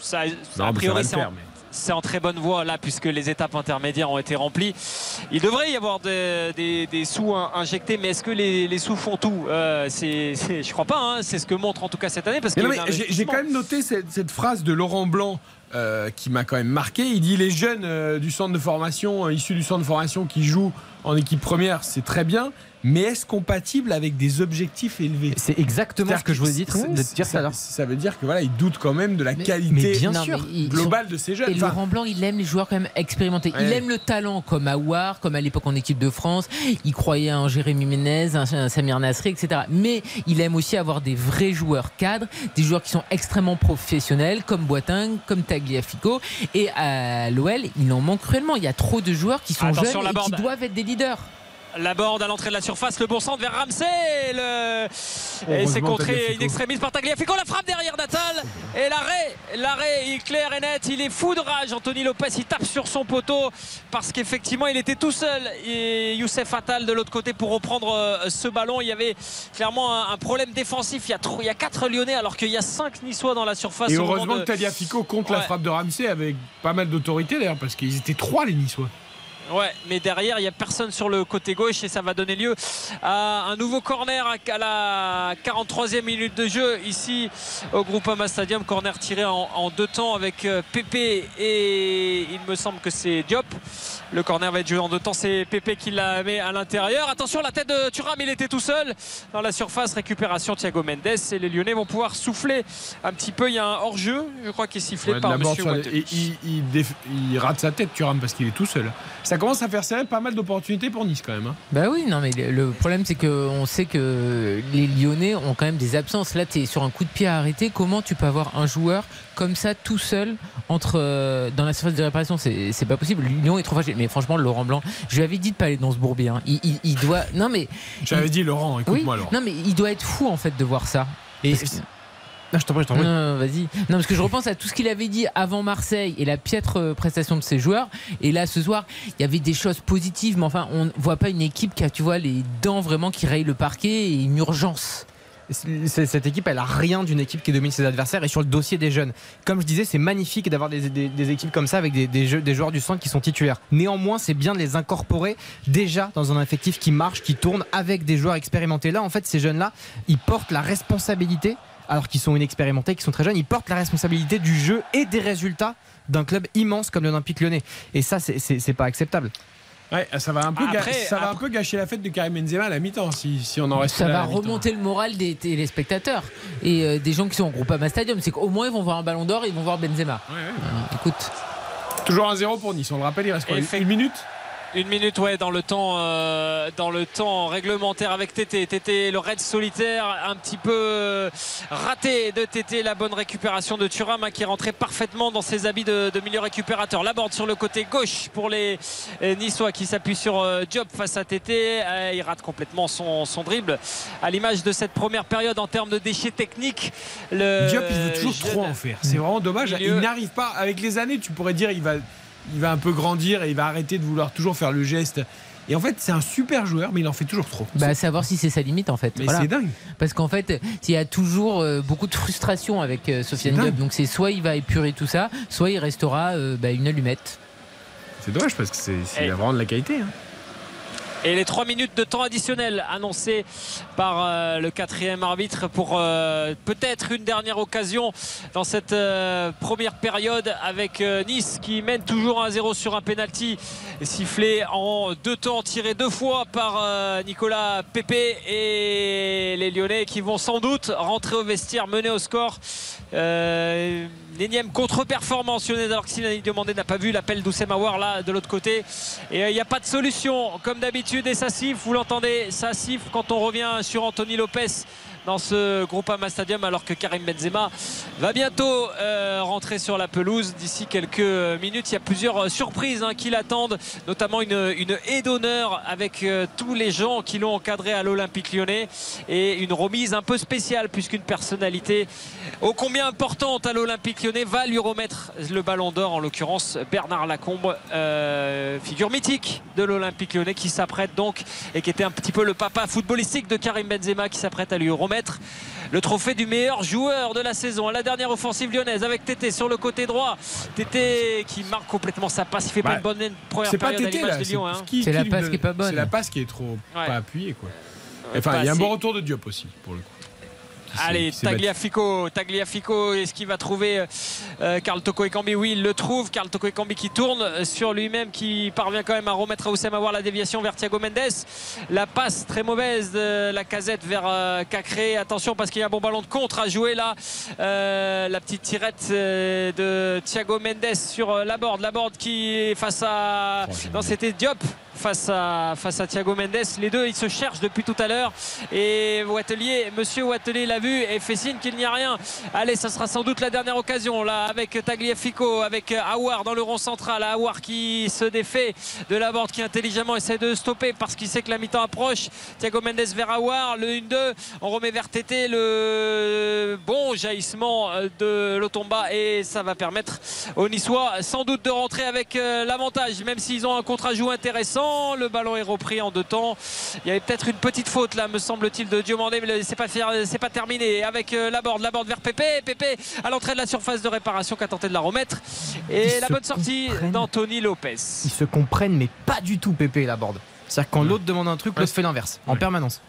ça- Non, a priori, c'est en, mais- c'est en très bonne voie là, puisque les étapes intermédiaires ont été remplies. Il devrait y avoir des, des- des sous in- injectés, mais est-ce que les, les sous font tout? Euh, c'est, c'est- Je crois pas, hein, c'est ce que montre en tout cas cette année. Parce un j'ai quand même noté cette, cette phrase de Laurent Blanc euh, qui m'a quand même marqué. Il dit les jeunes euh, du centre de formation, euh, issus du centre de formation qui jouent en équipe première, c'est très bien. Mais est-ce compatible avec des objectifs élevés? C'est exactement ce que je voulais dire, de dire ça, ça veut dire que voilà, il doute quand même de la Mais- qualité mais bien sûr. Non, mais ils globale sont- de ces jeunes. Et Enfin, Laurent Blanc, il aime les joueurs quand même expérimentés. Il aime le talent, comme Aouar, comme à l'époque en équipe de France. Il croyait en Jérémy Ménez, un, Samir Nasri, etc. Mais il aime aussi avoir des vrais joueurs cadres, des joueurs qui sont extrêmement professionnels, comme Boitin, comme Tagliafico. Et à l'OL, il en manque cruellement. Il y a trop de joueurs qui sont Attention, jeunes et qui doivent être des La borde à l'entrée de la surface, le bon centre vers Ramsey. Le... Et c'est contré Tagliafico. in extremis par Tagliafico. La frappe derrière Natal. Et l'arrêt, l'arrêt, il est clair et net. Il est fou de rage. Anthony Lopez, il tape sur son poteau parce qu'effectivement, il était tout seul. Et Youssef Attal de l'autre côté pour reprendre euh, ce ballon. Il y avait clairement un, problème défensif. Il y, a trop, il y a 4 Lyonnais alors qu'il y a 5 Niçois dans la surface. et heureusement de- que Taliafico compte la frappe de Ramsey avec pas mal d'autorité d'ailleurs, parce qu'ils étaient trois les Niçois. Ouais, mais derrière, il n'y a personne sur le côté gauche et ça va donner lieu à un nouveau corner à la 43e minute de jeu ici au Groupama Stadium. Corner tiré en, deux temps avec euh, Pépé et il me semble que c'est Diop. Le corner va être joué en deux temps. C'est Pépé qui la met à l'intérieur. Attention, la tête de Thuram, il était tout seul dans la surface. Récupération Thiago Mendes et les Lyonnais vont pouvoir souffler un petit peu. Il y a un hors-jeu, je crois, qui est sifflé Ouais, par Monsieur la- et il, il déf- il rate sa tête, Thuram, parce qu'il est tout seul. Ça commence à faire serrer pas mal d'opportunités pour Nice quand même. hein. Bah oui, non, mais le le problème, c'est qu'on sait que les Lyonnais ont quand même des absences. Là, tu es sur un coup de pied à arrêter. Comment tu peux avoir un joueur comme ça tout seul entre, euh, dans la surface de réparation C'est pas possible. Lyon est trop fragile. Mais franchement, Laurent Blanc, je lui avais dit de pas aller dans ce bourbier. hein. Il, il- il doit. Non, mais. J'avais dit, Laurent, Oui, écoute-moi, Laurent. non, mais il doit être fou en fait de voir ça. Et- Non, je t'en prie, je t'en prie. non, non, vas-y. Non, parce que je repense à tout ce qu'il avait dit avant Marseille et la piètre euh, prestation de ses joueurs. Et là, ce soir, il y avait des choses positives, mais enfin, on ne voit pas une équipe qui a, tu vois, les dents vraiment qui rayent le parquet et une urgence. Cette équipe, elle a rien d'une équipe qui domine ses adversaires et sur le dossier des jeunes. Comme je disais, c'est magnifique d'avoir des, équipes comme ça avec des, joueurs du centre qui sont titulaires. Néanmoins, c'est bien de les incorporer déjà dans un effectif qui marche, qui tourne avec des joueurs expérimentés. Là, en fait, ces jeunes-là, ils portent la responsabilité, alors qu'ils sont inexpérimentés, qu'ils sont très jeunes, ils portent la responsabilité du jeu et des résultats d'un club immense comme l'Olympique lyonnais. Et ça, c'est pas acceptable. Ouais, ça va un peu, ga- Après- ça va un peu gâcher la fête de Karim Benzema à la mi-temps si, si on en reste Ça là à va la remonter le moral des téléspectateurs et euh, des gens qui sont au Groupama Stadium. C'est qu'au moins, ils vont voir un ballon d'or et ils vont voir Benzema. Euh, écoute. Toujours un 0 pour Nice, on le rappelle, il reste quoi, une minute Une minute, ouais, dans le temps, euh, dans le temps réglementaire avec Tété. Tété, le raid solitaire, un petit peu euh, raté de Tété. La bonne récupération de Thuram hein, qui est rentré parfaitement dans ses habits de, de milieu récupérateur. La borde sur le côté gauche pour les euh, Niçois qui s'appuient sur euh, Diop face à Tété. Il rate complètement son, son dribble. À l'image de cette première période en termes de déchets techniques. Le Diop, il veut toujours trop en faire. C'est vraiment dommage. milieu- Il n'arrive pas. Avec les années, tu pourrais dire il va, il va un peu grandir et il va arrêter de vouloir toujours faire le geste. Et en fait, c'est un super joueur, mais il en fait toujours trop. Bah, savoir si c'est sa limite en fait. Mais c'est dingue. Parce qu'en fait, il y a toujours euh, beaucoup de frustration avec euh, Sofiane. Diop. Donc c'est soit il va épurer tout ça, soit il restera euh, bah, une allumette. C'est dommage parce que c'est a vraiment de la qualité. hein. Et les 3 minutes de temps additionnel annoncées par euh, le quatrième arbitre pour euh, peut-être une dernière occasion dans cette euh, première période avec Nice qui mène toujours 1-0 sur un penalty sifflé en deux temps tiré deux fois par Nicolas Pépé et les Lyonnais qui vont sans doute rentrer au vestiaire mener au score. L'énième contre-performance lyonnaise alors que Diomandé n'a pas vu l'appel d'Oussem là de l'autre côté. Et euh, il n'y a pas de solution comme d'habitude et siffle, vous l'entendez, siffle quand on revient sur Anthony Lopez dans ce Groupama Stadium alors que Karim Benzema va bientôt euh, rentrer sur la pelouse d'ici quelques minutes. Il y a plusieurs euh, surprises hein, qui l'attendent, notamment une, une haie d'honneur avec euh, tous les gens qui l'ont encadré à l'Olympique lyonnais et une remise un peu spéciale puisqu'une personnalité ô combien importante à l'Olympique lyonnais va lui remettre le ballon d'or en l'occurrence Bernard Lacombe figure mythique de l'Olympique lyonnais qui s'apprête donc et qui était un petit peu le papa footballistique de Karim Benzema qui s'apprête à lui remettre le trophée du meilleur joueur de la saison à la dernière offensive lyonnaise avec Tété sur le côté droit Tété qui marque complètement sa passe il fait pas une bonne première C'est pas période à Tété l'image là. de Lyon hein. qui- C'est la passe qui est pas bonne. C'est la passe qui est trop Ouais. pas appuyée quoi. Enfin, pas il y a un bon retour de Diop aussi pour le coup. Allez. Tagliafico, Tagliafico, est-ce qu'il va trouver euh, Karl Toko Ekambi Oui, il le trouve. Karl Toko Ekambi qui tourne sur lui-même, qui parvient quand même à remettre à Oussem avoir la déviation vers Thiago Mendes. La passe très mauvaise de la casette vers euh, Cacré. Attention parce qu'il y a un bon ballon de contre à jouer là. Euh, la petite tirette euh, de Thiago Mendes sur euh, la board. La board qui est face à. Non, c'était Diop face à, Thiago Mendes. Les deux, ils se cherchent depuis tout à l'heure. Et Wattelier, monsieur Wattelier l'a vu et fait signe qu'il n'y a rien. Allez, ça sera sans doute la dernière occasion là avec Tagliafico, avec Awar dans le rond central. Awar qui se défait de la board, qui intelligemment essaie de stopper parce qu'il sait que la mi-temps approche. Thiago Mendes vers Awar, le 1-2. On remet vers Tété le bon jaillissement de Lotomba et ça va permettre aux Niçois sans doute de rentrer avec euh, l'avantage, même s'ils ont un contre-ajout intéressant. Le ballon est repris en deux temps. Il y avait peut-être une petite faute là, me semble-t-il, de Diomandé, mais c'est pas, c'est pas terminé. Avec euh, la borde, la borde vers Pépé. Pépé à l'entrée de la surface de réparation qui a tenté de la remettre. Et Ils la bonne sortie d'Anthony Lopez. Ils se comprennent, mais pas du tout, Pépé et la board. C'est-à-dire quand l'autre demande un truc, l'autre fait l'inverse, en permanence.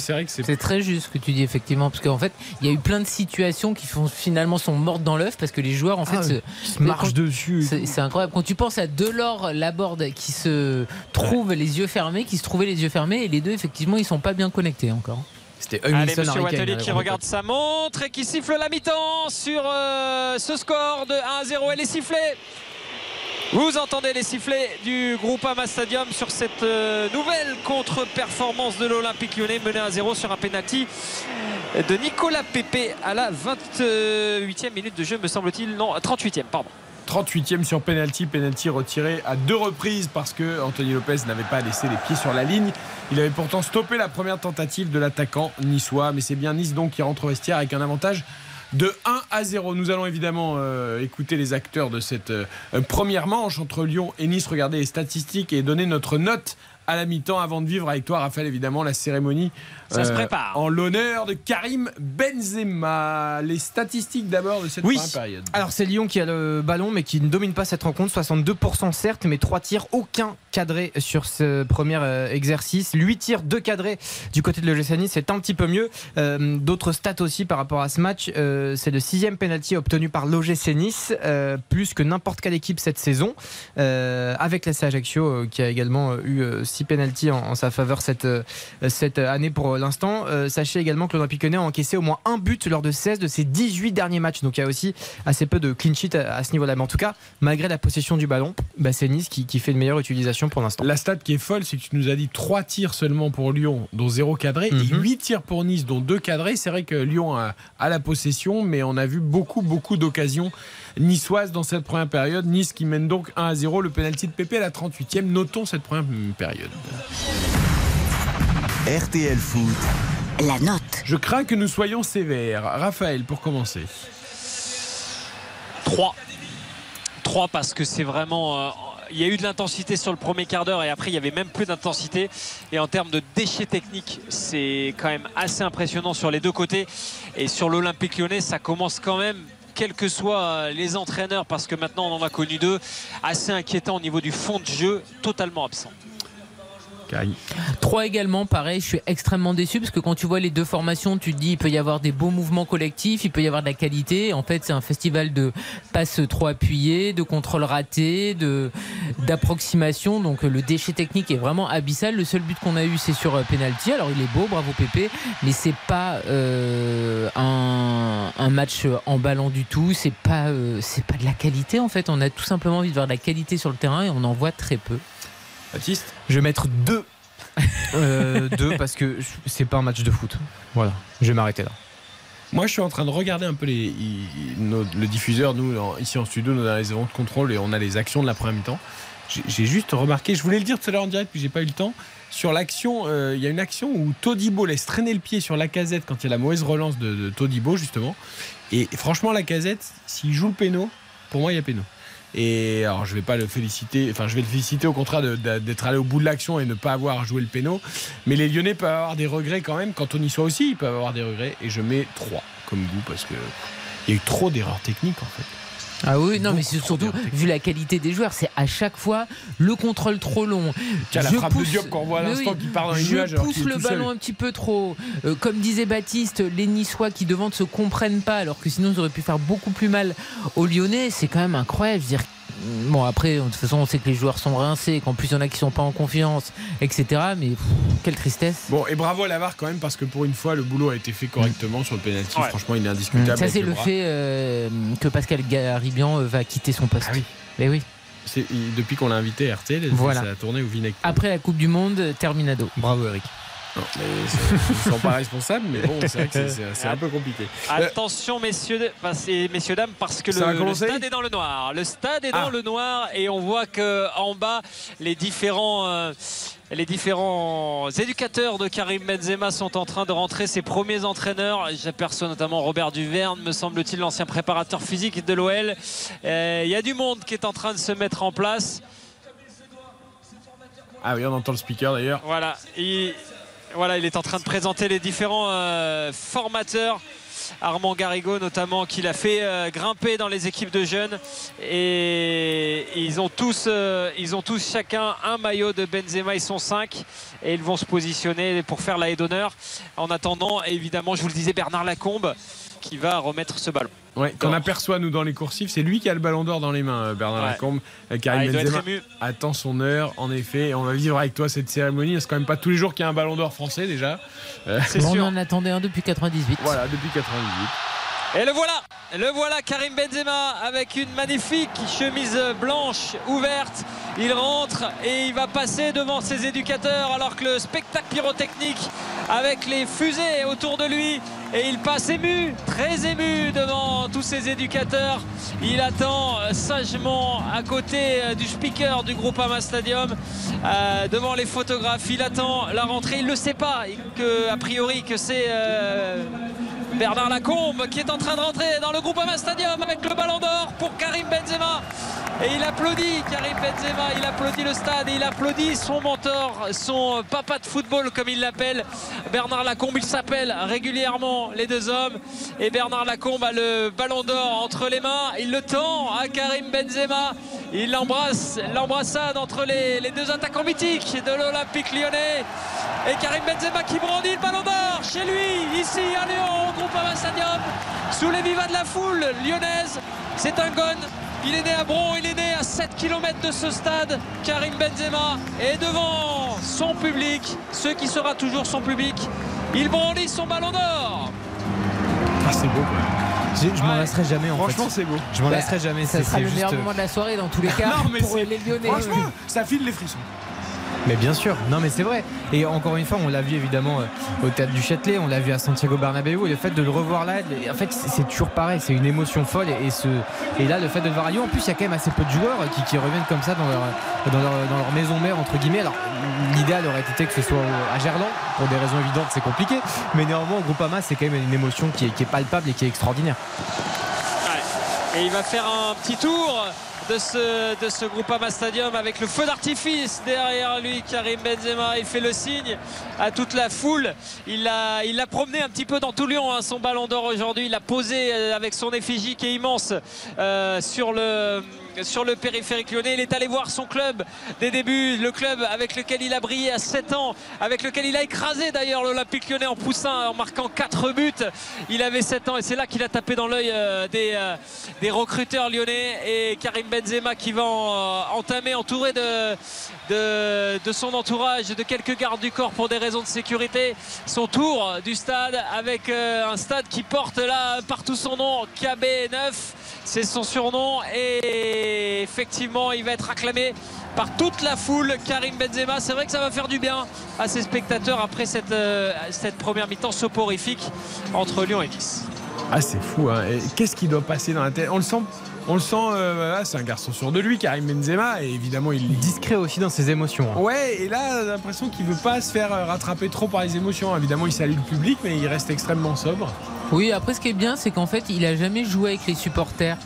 C'est vrai que c'est. C'est très juste ce que tu dis effectivement parce qu'en fait il y a eu plein de situations qui font finalement sont mortes dans l'œuf parce que les joueurs en fait Ah se, ils se marchent quand- dessus C'est incroyable quand tu penses à Delors, Laborde qui se trouvent les yeux fermés, qui se trouvaient les yeux fermés et les deux effectivement ils sont pas bien connectés encore. C'était Allez, monsieur Wattelier qui regarde sa montre et qui siffle la mi-temps sur euh, ce score de 1 à 0. Elle est sifflée. Vous entendez les sifflets du groupe Ama Stadium sur cette euh, nouvelle contre-performance de l'Olympique lyonnais menée à 0 sur un penalty de Nicolas Pépé à la 28e minute de jeu, me semble-t-il. Non, 38e, pardon. 38e sur penalty, penalty retiré à deux reprises parce que Anthony Lopez n'avait pas laissé les pieds sur la ligne. Il avait pourtant stoppé la première tentative de l'attaquant niçois, mais c'est bien Nice donc qui rentre au vestiaire avec un avantage de 1 à 0. Nous allons évidemment euh, écouter les acteurs de cette euh, première manche entre Lyon et Nice, regarder les statistiques et donner notre note à la mi-temps avant de vivre avec toi, Raphaël, évidemment, la cérémonie euh, Ça se prépare. en l'honneur de Karim Benzema. Les statistiques d'abord de cette Oui. première période. Alors c'est Lyon qui a le ballon mais qui ne domine pas cette rencontre. 62% certes, mais 3 tirs, aucun cadré sur ce premier euh, exercice. 8 tirs, 2 cadrés du côté de l'OGC Nice, c'est un petit peu mieux. Euh, D'autres stats aussi par rapport à ce match, euh, c'est le sixième penalty obtenu par l'OGC Nice, euh, plus que n'importe quelle équipe cette saison, euh, avec l'AC Ajaccio euh, qui a également euh, eu 6 penalties en, en sa faveur cette, euh, cette année pour l'instant. Euh, sachez également que l'Olympique Lyonnais a encaissé au moins un but lors de 16 de ses 18 derniers matchs. Donc il y a aussi assez peu de clean sheet à, à ce niveau-là. Mais en tout cas, malgré la possession du ballon, bah, c'est Nice qui, qui fait une meilleure utilisation pour l'instant. La stat qui est folle, c'est que tu nous as dit 3 tirs seulement pour Lyon, dont 0 cadré, et Mhm. 8 tirs pour Nice, dont 2 cadrés. C'est vrai que Lyon a, a la possession, mais on a vu beaucoup, beaucoup d'occasions niçoises dans cette première période. Nice qui mène donc 1 à 0. Le penalty de Pépé à la 38e. Notons cette première période. RTL Foot. La note. Je crains que nous soyons sévères. Raphaël, pour commencer. 3. 3 parce que c'est vraiment. euh, il y a eu de l'intensité sur le premier quart d'heure et après il y avait même plus d'intensité. Et en termes de déchets techniques, c'est quand même assez impressionnant sur les deux côtés. Et sur l'Olympique lyonnais, ça commence quand même. Quels que soient les entraîneurs, parce que maintenant on en a connu deux, assez inquiétant au niveau du fond de jeu, totalement absent. 3 également, pareil, je suis extrêmement déçu parce que quand tu vois les deux formations, tu te dis il peut y avoir des beaux mouvements collectifs, il peut y avoir de la qualité. En fait, c'est un festival de passes trop appuyées, de contrôle raté, de d'approximation. Donc euh, le déchet technique est vraiment abyssal. Le seul but qu'on a eu, c'est sur euh, penalty. Alors il est beau, bravo Pépé, mais c'est pas euh, un, un match en ballon du tout. C'est pas euh, c'est pas de la qualité en fait. On a tout simplement envie de voir de la qualité sur le terrain et on en voit très peu. Baptiste Je vais mettre 2. [laughs] Euh, deux parce que c'est pas un match de foot. Voilà, je vais m'arrêter là. Moi, je suis en train de regarder un peu les, nos- le diffuseur. Nous, ici en studio, nous avons les événements de contrôle et on a les actions de la première mi-temps. J'ai- juste remarqué, je voulais le dire tout à l'heure en direct, puis j'ai pas eu le temps. Sur l'action, euh, il y a une action où Todibo laisse traîner le pied sur la casette quand il y a la mauvaise relance de, Todibo, justement. Et franchement, la casette, s'il joue le péno, pour moi, il y a péno. Et alors, je vais pas le féliciter, enfin, je vais le féliciter au contraire d'être allé au bout de l'action et ne pas avoir joué le péno. Mais les Lyonnais peuvent avoir des regrets quand même. Quand on y soit aussi, ils peuvent avoir des regrets. Et je mets 3 comme goût parce que il y a eu trop d'erreurs techniques en fait. Ah oui, non, mais c'est surtout, vu la qualité des joueurs, c'est à chaque fois le contrôle trop long. Tiens, la Je frappe de pousse- Diop qu'on voit à l'instant oui, qui part dans les je nuages alors pousse le seul. ballon un petit peu trop. Euh, comme disait Baptiste, les Niçois qui devant ne se comprennent pas, alors que sinon ils auraient pu faire beaucoup plus mal aux Lyonnais. C'est quand même incroyable. Je veux dire, Bon, après, de toute façon, on sait que les joueurs sont rincés, qu'en plus, il y en a qui sont pas en confiance, etc. Mais pff, quelle tristesse. Bon, et bravo à Lavar quand même, parce que pour une fois, le boulot a été fait correctement sur le penalty. Ouais. Franchement, il est indiscutable. Ça, c'est le fait euh, que Pascal Garibian euh, va quitter son poste. Ah oui. Mais oui. C'est- depuis qu'on l'a invité à RTL, Voilà. ça a tourné au vinaigre. Après la Coupe du Monde, terminado. Bravo, Eric. Non, mais c'est- ils sont pas responsables, mais bon, c'est vrai que c'est- c'est c'est un peu compliqué. Attention messieurs, enfin, messieurs dames parce que le, stade est dans le noir. Le stade est dans Ah. le noir et on voit que en bas les différents euh, les différents éducateurs de Karim Benzema sont en train de rentrer ses premiers entraîneurs. J'aperçois notamment Robert Duverne, me semble-t-il, l'ancien préparateur physique de l'OL. Euh, Il y a du monde qui est en train de se mettre en place. Ah oui, on entend le speaker d'ailleurs. Voilà, il, voilà, il est en train de présenter les différents euh, formateurs. Armand Garrigo notamment qui l'a fait euh, grimper dans les équipes de jeunes. Et ils ont tous euh, chacun un maillot de Benzema. Ils sont cinq. Et ils vont se positionner pour faire la haie d'honneur. En attendant évidemment je vous le disais Bernard Lacombe qui va remettre ce ballon Ouais, qu'on aperçoit nous dans les coursives, c'est lui qui a le ballon d'or dans les mains, euh, Bernard Ouais. Lacombe. Euh, Karim Ah, Benzema attend son heure, en effet. Et on va vivre avec toi cette cérémonie. C'est quand même pas tous les jours qu'il y a un ballon d'or français déjà? Euh, on en attendait un depuis 98. Voilà, depuis 98. Et le voilà, le voilà Karim Benzema avec une magnifique chemise blanche ouverte. Il rentre et il va passer devant ses éducateurs alors que le spectacle pyrotechnique avec les fusées autour de lui et il passe ému, très ému devant tous ses éducateurs. Il attend sagement à côté euh, du speaker du groupe Ama Stadium euh, devant les photographes. Il attend la rentrée. Il ne le sait pas que a priori que c'est euh, Bernard Lacombe qui est en train de rentrer dans le groupe Ama Stadium avec le ballon d'or pour Karim Benzema. Et il applaudit Karim Benzema, il applaudit le stade et il applaudit son mentor, son papa de football comme il l'appelle, Bernard Lacombe. Il s'appelle régulièrement les deux hommes. Et Bernard Lacombe a le ballon d'or entre les mains. Il le tend à Karim Benzema. Il l'embrasse, l'embrassade entre les, les deux attaquants mythiques de l'Olympique lyonnais. Et Karim Benzema qui brandit le ballon d'or chez lui, ici à Lyon, Stadium, sous les vivas de la foule lyonnaise. C'est un gone. Il est né à Bron, il est né à 7 km de ce stade. Karim Benzema est devant son public, ce qui sera toujours son public. Il brandit son ballon d'or. Ah, c'est beau. Je, je m'en lasserai jamais en Franchement, fait. c'est beau. Je m'en Bah, lasserai jamais. Ça c'est- sera c'est le juste, meilleur euh, moment de la soirée dans tous les [laughs] cas Non, mais pour c'est- les Lyonnais. Franchement, ça file les frissons. Mais bien sûr, non mais c'est vrai. Et encore une fois, on l'a vu évidemment euh, au théâtre du Châtelet, on l'a vu à Santiago Bernabéu, et le fait de le revoir là, en fait c'est toujours pareil, c'est une émotion folle. Et, ce, et là, le fait de le voir à Lyon, en plus il y a quand même assez peu de joueurs qui, qui reviennent comme ça dans leur, dans leur, dans leur maison mère entre guillemets. Alors l'idéal aurait été que ce soit à Gerland, pour des raisons évidentes, c'est compliqué. Mais néanmoins, au Groupama, c'est quand même une émotion qui est, qui est palpable et qui est extraordinaire. Et il va faire un petit tour de ce, de ce Groupama Stadium avec le feu d'artifice derrière lui. Karim Benzema, il fait le signe à toute la foule. Il l'a l'a promené un petit peu dans tout Lyon, hein, son ballon d'or aujourd'hui. Il l'a posé euh, avec son effigie qui est immense euh, sur le sur le périphérique lyonnais. Il est allé voir son club des débuts, le club avec lequel il a brillé à 7 ans, avec lequel il a écrasé d'ailleurs l'Olympique lyonnais en poussin, en marquant 4 buts. Il avait 7 ans et c'est là qu'il a tapé dans l'œil euh, des, euh, des recruteurs lyonnais et Karim Benzema qui va euh, entamer, entouré de, de, son entourage, de quelques gardes du corps pour des raisons de sécurité, son tour du stade avec un stade qui porte là partout son nom, KB9 c'est son surnom et effectivement il va être acclamé par toute la foule Karim Benzema c'est vrai que ça va faire du bien à ses spectateurs après cette, euh, cette première mi-temps soporifique entre Lyon et Nice Ah, c'est fou. Hein. Et Qu'est-ce qui doit passer dans la tête? On le sent. On le sent, euh, c'est un garçon sûr de lui, Karim Benzema, et évidemment il Discret aussi dans ses émotions. hein. Ouais, et là, j'ai l'impression qu'il veut pas se faire euh, rattraper trop par les émotions. Évidemment, il salue le public, mais il reste extrêmement sobre. Oui, après ce qui est bien, c'est qu'en fait, il a jamais joué avec les supporters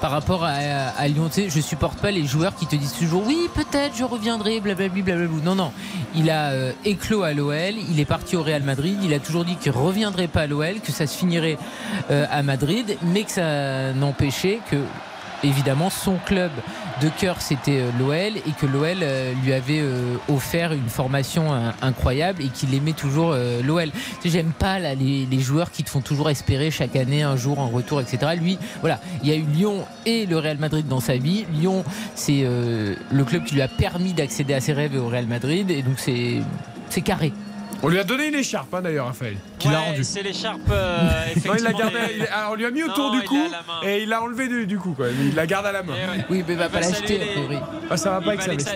par rapport à, Lyon. Tu sais, je supporte pas les joueurs qui te disent toujours oui, peut-être je reviendrai, blablabla. blablabla. Non, non. Il a euh, éclos à l'OL, il est parti au Real Madrid, il a toujours dit qu'il reviendrait pas à l'OL, que ça se finirait euh, à Madrid, mais que ça n'empêchait que évidemment son club de cœur c'était euh, l'OL et que l'OL euh, lui avait euh, offert une formation incroyable et qu'il aimait toujours l'OL. J'aime pas les, joueurs qui te font toujours espérer chaque année un jour un retour, etc. Lui, voilà, il y a eu Lyon et le Real Madrid dans sa vie. Lyon, c'est le club qui lui a permis d'accéder à ses rêves au Real Madrid et donc c'est carré. On lui a donné une écharpe hein, d'ailleurs, Raphaël, qui l'a rendu. C'est l'écharpe. Euh, [laughs] non, il l'a gardé. on lui a mis autour du cou et il l'a enlevé du, cou. Quoi. Il la garde à la main. Eh oui, mais il va pas l'acheter. Ah, ça va pas avec ça.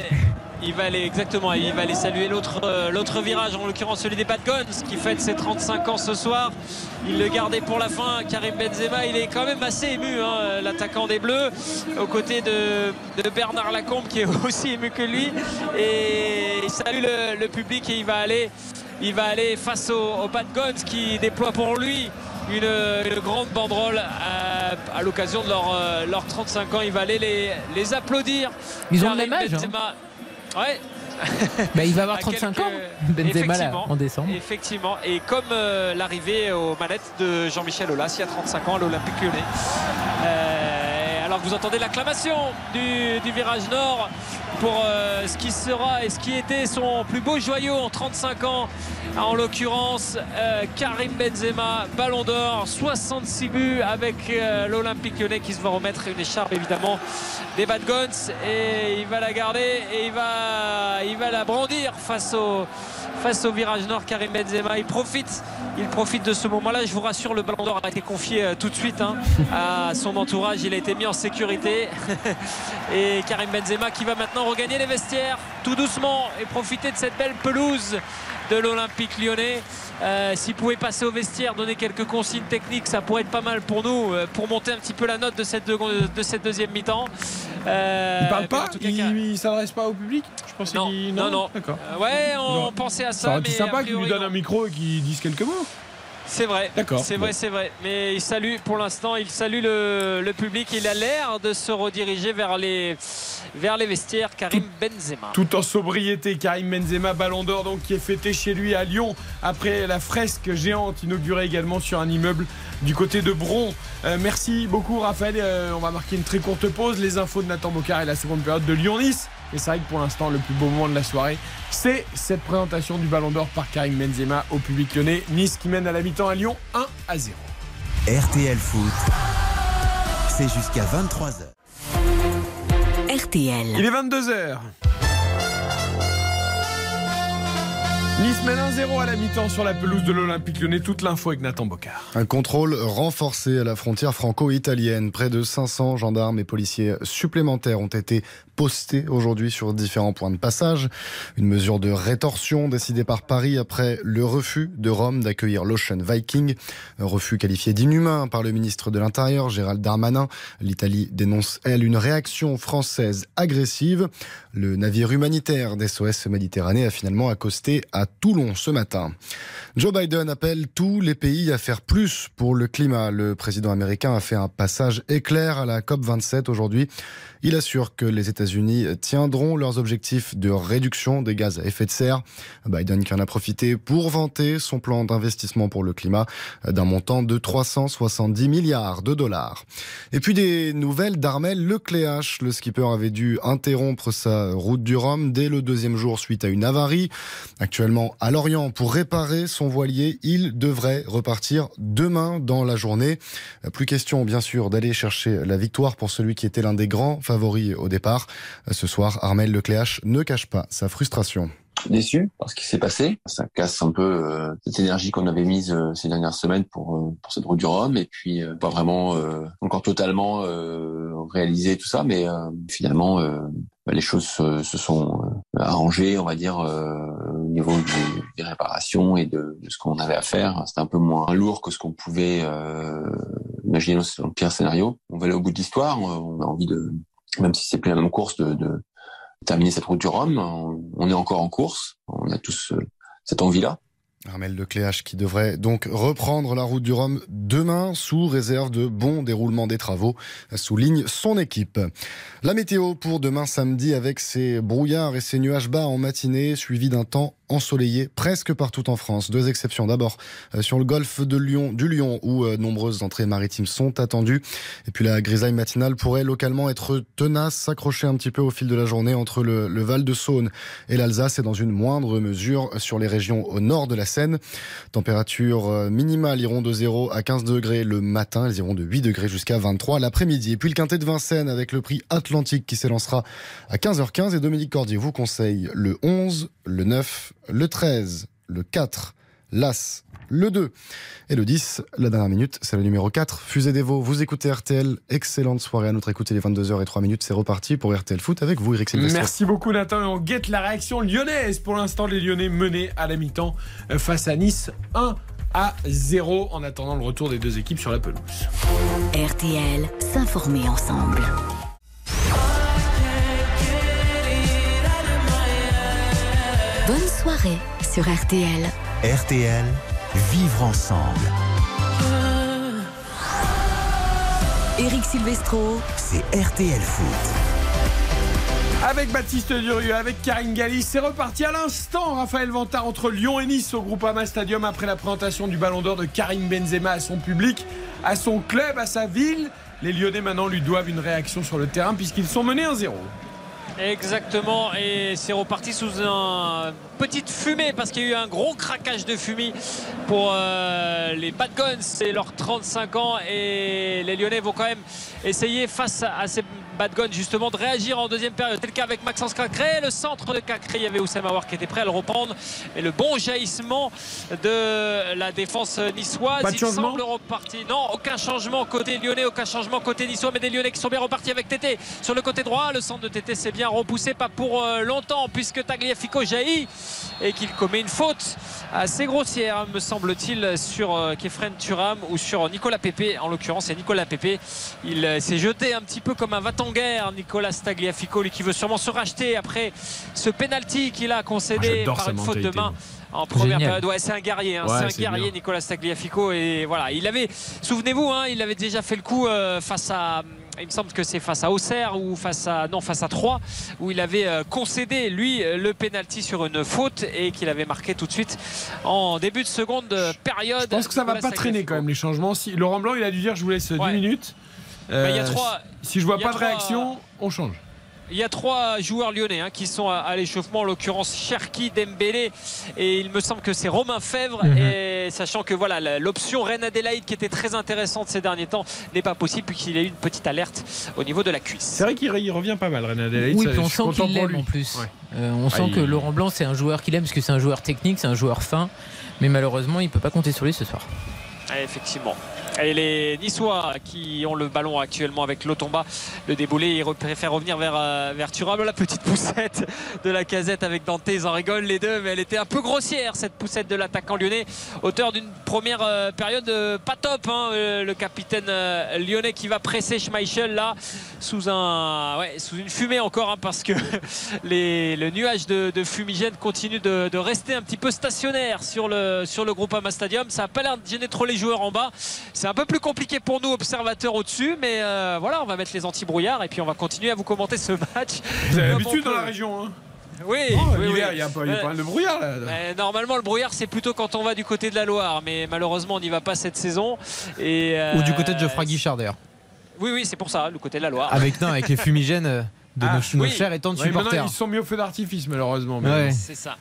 Il va aller exactement, il va aller saluer l'autre euh, l'autre virage, en l'occurrence celui des Bad Guns, qui fête ses 35 ans ce soir. Il le gardait pour la fin. Karim Benzema, il est quand même assez ému, hein, l'attaquant des Bleus, aux côtés de, Bernard Lacombe, qui est [laughs] aussi ému que lui. Et il salue le public et il va aller il va aller face aux, Bad Guns qui déploient pour lui une, grande banderole à, l'occasion de leurs 35 ans. Il va aller les, les applaudir. Ils ont le même âge. Hein. Ouais. [laughs] Bah, il va avoir 35 ans, Benzema en décembre. Effectivement, et comme euh, l'arrivée aux manettes de Jean-Michel Aulas, il y a 35 ans à l'Olympique Lyonnais. Euh, alors que vous entendez l'acclamation du, virage nord pour euh, ce qui sera et ce qui était son plus beau joyau en 35 ans. En l'occurrence, euh, Karim Benzema, Ballon d'Or, 66 buts avec euh, l'Olympique lyonnais qui se va remettre une écharpe évidemment des Bad Guns et il va la garder et il va, il va la brandir face au, face au virage nord Karim Benzema il profite. Il profite de ce moment là je vous rassure le ballon d'or a été confié tout de suite hein, à son entourage. Il a été mis en sécurité. [laughs] Et Karim Benzema qui va maintenant regagner les vestiaires tout doucement et profiter de cette belle pelouse de l'Olympique lyonnais. Euh, s'il pouvait passer au vestiaire, donner quelques consignes techniques, ça pourrait être pas mal pour nous, euh, pour monter un petit peu la note de cette, de cette deuxième mi-temps. Euh, il parle pas Il, s'adresse pas au public Je pense non, non, non, D'accord. ouais, on pensait à ça. Ça aurait été sympa qu'il lui donne un micro et qu'il dise quelques mots. C'est vrai, c'est vrai, c'est vrai. Mais il salue pour l'instant, il salue le, public. Il a l'air de se rediriger vers les, vers les vestiaires. Karim Benzema. Tout en sobriété, Karim Benzema, Ballon d'Or, donc qui est fêté chez lui à Lyon après la fresque géante inaugurée également sur un immeuble du côté de Bron. Euh, merci beaucoup, Raphaël. Euh, on va marquer une très courte pause. Les infos de Nathan Bocard et la seconde période de Lyon-Nice. Et c'est vrai que pour l'instant, le plus beau moment de la soirée, c'est cette présentation du Ballon d'Or par Karim Benzema au public lyonnais. Nice qui mène à la mi-temps à Lyon 1 à 0. RTL Foot, c'est jusqu'à 23h. RTL. Il est 22h. Nice mène 1-0 à la mi-temps sur la pelouse de l'Olympique Lyonnais. Toute l'info avec Nathan Bocard. Un contrôle renforcé à la frontière franco-italienne. Près de 500 gendarmes et policiers supplémentaires ont été postés aujourd'hui sur différents points de passage. Une mesure de rétorsion décidée par Paris après le refus de Rome d'accueillir l'Ocean Viking. Refus qualifié d'inhumain par le ministre de l'Intérieur, Gérald Darmanin. L'Italie dénonce, elle, une réaction française agressive. Le navire humanitaire d'SOS Méditerranée a finalement accosté à Toulon ce matin. Joe Biden appelle tous les pays à faire plus pour le climat. Le président américain a fait un passage éclair à la COP27 aujourd'hui. Il assure que les États-Unis tiendront leurs objectifs de réduction des gaz à effet de serre. Biden qui en a profité pour vanter son plan d'investissement pour le climat d'un montant de 370 milliards de dollars. Et puis des nouvelles d'Armel Lecléache. Le skipper avait dû interrompre sa route du Rhum dès le deuxième jour suite à une avarie. Actuellement à Lorient pour réparer son voilier, il devrait repartir demain dans la journée. Plus question bien sûr d'aller chercher la victoire pour celui qui était l'un des grands favori au départ. Ce soir, Armel Lecléache ne cache pas sa frustration déçu par ce qui s'est passé. Ça casse un peu euh, cette énergie qu'on avait mise euh, ces dernières semaines pour euh, pour cette route du Rhum et puis pas vraiment encore totalement réalisé tout ça, mais finalement les choses se, sont arrangées, on va dire au niveau des réparations et de, de ce qu'on avait à faire. C'était un peu moins lourd que ce qu'on pouvait imaginer dans le pire scénario. On va aller au bout de l'histoire. On a envie de même si c'est plus la même course, de, de terminer cette route du Rhum. On, est encore en course. On a tous euh, cette envie-là. Armel Lecléache qui devrait donc reprendre la route du Rhum demain sous réserve de bon déroulement des travaux, souligne son équipe. La météo pour demain samedi avec ses brouillards et ses nuages bas en matinée suivi d'un temps ensoleillé presque partout en France. Deux exceptions. D'abord euh, sur le golfe de Lyon, du Lyon, où euh, nombreuses entrées maritimes sont attendues. Et puis la grisaille matinale pourrait localement être tenace, s'accrocher un petit peu au fil de la journée entre le, Val de Saône et l'Alsace et dans une moindre mesure sur les régions au nord de la Seine. Température euh, minimale iront de 0 à 15 degrés le matin. Elles iront de 8 degrés jusqu'à 23 l'après-midi. Et puis le quintet de Vincennes avec le prix Atlantique qui s'élancera à 15h15. Et Dominique Cordier vous conseille le 11, le 9, le 13, le 4, l'As, le 2 et le 10. La dernière minute, c'est le numéro 4. Fusée des Vaux, vous écoutez RTL. Excellente soirée à notre écoute. Il est 22h et 3 minutes. C'est reparti pour RTL Foot avec vous, Eric Silvestre. Merci beaucoup Nathan et on guette la réaction lyonnaise. Pour l'instant, les Lyonnais menés à la mi-temps face à Nice 1 à 0 en attendant le retour des deux équipes sur la pelouse. RTL, s'informer ensemble. Soirée sur RTL. RTL, vivre ensemble. Eric Silvestro, C'est RTL Foot. Avec Baptiste Durieux, avec Karine Galli, c'est reparti à l'instant. Raphaël Vantard entre Lyon et Nice au Groupama Stadium après la présentation du Ballon d'Or de Karim Benzema à son public, à son club, à sa ville. Les Lyonnais maintenant lui doivent une réaction sur le terrain puisqu'ils sont menés 1-0. Exactement, et c'est reparti sous une petite fumée parce qu'il y a eu un gros craquage de fumée pour euh, les Bad Guns. C'est leurs 35 ans et les Lyonnais vont quand même essayer face à ces Bad Guns justement de réagir en deuxième période. C'est le cas avec Maxence Cacré, le centre de Cacré. Il y avait Oussama Aouar qui était prêt à le reprendre. Et le bon jaillissement de la défense niçoise. Pas de Il changement semble reparti. Non, aucun changement côté lyonnais, aucun changement côté niçois, mais des lyonnais qui sont bien repartis avec Tété sur le côté droit. Le centre de Tété s'est bien repoussé, pas pour euh, longtemps, puisque Tagliafico jaillit et qu'il commet une faute assez grossière, me semble-t-il, sur euh, Kefren Turam ou sur Nicolas Pépé. En l'occurrence, c'est Nicolas Pépé. Il euh, s'est jeté un petit peu comme un va-t-en-guerre, Nicolas Tagliafico, lui qui veut sûrement se racheter après ce penalty qu'il a concédé J'adore par une faute de main. moi. En première Génial. période, ouais, c'est un guerrier, hein, Ouais, c'est un c'est guerrier, bien. Nicolas Tagliafico. Et voilà, il avait, souvenez-vous, hein, il avait déjà fait le coup euh, face à, il me semble que c'est face à Auxerre ou face à, non, face à Troyes, où il avait euh, concédé lui le penalty sur une faute et qu'il avait marqué tout de suite en début de seconde période. Je pense que ça va pas traîner quand même les changements. Si, Laurent Blanc, il a dû dire je vous laisse 10 Ouais. minutes. Bah, il y a Euh, trois- Si je vois pas de réaction, on change. Il y a trois joueurs lyonnais hein, qui sont à, à l'échauffement, en l'occurrence Cherki, Dembélé et il me semble que c'est Romain Fèvre. Mhm. Et sachant que voilà l'option Reine Adélaïde qui était très intéressante ces derniers temps n'est pas possible puisqu'il a eu une petite alerte au niveau de la cuisse. C'est vrai qu'il il revient pas mal, René Adélaïde. Oui, ça, puis on sent qu'il l'aime en plus. Ouais. Euh, on Ah, sent il- que Laurent Blanc, c'est un joueur qu'il aime parce que c'est un joueur technique, c'est un joueur fin. Mais malheureusement, il peut pas compter sur lui ce soir. Ah, Effectivement. Et les Niçois qui ont le ballon actuellement avec Lotomba, le déboulé, ils re- préfèrent revenir vers, euh, vers. La petite poussette de la casette avec Dante, ils en rigolent les deux, mais elle était un peu grossière cette poussette de l'attaquant lyonnais. Auteur d'une première euh, période euh, pas top, hein, le capitaine lyonnais qui va presser Schmeichel là sous, un, sous une fumée encore, hein, parce que [laughs] le nuage de, fumigène continue de, rester un petit peu stationnaire sur le, sur le groupe Ama Stadium. Ça n'a pas l'air de gêner trop les joueurs en bas. Un peu plus compliqué pour nous, observateurs au-dessus, mais euh, voilà, on va mettre les anti-brouillards et puis on va continuer à vous commenter ce match. Vous avez l'habitude dans la région. Hein. Oui, Oh, oui, l'hiver, oui. il y a pas, il y a Ouais. pas mal de brouillard là. Mais normalement, le brouillard, c'est plutôt quand on va du côté de la Loire, mais malheureusement, on n'y va pas cette saison. Et, euh, Ou du côté de Geoffroy Guichard d'ailleurs. Oui, oui, c'est pour ça, le côté de la Loire. Avec, non, avec les [laughs] fumigènes de Ah, nos, chers et Ouais, maintenant, supporters. ils sont mis au feu d'artifice malheureusement. mais Ouais. C'est ça.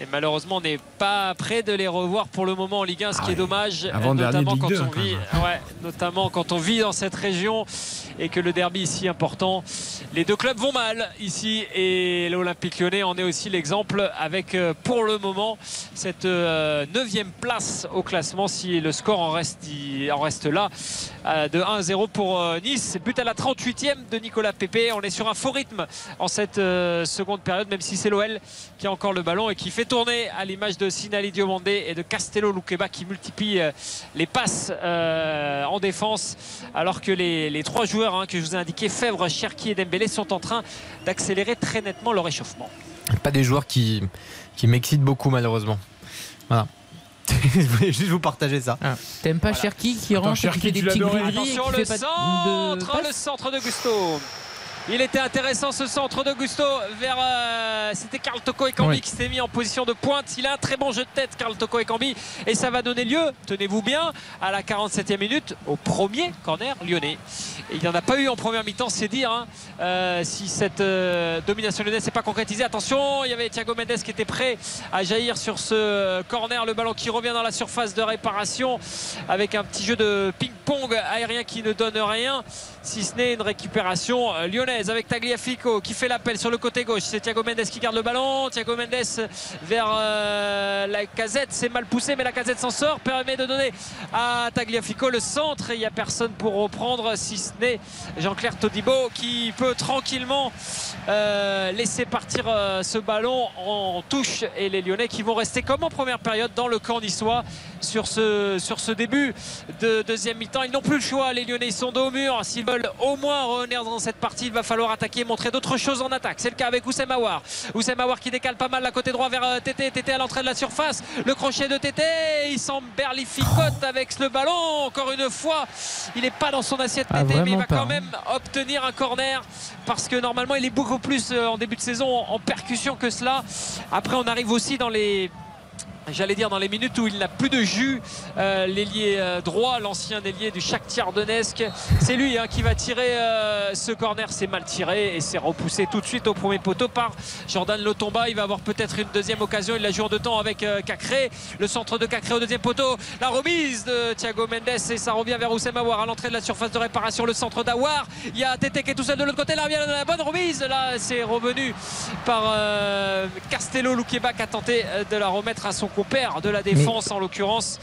Et malheureusement, on n'est pas prêt de les revoir pour le moment en Ligue 1, ce qui est dommage, Avant-dernier de notamment quand 2, on quand vit, ouais, notamment quand on vit dans cette région et que le derby est si important. Les deux clubs vont mal ici et l'Olympique Lyonnais en est aussi l'exemple avec euh, pour le moment cette euh, neuvième place au classement si le score en reste, il- en reste là euh, de 1-0 pour euh, Nice. But à la 38e de Nicolas Pépé. On est sur un faux rythme en cette euh, seconde période, même si c'est l'OL qui a encore le ballon et qui fait tourner à l'image de Sinali Diomandé et de Castello Luqueba qui multiplie euh, les passes euh, en défense alors que les, les trois joueurs hein, que je vous ai indiqués, Fèvre, Cherki et Dembélé sont en train d'accélérer très nettement leur échauffement. Pas des joueurs qui, qui m'excitent beaucoup malheureusement. Voilà. [laughs] Je voulais juste vous partager ça. T'aimes pas Cherki qui Attends, rentre, qui fait des petits Attention le fait pas de centre, passes le centre de Gusto. Il était intéressant ce centre de Gusto vers. euh, C'était Karl Toko et Cambi Oui. qui s'est mis en position de pointe. Il a un très bon jeu de tête, Karl Toko et Cambi. Et ça va donner lieu, tenez-vous bien, à la 47e minute, au premier corner lyonnais. Et il n'y en a pas eu en première mi-temps, c'est dire. hein, euh, si cette euh, domination lyonnaise n'est pas concrétisée. Attention, il y avait Thiago Mendes qui était prêt à jaillir sur ce corner. Le ballon qui revient dans la surface de réparation avec un petit jeu de ping-pong aérien qui ne donne rien. Si ce n'est une récupération euh, lyonnaise avec Tagliafico qui fait l'appel sur le côté gauche. C'est Thiago Mendes qui garde le ballon. Thiago Mendes vers euh, la casette. C'est mal poussé, mais la casette s'en sort. Permet de donner à Tagliafico le centre. Il n'y a personne pour reprendre si ce n'est Jean-Claire Todibo qui peut tranquillement euh, laisser partir ce ballon en touche. Et les Lyonnais qui vont rester comme en première période dans le camp niçois sur ce, début de deuxième mi-temps. Ils n'ont plus le choix. Les Lyonnais sont dos au mur. S'ils veulent au moins revenir dans cette partie, il va falloir attaquer et montrer d'autres choses en attaque. C'est le cas avec Oussem Aouar. Oussem Aouar qui décale pas mal la côté droit vers euh, Tété. Tété à l'entrée de la surface. Le crochet de Tété. Il s'emberlificote avec le ballon. Encore une fois, il n'est pas dans son assiette Ah, Tété, mais il va quand hein. même obtenir un corner parce que normalement il est beaucoup plus euh, en début de saison en percussion que cela. Après, on arrive aussi dans les J'allais dire dans les minutes où il n'a plus de jus, euh, l'ailier euh, droit, l'ancien ailier du Shakhtar Donetsk. C'est lui hein, qui va tirer euh, ce corner. C'est mal tiré et c'est repoussé tout de suite au premier poteau par Jordan Lotomba. Il va avoir peut-être une deuxième occasion. Il la joue en deux temps avec Cacré. Le centre de Cacré au deuxième poteau. La remise de Thiago Mendes et ça revient vers Oussem Aouar à l'entrée de la surface de réparation. Le centre d'Aouar. Il y a Tété qui est tout seul de l'autre côté. Là, a la bonne remise. Là, c'est revenu par Castello Loukeba qui a tenté de la remettre à son compère de la défense, en l'occurrence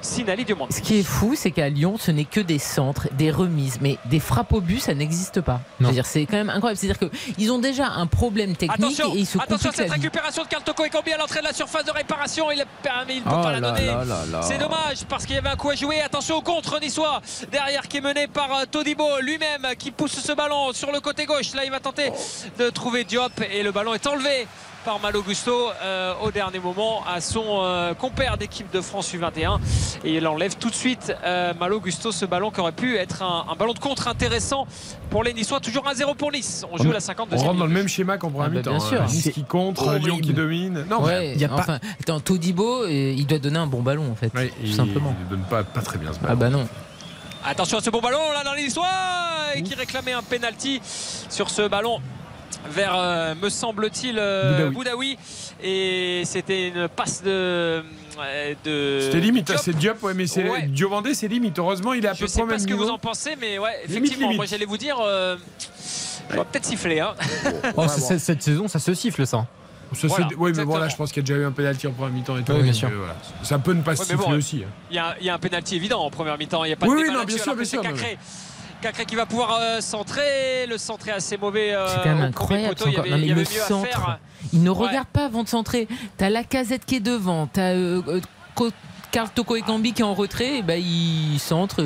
Sinali Dumont. Ce qui est fou, c'est qu'à Lyon, ce n'est que des centres, des remises, mais des frappes au but, ça n'existe pas. C'est quand même incroyable. C'est-à-dire qu'ils ont déjà un problème technique Attention, et ils se attention à la cette vie. récupération de Toko et Cambi à l'entrée de la surface de réparation. Il a permis, il ne peut Oh pas la là donner. C'est dommage parce qu'il y avait un coup à jouer. Attention au contre niçois derrière qui est mené par euh, Todibo lui-même qui pousse ce ballon sur le côté gauche. Là, il va tenter de trouver Diop et le ballon est enlevé par Malo Gusto euh, au dernier moment à son euh, compère d'équipe de France U21 et il enlève tout de suite euh, Malo Gusto ce ballon qui aurait pu être un, un ballon de contre intéressant pour les Niçois toujours 1-0 pour Nice on joue la 52 On rentre dans le même schéma qu'en première Ah bah, mi-temps. bien sûr. hein. Nice qui contre, horrible. Lyon qui domine. Non, ouais, mais y a pas- enfin, attends, Todibo, il doit donner un bon ballon en fait, tout il simplement. ne donne pas, pas très bien ce ballon. Ah bah non. Attention à ce bon ballon là dans les Niçois et qui réclamait un penalty sur ce ballon vers, euh, me semble-t-il, euh, Boudaoui. Et c'était une passe de. euh, de C'était limite, Diop. c'est Diop, ouais, mais c'est Ouais. Diomandé, c'est limite. Heureusement, il est à Je peu sais près au pas même ce que vous en pensez, mais ouais, effectivement, limite. moi j'allais vous dire. Euh, on va peut-être siffler. Hein. Oh, cette saison, ça se siffle ça. Voilà, oui, mais bon, là, exactement. je pense qu'il y a déjà eu un penalty en première mi-temps et tout. Oui, bien sûr. voilà. Ça peut ne pas se Ouais, siffler bon, aussi. hein. Il y, a, il y a un penalty évident en première mi-temps. Il n'y a pas Oui, de oui, débat non, bien sûr, bien sûr, c'est mais Cacré. Qui va pouvoir euh, centrer. Le centre est assez mauvais. euh, C'est quand même incroyable. poteau. avait, non, mais le centre, il ne Ouais. regarde pas avant de centrer. T'as la casette qui est devant, t'as euh, euh, Toko et Cambi qui est en retrait, et ben il centre,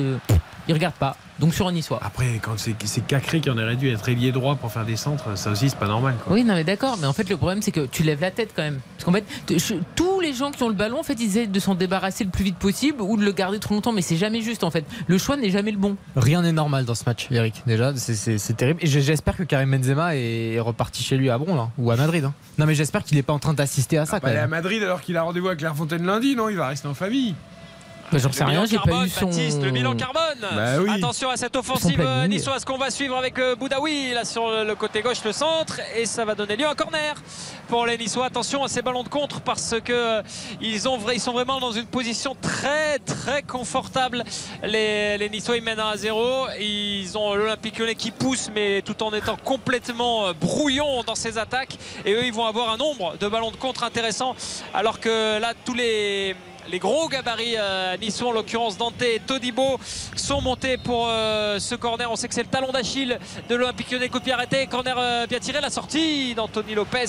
il regarde pas. Donc sur un niçois. Après, quand c'est c'est Cacré qui en aurait dû être ailier droit pour faire des centres, ça aussi, c'est pas normal. Quoi. Oui, non, mais d'accord. Mais en fait, le problème, c'est que tu lèves la tête quand même. Parce qu'en fait, je- tous les gens qui ont le ballon, en fait, ils essaient de s'en débarrasser le plus vite possible ou de le garder trop longtemps. Mais c'est jamais juste, en fait. Le choix n'est jamais le bon. Rien n'est normal dans ce match, Eric. Déjà, c'est- terrible. Et j'espère que Karim Benzema est reparti chez lui à Bron, là, ou à Madrid. hein. Non, mais j'espère qu'il n'est pas en train d'assister à ça. Bah, quand il est à. Madrid alors qu'il a rendez-vous avec Clairefontaine lundi, non? Il va rester en famille. Bah, J'en sais rien, j'ai pas carbone, eu son. Baptiste, le bilan carbone. Bah oui. Attention à cette offensive niçoise qu'on va suivre avec euh, Boudaoui là sur le côté gauche, le centre, et ça va donner lieu à un corner pour les Niçois. Attention à ces ballons de contre parce que euh, ils, ont, ils sont vraiment dans une position très très confortable. Les, les Niçois ils mènent 1 à 0. Ils ont l'Olympique Lyonnais qui pousse, mais tout en étant complètement euh, brouillon dans ses attaques. Et eux ils vont avoir un nombre de ballons de contre intéressants, alors que là tous les les gros gabarits euh, en l'occurrence Dante et Todibo, sont montés pour euh, ce corner. On sait que c'est le talon d'Achille de l'Olympique Lyonnais. Coup arrêté, corner euh, bien tiré. La sortie d'Anthony Lopez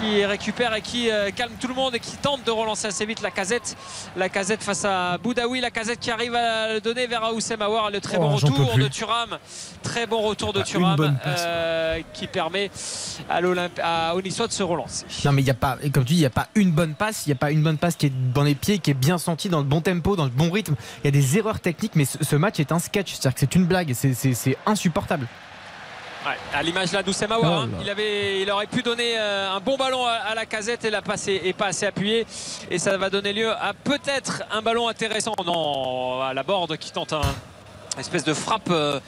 qui récupère et qui euh, calme tout le monde et qui tente de relancer assez vite la casette. La casette face à Boudaoui. La casette qui arrive à le donner vers Oussem Aouar. Le très Oh, bon retour de Thuram. Très bon retour de Ah, euh, qui permet à à- Niçois de se relancer. Non, mais il y a pas, comme tu dis, il n'y a pas une bonne passe, il n'y a pas une bonne passe qui est dans les pieds, qui est bien sentie, dans le bon tempo, dans le bon rythme. Il y a des erreurs techniques, mais ce, ce match est un sketch, c'est-à-dire que c'est une blague, c'est insupportable. Ouais, à l'image là d'Oussem Aouar, Oh hein. il, avait, il aurait pu donner euh, un bon ballon à, à la casette et la passer et pas assez appuyé. Et ça va donner lieu à peut-être un ballon intéressant. Non, à la borde qui tente un une espèce de frappe euh,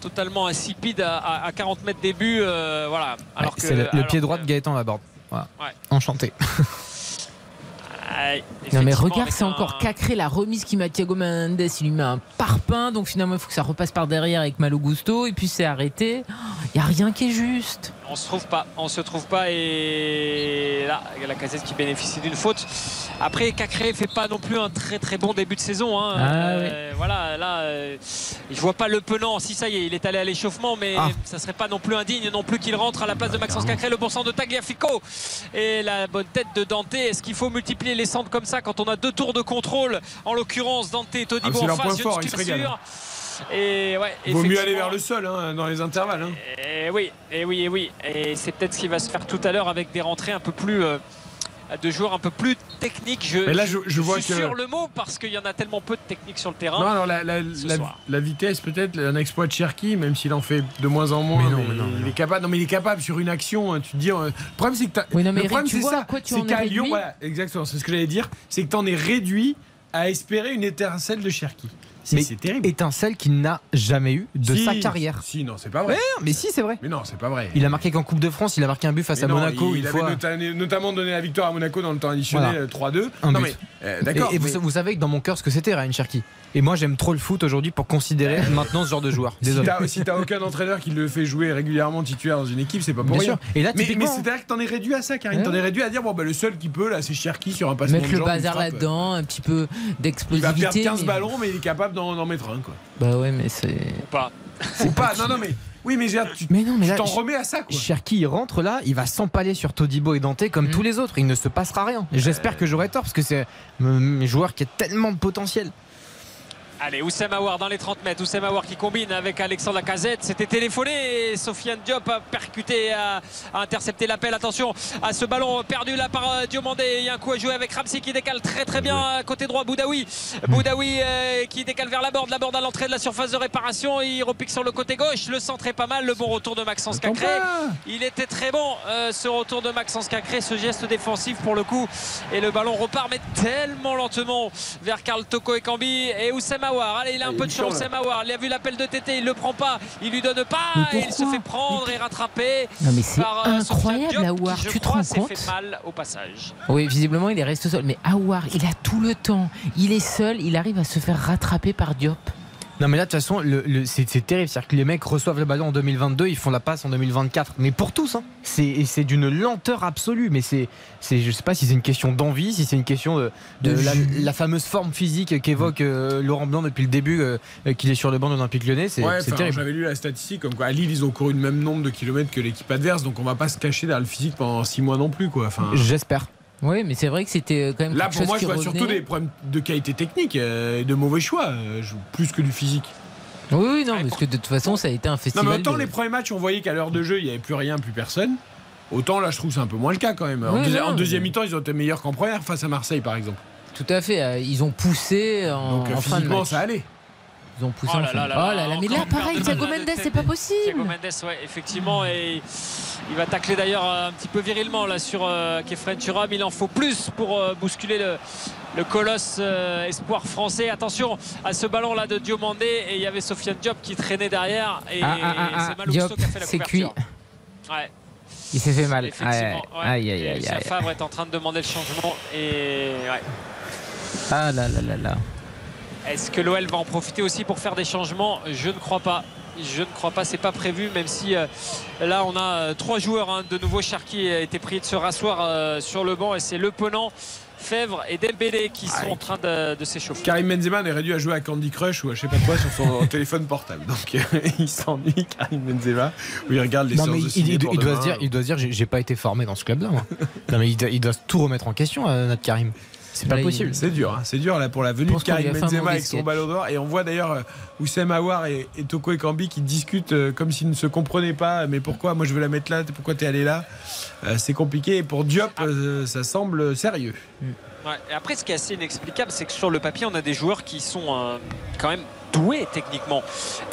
totalement insipide à, à- à 40 mètres des buts. euh, voilà. Alors que, C'est le, le pied droit de Gaëtan Laborde. Voilà. Ouais. Enchanté. Non mais regarde, c'est un- encore Cacré, la remise qui met Thiago Mendes, il lui met un parpaing, donc finalement il faut que ça repasse par derrière avec Malo Gusto, et puis c'est arrêté. Il n'y a rien qui est juste. On se trouve pas, on se trouve pas et là la casette qui bénéficie d'une faute. Après Cacré fait pas non plus un très très bon début de saison. hein. Ah, Euh, Voilà, là euh, je vois pas le penant. Si ça y est, il est allé à l'échauffement, mais Ah. ça serait pas non plus indigne non plus qu'il rentre à la place de Maxence Cacré. Le bon centre de Tagliafico et la bonne tête de Dante. Est-ce qu'il faut multiplier les centres comme ça quand on a deux tours de contrôle? En l'occurrence Dante et Ah, Todibo c'est en leur face. point je fort, ne suis sûr. Et ouais, Vaut mieux aller vers le sol hein, dans les intervalles. hein. Et oui, et oui, et oui. Et c'est peut-être ce qui va se faire tout à l'heure avec des rentrées un peu plus. euh, de joueurs un peu plus techniques. Je, Mais là, je- je vois suis que- sur le mot parce qu'il y en a tellement peu de techniques sur le terrain. Non, alors la, la- ce la- soir. la vitesse, peut-être, un exploit de Cherki, même s'il en fait de moins en moins. Mais non, mais mais non, il non. est capable. Non, mais il est capable sur une action. hein, tu te dis. euh, le problème, c'est que Oui, non, mais le problème, tu c'est ça. tu C'est en es qu'à Lyon, voilà, exactement. C'est ce que j'allais dire. C'est que t'en es réduit à espérer une étincelle de Cherki. Si, Mais c'est terrible. Étincelle qu'il n'a jamais eu de Si, sa carrière. Si, non, c'est pas vrai. Mais si, c'est vrai. Mais non, c'est pas vrai. Il a marqué qu'en Coupe de France, il a marqué un but face Mais à non, Monaco il, une il avait fois. nota- notamment donné la victoire à Monaco dans le temps additionnel Voilà. euh, 3-2. Un non, but. mais euh, d'accord. Et, et mais- vous, vous savez que dans mon cœur ce que c'était Ryan Cherky. Et moi j'aime trop le foot aujourd'hui pour considérer [laughs] maintenant ce genre de joueur. Si Désolé. t'as si t'as aucun entraîneur qui le fait jouer régulièrement titulaire dans une équipe, c'est pas pour Bien rien. sûr. Et là, mais, typiquement- mais c'est-à-dire que t'en es réduit à ça, Karine. Ouais. T'en es réduit à dire bon bah le seul qui peut là, c'est Cherki sur un passement Mettre de le bazar là-dedans, un petit peu Il va d'explosivité. perdre 15 mais- ballons, mais il est capable d'en d'en mettre un quoi. Bah ouais, mais c'est. Ou pas. Ou pas. [laughs] Non non mais oui mais j'ai- tu Mais non, mais tu là, t'en remets à ça quoi. Cherki il rentre là, il va s'empaler sur Todibo et Dante comme Mm. tous les autres. Il ne se passera rien. J'espère que j'aurai tort parce que c'est un joueur qui a tellement de potentiel. Allez, Oussem Aouar dans les 30 mètres. Oussem Aouar qui combine avec Alexandre Lacazette. C'était téléphoné et Sofiane Diop a percuté, a, a intercepté l'appel. Attention à ce ballon perdu là par euh, Diomandé. Il y a un coup à jouer avec Ramsey qui décale très très bien côté droit. Boudaoui. Boudaoui euh, qui décale vers la borde. La borde à l'entrée de la surface de réparation. Il repique sur le côté gauche. Le centre est pas mal. Le bon retour de Maxence Cacré. Il était très bon euh, ce retour de Maxence Cacré, ce geste défensif pour le coup. Et le ballon repart, mais tellement lentement vers Karl Toko et Cambi et Oussem Allez, il a un Allez, peu de chance, Aouar. Il a vu l'appel de Tété, il le prend pas, il lui donne pas, et il se fait prendre et rattraper. Non, mais c'est euh, incroyable, Aouar, tu te rends compte fait mal au passage. Oui, visiblement il est resté seul. Mais Aouar, il a tout le temps. Il est seul, il arrive à se faire rattraper par Diop. Non mais là de toute façon le- le- c'est c'est terrible, c'est-à-dire que les mecs reçoivent le ballon en 2022, ils font la passe en 2024, mais pour tous, hein. c'est et c'est d'une lenteur absolue, mais c'est c'est je sais pas si c'est une question d'envie, si c'est une question de, de De la, fameuse forme physique qu'évoque euh, Laurent Blanc depuis le début, euh, qu'il est sur le banc de l'Olympique Lyonnais, c'est Ouais, c'est terrible. j'avais lu la statistique comme quoi à Lille ils ont couru le même nombre de kilomètres que l'équipe adverse, donc on va pas se cacher derrière le physique pendant 6 mois non plus quoi. Enfin, J'espère. Oui, mais c'est vrai que c'était quand même Là, pour chose moi, je vois surtout des problèmes de qualité technique euh, et de mauvais choix, euh, plus que du physique. Oui, oui, non, parce que de toute façon, ça a été un Non, festival. mais autant de- les premiers matchs, on voyait qu'à l'heure de jeu, il n'y avait plus rien, plus personne. Autant là, je trouve que c'est un peu moins le cas quand même. En, Ouais, deuxi- ouais, en mais- deuxième mi-temps, ils ont été meilleurs qu'en première face à Marseille, par exemple. Tout à fait. euh, Ils ont poussé en, Donc euh, en fin de match. ça allait. Ils ont poussé Oh là là là Oh là là, mais là, pareil, Thiago Mendes, c'est pas possible. Thiago Mendes, ouais, effectivement, et il va tacler d'ailleurs un petit peu virilement là sur euh, Kefren Turam. Il en faut plus pour euh, bousculer le, le colosse euh, espoir français. Attention à ce ballon là de Diomandé et il y avait Sofiane Diop qui traînait derrière et Ah, ah, ah, ah, c'est Malo Diop, Gusto qui a fait la couverture. cuit. Ouais, Il s'est fait mal. effectivement. Ouais. Aïe, aïe, aïe, Lucien. Favre est en train de demander le changement et ouais. Ah là là là là. Est-ce que l'OL va en profiter aussi pour faire des changements? Je ne crois pas. Je ne crois pas, c'est pas prévu, même si euh, là on a euh, trois joueurs. hein. de nouveau, Cherki a été prié de se rasseoir euh, sur le banc et c'est Le Penant, Fèvre et Dembélé qui sont en train de, de s'échauffer. Karim Benzema est réduit à jouer à Candy Crush ou à je sais pas quoi sur son [laughs] téléphone portable. Donc euh, il s'ennuie, Karim Benzema, où il regarde les Non, de il, doit se dire, il doit se dire, j'ai pas été formé dans ce club-là. non mais il doit, il doit tout remettre en question, euh, notre Karim. C'est pas possible. C'est dur, hein, c'est dur là pour la venue de Karim Benzema avec son ballon d'or. Et on voit d'ailleurs euh, Oussem Aouar et, et Toko Ekambi qui discutent euh, comme s'ils ne se comprenaient pas. Mais pourquoi Moi je veux la mettre là, pourquoi t'es allé là Euh, C'est compliqué. Et pour Diop, euh, ça semble sérieux. Ouais, et après, ce qui est assez inexplicable, c'est que sur le papier, on a des joueurs qui sont euh, quand même techniquement.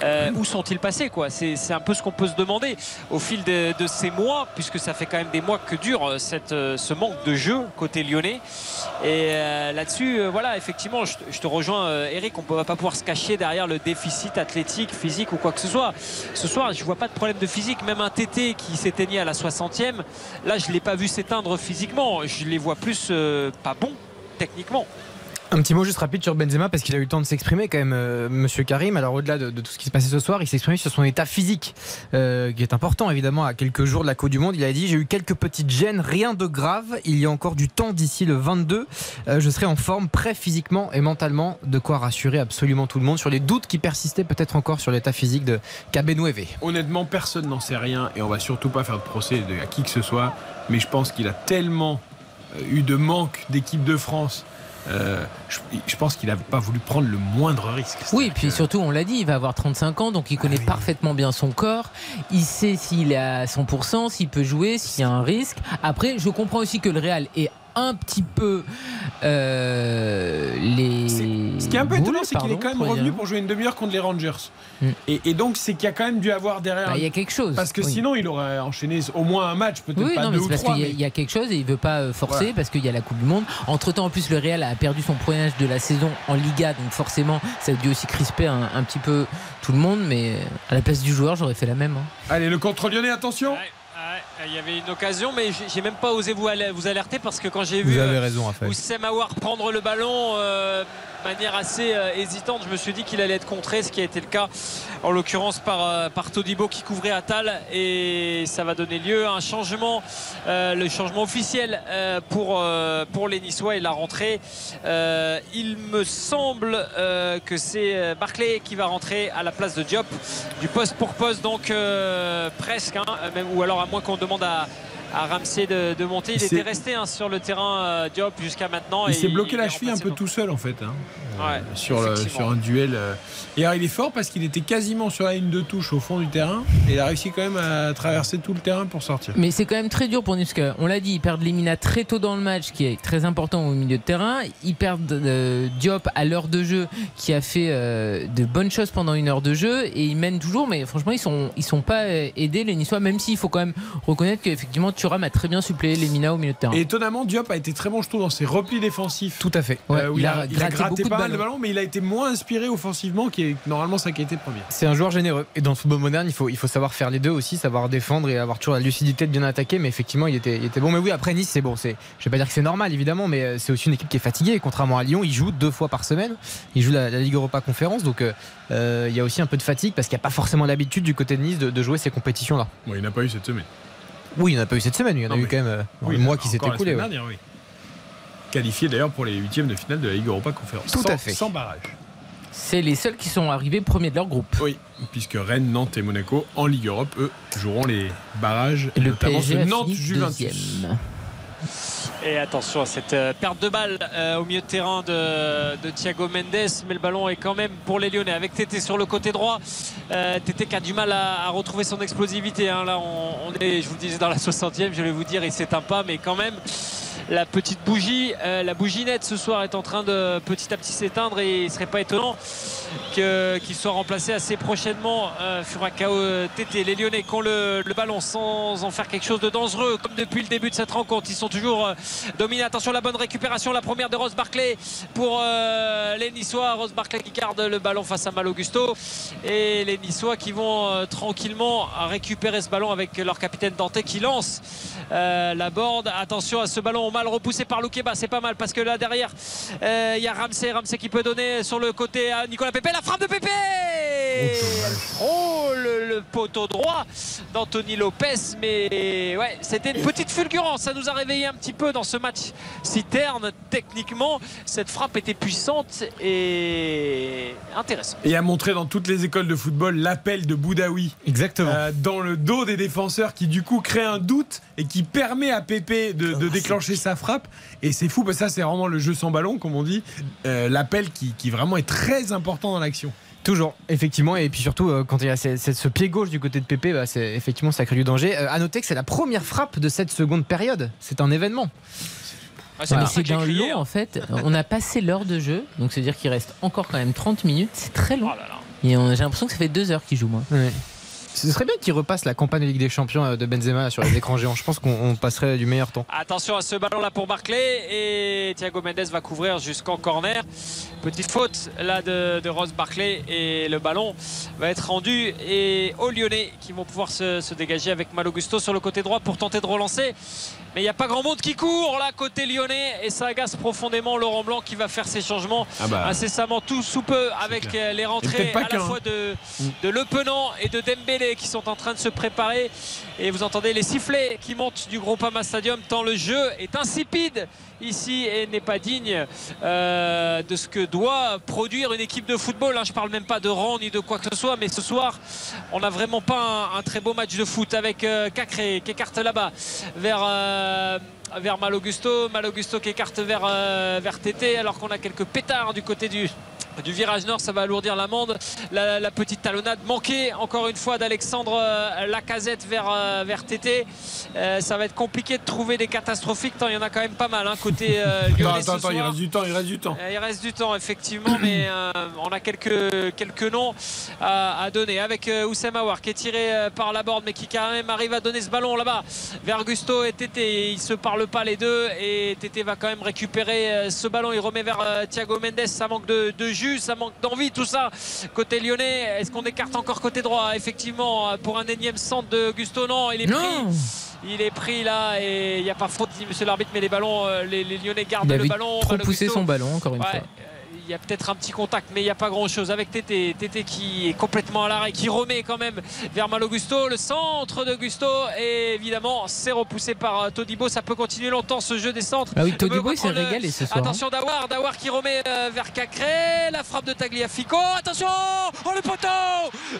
Euh, où sont-ils passés quoi? C'est un peu ce qu'on peut se demander au fil de, ces mois, puisque ça fait quand même des mois que dure euh, euh, ce manque de jeu côté lyonnais. Et là-dessus, voilà, effectivement, je, te- rejoins, Eric, on ne va pas pouvoir se cacher derrière le déficit athlétique, physique ou quoi que ce soit. Ce soir, je vois pas de problème de physique. Même un TT qui s'éteignait à la 60e, là, je ne l'ai pas vu s'éteindre physiquement. Je les vois plus pas bons techniquement. Un petit mot juste rapide sur Benzema parce qu'il a eu le temps de s'exprimer quand même, euh, Monsieur Karim. Alors au-delà de, tout ce qui se passait ce soir, il s'est exprimé sur son état physique, euh, qui est important évidemment à quelques jours de la Coupe du Monde. Il a dit j'ai eu quelques petites gênes, rien de grave. Il y a encore du temps d'ici le 22. Euh, je serai en forme, prêt physiquement et mentalement, de quoi rassurer absolument tout le monde sur les doutes qui persistaient peut-être encore sur l'état physique de Cabenueve. Honnêtement, personne n'en sait rien et on va surtout pas faire de procès à qui que ce soit. Mais je pense qu'il a tellement eu de manque d'équipe de France. Euh, je, je pense qu'il n'a pas voulu prendre le moindre risque. Oui, puis surtout, on l'a dit, il va avoir 35 ans, donc il connaît parfaitement bien son corps. Il sait s'il est à 100%, s'il peut jouer, s'il y a un risque. Après, je comprends aussi que le Real est un petit peu euh, les. Ce qui est un peu étonnant, c'est qu'il est quand même revenu pour jouer une demi-heure contre les Rangers. Et, et donc, c'est qu'il y a quand même dû avoir derrière. Bah, il y a quelque chose. Parce que oui. sinon, il aurait enchaîné au moins un match, peut-être Oui, pas non, deux mais c'est ou parce trois. qu'il y, a- mais- il y a quelque chose et il veut pas euh, forcer Voilà. parce qu'il y a la Coupe du Monde. Entre temps, en plus, le Real a perdu son premier match de la saison en Liga, donc forcément, ça a dû aussi crisper un, un petit peu tout le monde. Mais à la place du joueur, j'aurais fait la même. hein. Allez, le contre lyonnais, attention. Il y avait une occasion, mais j'ai- même pas osé vous, al- vous alerter parce que quand j'ai vu euh. Oussem Aouar prendre le ballon euh, manière assez euh, hésitante, je me suis dit qu'il allait être contré, ce qui a été le cas en l'occurrence par, euh, par Todibo qui couvrait Attal et ça va donner lieu à un changement, euh, le changement officiel pour, pour les Niçois et la rentrée. Il me semble que c'est Barclay qui va rentrer à la place de Diop du poste pour poste donc presque hein, même, ou alors à moins qu'on demande à à Ramsey de, de monter. Il Il était s'est- resté hein, sur le terrain euh, Diop jusqu'à maintenant. Il et s'est bloqué la cheville un peu donc. tout seul en fait. hein. Ouais, sur, le- effectivement. sur un duel. euh. Et alors il est fort parce qu'il était quasiment sur la ligne de touche au fond du terrain. Et il a réussi quand même à traverser tout le terrain pour sortir. Mais c'est quand même très dur pour nous parce qu'on l'a dit, ils perdent Lemina très tôt dans le match, qui est très important au milieu de terrain. Ils perdent euh, Diop à l'heure de jeu, qui a fait euh, de bonnes choses pendant une heure de jeu, et ils mènent toujours. Mais franchement, ils sont ils sont pas euh, aidés les Niçois, même s'il faut quand même reconnaître qu'effectivement Thuram a très bien suppléé Lemina au milieu de terrain. Et étonnamment, Diop a été très bon, je trouve, dans ses replis défensifs. Tout à fait. Euh, où il il, a a, il a gratté gratté beaucoup de pas mal de ballons. mais il a été moins inspiré offensivement, qui est normalement sa qualité première. C'est un joueur généreux. Et dans le football moderne, il faut, il faut savoir faire les deux aussi, savoir défendre et avoir toujours la lucidité de bien attaquer. Mais effectivement, il était, il était bon. Mais oui, après Nice, c'est bon. C'est, je vais pas dire que c'est normal, évidemment, mais euh, c'est aussi une équipe qui est fatiguée. Contrairement à Lyon, ils jouent deux fois par semaine. Ils jouent la, la Ligue Europa Conférence. Donc, euh, euh, il y a aussi un peu de fatigue parce qu'il n'y a pas forcément l'habitude du côté de Nice de, de jouer ces compétitions-là. Bon, il n'a pas eu cette semaine. Oui, il n'y en a pas eu cette semaine. Il y en a Non, eu quand même euh, Oui, le mois qui s'est écoulé. ouais. dernière, oui. Qualifié d'ailleurs pour les huitièmes de finale de la Ligue Europa Conférence. Tout Sans- à fait. Sans barrage. C'est les seuls qui sont arrivés premiers de leur groupe. Oui, puisque Rennes, Nantes et Monaco en Ligue Europe, eux, joueront les barrages. Et le notamment PSG ce Et attention à cette euh, perte de balle euh, au milieu de terrain de, de Thiago Mendes, mais le ballon est quand même pour les Lyonnais. Avec Tété sur le côté droit, euh, Tété qui a du mal à, retrouver son explosivité. hein. Là, on, on est, je vous le disais, dans la 60e, je vais vous dire, il s'éteint pas, mais quand même. La petite bougie, euh, la bougie nette ce soir est en train de petit à petit s'éteindre et il ne serait pas étonnant qu'il soit remplacé assez prochainement. Euh, Furakao Tété, les Lyonnais qui ont le, ballon sans en faire quelque chose de dangereux, comme depuis le début de cette rencontre. Ils sont toujours euh, dominés. Attention, la bonne récupération, la première de Ross Barclay pour euh, les Niçois. Ross Barclay qui garde le ballon face à Mal Augusto. Et les Niçois qui vont tranquillement récupérer ce ballon avec leur capitaine Dante qui lance euh, la board. Attention à ce ballon mal repoussé par Loukeba. C'est pas mal parce que là derrière, euh, il y a Ramsey. Ramsey qui peut donner sur le côté à Nicolas Pépé. La frappe de Pépé Oh, le, le poteau droit d'Anthony Lopez. Mais ouais, c'était une petite fulgurance. Ça nous a réveillé un petit peu dans ce match si terne. Techniquement, cette frappe était puissante et intéressante. Et a montré dans toutes les écoles de football l'appel de Boudaoui. Exactement. Euh, dans le dos des défenseurs qui du coup crée un doute et qui permet à Pépé de, de déclencher sa frappe. Et c'est fou, parce que ça c'est vraiment le jeu sans ballon, comme on dit. Euh, l'appel qui, qui vraiment est très important dans l'action. Toujours, effectivement, et puis surtout euh, quand il y a ce, ce- ce pied gauche du côté de Pépé, bah, c'est effectivement ça crée du danger. Euh, à noter que c'est la première frappe de cette seconde période. C'est un événement. Mais c'est d'un lot en fait. On a passé l'heure de jeu, donc c'est-à-dire qu'il reste encore quand même 30 minutes. C'est très long. Et on- j'ai l'impression que ça fait deux heures qu'il joue, moi. Ce serait bien qu'il repasse la campagne de Ligue des Champions euh, de Benzema sur les écrans géants. Je pense qu'on on passerait du meilleur temps. Attention à ce ballon là pour Barclay et Thiago Mendes va couvrir jusqu'en corner. Petite faute là de, de Ross Barclay et le ballon va être rendu et aux Lyonnais qui vont pouvoir se, se dégager avec Malo Gusto sur le côté droit pour tenter de relancer. Mais il n'y a pas grand monde qui court là côté lyonnais et ça agace profondément Laurent Blanc qui va faire ses changements Ah bah. incessamment tout sous peu avec clair. euh, les rentrées à la qu'un, fois hein. de, de Le Penant et de Dembélé qui sont en train de se préparer et vous entendez les sifflets qui montent du Groupama Stadium tant le jeu est insipide ici et n'est pas digne euh, de ce que doit produire une équipe de football. Hein. Je parle même pas de rang ni de quoi que ce soit, mais ce soir, on n'a vraiment pas un, très beau match de foot avec euh, Cacré qui écarte là-bas vers. euh, vers Malogusto, Malogusto qui écarte vers, euh, vers Tété alors qu'on a quelques pétards du côté du, du virage nord, ça va alourdir l'amende. La, la petite talonnade manquée encore une fois d'Alexandre euh, Lacazette vers, euh, vers. Euh, ça va être compliqué de trouver des catastrophiques tant il y en a quand même pas mal hein, côté euh, [laughs] lyonnais attends, ce attends, il reste du temps, il reste du temps. Il reste du temps effectivement, mais [clears throat] on a quelques, quelques noms à, à donner avec Oussem Aouar qui est tiré par la borde mais qui quand même arrive à donner ce ballon là-bas vers Gusto et Tété. Ils se parlent pas les deux et Tété va quand même récupérer ce ballon. Il remet vers Thiago Mendes. Ça manque de, de jus, ça manque d'envie, tout ça. Côté lyonnais, est-ce qu'on écarte encore côté droit Effectivement, pour un énième centre de Gusto, non, il est Non. pris. Il est pris là et il n'y a pas faute, dit monsieur l'arbitre, mais les ballons, euh, les, les Lyonnais gardent Il le ballon. trop poussé son ballon, encore une Ouais, fois. Il y a peut-être un petit contact, mais il n'y a pas grand-chose avec Tété. Tété qui est complètement à l'arrêt, qui remet quand même vers Malo Gusto. Le centre de Gusto, et évidemment, c'est repoussé par euh, Todibo. Ça peut continuer longtemps ce jeu des centres. Ah oui, Todibo, il s'est régalé ce soir, hein. Attention Dawar, Dawar qui remet euh, vers Cacré. La frappe de Tagliafico. Attention Oh le poteau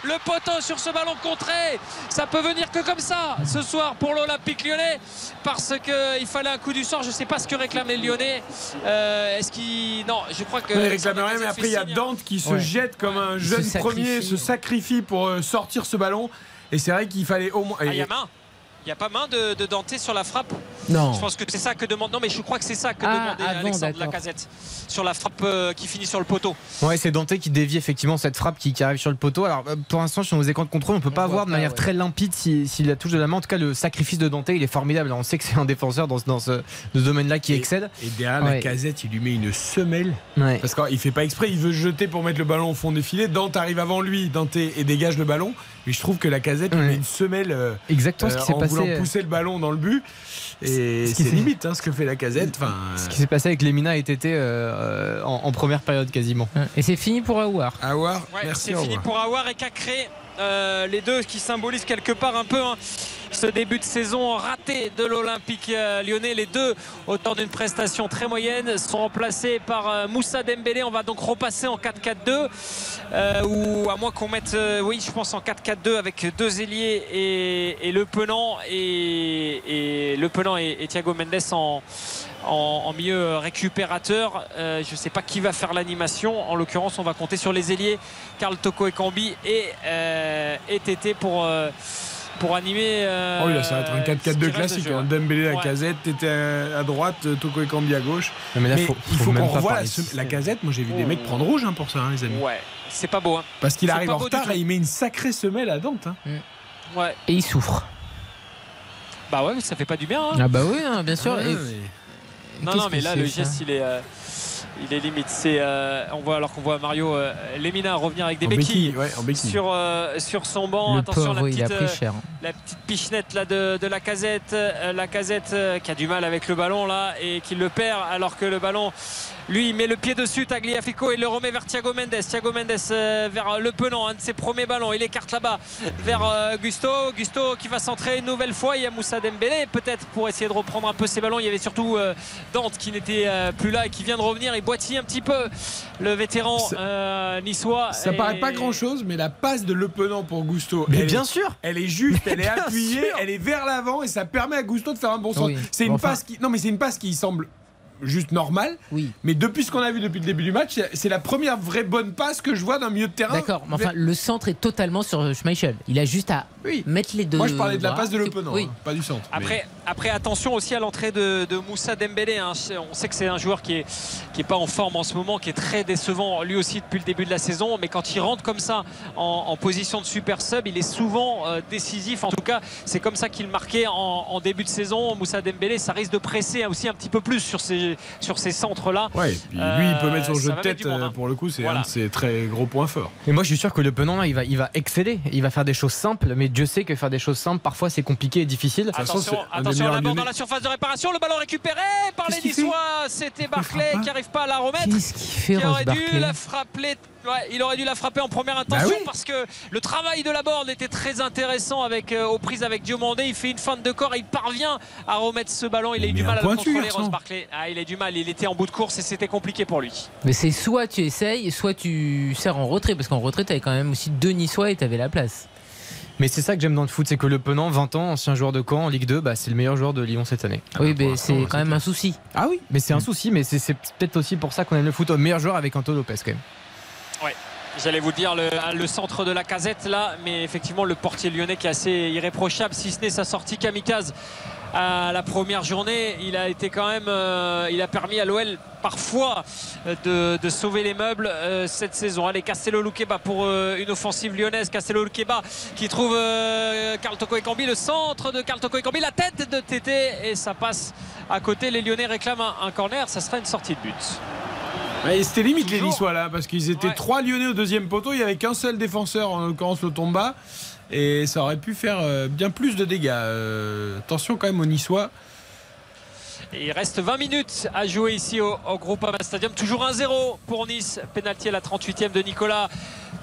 Le poteau sur ce ballon contré. Ça peut venir que comme ça ce soir pour l'Olympique lyonnais parce qu'il fallait un coup du sort. Je ne sais pas ce que réclament les Lyonnais. Euh, Est-ce qu'il. Non, je crois que. Rien, mais après il y a. Dante qui se Ouais. jette comme un jeune se premier, se sacrifie pour euh, sortir ce ballon. Et c'est vrai qu'il fallait au moins. Ah, il y a main. Il n'y a pas main de, de Dante sur la frappe Non. Je pense que c'est ça que demande. Non, mais je crois que c'est ça que Ah, demandait avant, Alexandre. Lacazette sur la frappe euh, qui finit sur le poteau. Ouais, c'est Dante qui dévie effectivement cette frappe qui, qui arrive sur le poteau. Alors euh, pour l'instant, sur nos écrans de contrôle, on peut pas voir de manière ouais. très limpide si, si la touche de la main. En tout cas, le sacrifice de Dante, il est formidable. On sait que c'est un défenseur dans, ce- dans ce, ce domaine-là qui excelle. Et derrière Ouais. la casette, il lui met une semelle. Ouais. Parce qu'il fait pas exprès, il veut jeter pour mettre le ballon au fond des filets. Dante arrive avant lui, Dante et dégage le ballon. Mais je trouve que la casette lui Ouais. met une semelle. euh, Exactement ce qui euh, s'est en passé. voulant pousser le ballon dans le but. Et Ce qui c'est limite hein, ce que fait la casette. Enfin, Ce qui s'est passé avec Lemina et Tété euh, en, en première période quasiment. Et c'est fini pour Aouar. Aouar, Ouais, merci. c'est fini pour Awar et Cacré. euh, les deux qui symbolisent quelque part un peu hein, ce début de saison raté de l'Olympique euh, lyonnais. Les deux, autant d'une prestation très moyenne, sont remplacés par euh, Moussa Dembélé. On va donc repasser en 4-4-2. euh, ou à moins qu'on mette, oui, je pense en 4-4-2 avec deux ailiers et, Le Penant et, Le Penant et, Thiago Mendes en, milieu récupérateur. Je ne sais pas qui va faire l'animation. En l'occurrence, on va compter sur les ailiers Karl Toko et Cambi et, et Tété pour, pour animer. euh, Oh oui, là, ça va être un ce qui 4-4-2 reste de classique. hein. ouais. Dembélé, la casette, t'étais à droite, Toko et Cambi à gauche. Non, mais là, Mais faut- il faut qu'on revoie la, la casette. Moi, j'ai vu des Oh. mecs prendre rouge hein, pour ça, hein, les amis. Ouais, c'est pas beau. Hein. Parce qu'il arrive en retard et il met une sacrée semelle à Dante. hein. Ouais. Et il souffre. Bah ouais, ça fait pas du bien. hein. Ah bah oui, hein, bien sûr. Ouais, Et- mais- Non, non, mais là, le geste, il est. il est limite. C'est, euh, on voit alors qu'on voit Mario euh, Lemina revenir avec des En béquilles, ouais, sur euh, sur son banc. Le Attention, pauvre, la il a petite, pris cher. la petite pichenette là de, de la casette, euh, la casette euh, qui a du mal avec le ballon là et qui le perd alors que le ballon, lui, il met le pied dessus. Tagliafico il le remet vers Thiago Mendes. Thiago Mendes euh, vers Le Penant, un de ses premiers ballons. Il écarte là-bas vers euh, Gusto. Gusto qui va centrer une nouvelle fois. Il y a Moussa Dembélé peut-être pour essayer de reprendre un peu ses ballons. Il y avait surtout euh, Dante qui n'était euh, plus là et qui vient de revenir. Il boitille un petit peu le vétéran Ça- euh, niçois. Ça Et- paraît pas grand chose, mais la passe de Le Penant pour Gusto. Mais elle bien est- sûr. Elle est juste, elle est [laughs] appuyée, sûr. elle est vers l'avant et ça permet à Gusto de faire un bon centre. Oui. C'est une Enfin- passe qui. Non, mais c'est une passe qui semble juste normale. Oui. Mais depuis ce qu'on a vu depuis le début du match, c'est la première vraie bonne passe que je vois d'un milieu de terrain. D'accord, mais enfin, le centre est totalement sur Schmeichel. Il a juste à Oui. mettre les deux. Moi, je parlais de la passe de Le C'est- Penant, Oui. hein, pas du centre. Après, Après, attention aussi à l'entrée de, de Moussa Dembélé. hein. On sait que c'est un joueur qui est, qui est pas en forme en ce moment, qui est très décevant lui aussi depuis le début de la saison. Mais quand il rentre comme ça en, en position de super sub, il est souvent euh, décisif. En tout cas, c'est comme ça qu'il marquait en, en début de saison. Moussa Dembélé, ça risque de presser aussi un petit peu plus sur ces, sur ces centres-là. Ouais, et puis lui, il peut mettre son Euh, jeu de tête, monde, euh, hein. pour le coup, c'est Voilà. un de ses très gros points forts. Et moi, je suis sûr que le Penant, là, il va, il va exceller. Il va faire des choses simples, mais Dieu sait que faire des choses simples, parfois, c'est compliqué et difficile. Attention, attention à la bord dans la surface de réparation, le ballon récupéré par les Niçois. C'était Barclay qui n'arrive pas à la remettre. Qu'est-ce qu'il fait, Qui aurait dû Barclay la frapper. Ouais, il aurait dû la frapper en première intention Bah oui. parce que le travail de la borne était très intéressant avec, euh, aux prises avec Diomandé. Il fait une feinte de corps et il parvient à remettre ce ballon. Il a eu du mal à le contrôler, garçon. Ross Barclay. Ah, il a du mal. Il était en bout de course et c'était compliqué pour lui. Mais c'est soit tu essayes, soit tu sers en retrait. Parce qu'en retrait, t'avais quand même aussi deux Niçois et t'avais la place. Mais c'est ça que j'aime dans le foot, c'est que le Penant, 20 ans, ancien joueur de Caen en Ligue 2, bah, c'est le meilleur joueur de Lyon cette année. Oui, mais c'est quand même un souci. Ah oui, mais c'est un souci, mais c'est peut-être aussi pour ça qu'on aime le foot au meilleur joueur avec Anto Lopez quand même. J'allais vous dire le, le centre de la casette là, mais effectivement le portier lyonnais qui est assez irréprochable, si ce n'est sa sortie kamikaze à la première journée. Il a été quand même, euh, il a permis à l'OL parfois euh, de, sauver les meubles euh, cette saison. Allez, Castello Luqueba pour une offensive lyonnaise. Castello Luqueba qui trouve Carl Toko Ekambi, le centre de Carl Toko Ekambi, la tête de Tété et ça passe à côté. Les Lyonnais réclament un, un corner, ça sera une sortie de but. Ouais, C'était limite les Niçois là, parce qu'ils étaient trois Lyonnais au deuxième poteau, il n'y avait qu'un seul défenseur, en l'occurrence le Tomba, et ça aurait pu faire euh, bien plus de dégâts. Euh, attention quand même aux Niçois. Et il reste 20 minutes à jouer ici au, au Groupama Stadium. Toujours 1-0 pour Nice. Pénalty à la 38e de Nicolas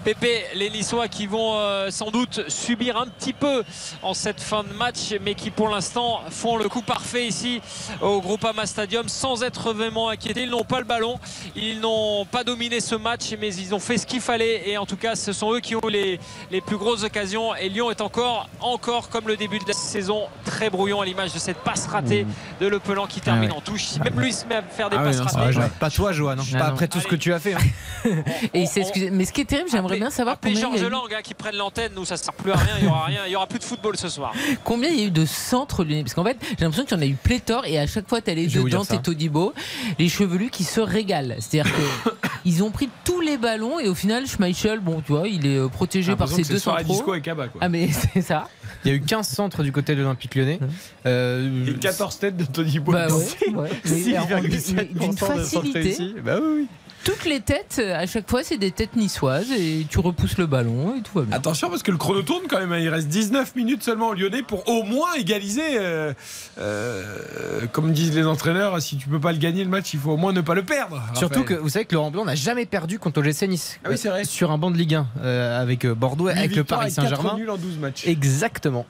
Pépé. Les Niçois qui vont euh, sans doute subir un petit peu en cette fin de match, mais qui pour l'instant font le coup parfait ici au Groupama Stadium sans être vraiment inquiétés. Ils n'ont pas le ballon. Ils n'ont pas dominé ce match, mais ils ont fait ce qu'il fallait. Et en tout cas, ce sont eux qui ont les, les plus grosses occasions. Et Lyon est encore, encore comme le début de la saison, très brouillon à l'image de cette passe ratée de Le Pelan qui termine Ah ouais. en touche. Même lui il se met à faire des Ah ouais, passes non, ratées. pas toi, Johan, non. Ah pas non. après tout ce que tu as fait. hein. [laughs] Et il s'est excusé. Mais ce qui est terrible, j'aimerais bien savoir Appelez combien Georges Lang hein, qui prennent l'antenne. Nous, ça ne sert plus à rien. Il n'y aura rien. Il y aura plus de football ce soir. combien il y a eu de centres lyonnais? Parce qu'en fait, j'ai l'impression qu'il y en a eu pléthore et à chaque fois, t'as les deux. Dante et Todibo, les chevelus qui se régalent. C'est-à-dire que [coughs] ils ont pris tous les ballons et au final, Schmeichel, bon, tu vois, il est euh, protégé par ses deux centraux. disco et Kaba quoi. Ah, mais [laughs] c'est ça. Il y a eu 15 centres du côté de l'Olympique lyonnais. Euh, Et 14 têtes de Tony Boy. Bah ouais, ouais. Mais en- 6,7% mais d'une centres facilité. réussis. Bah oui, oui. Toutes les têtes, euh, à chaque fois, c'est des têtes niçoises et tu repousses le ballon et tout va bien. Attention parce que le chrono tourne quand même. hein. Il reste 19 minutes seulement au Lyonnais pour au moins égaliser. euh, euh, comme disent les entraîneurs, si tu peux pas le gagner le match, il faut au moins ne pas le perdre. Surtout que vous savez que Laurent Blanc n'a jamais perdu contre OGC Nice. Ah oui, c'est vrai. Sur un banc de Ligue 1 euh, avec Bordeaux, avec le Paris Saint-Germain. nuls en 12 matchs. Exactement.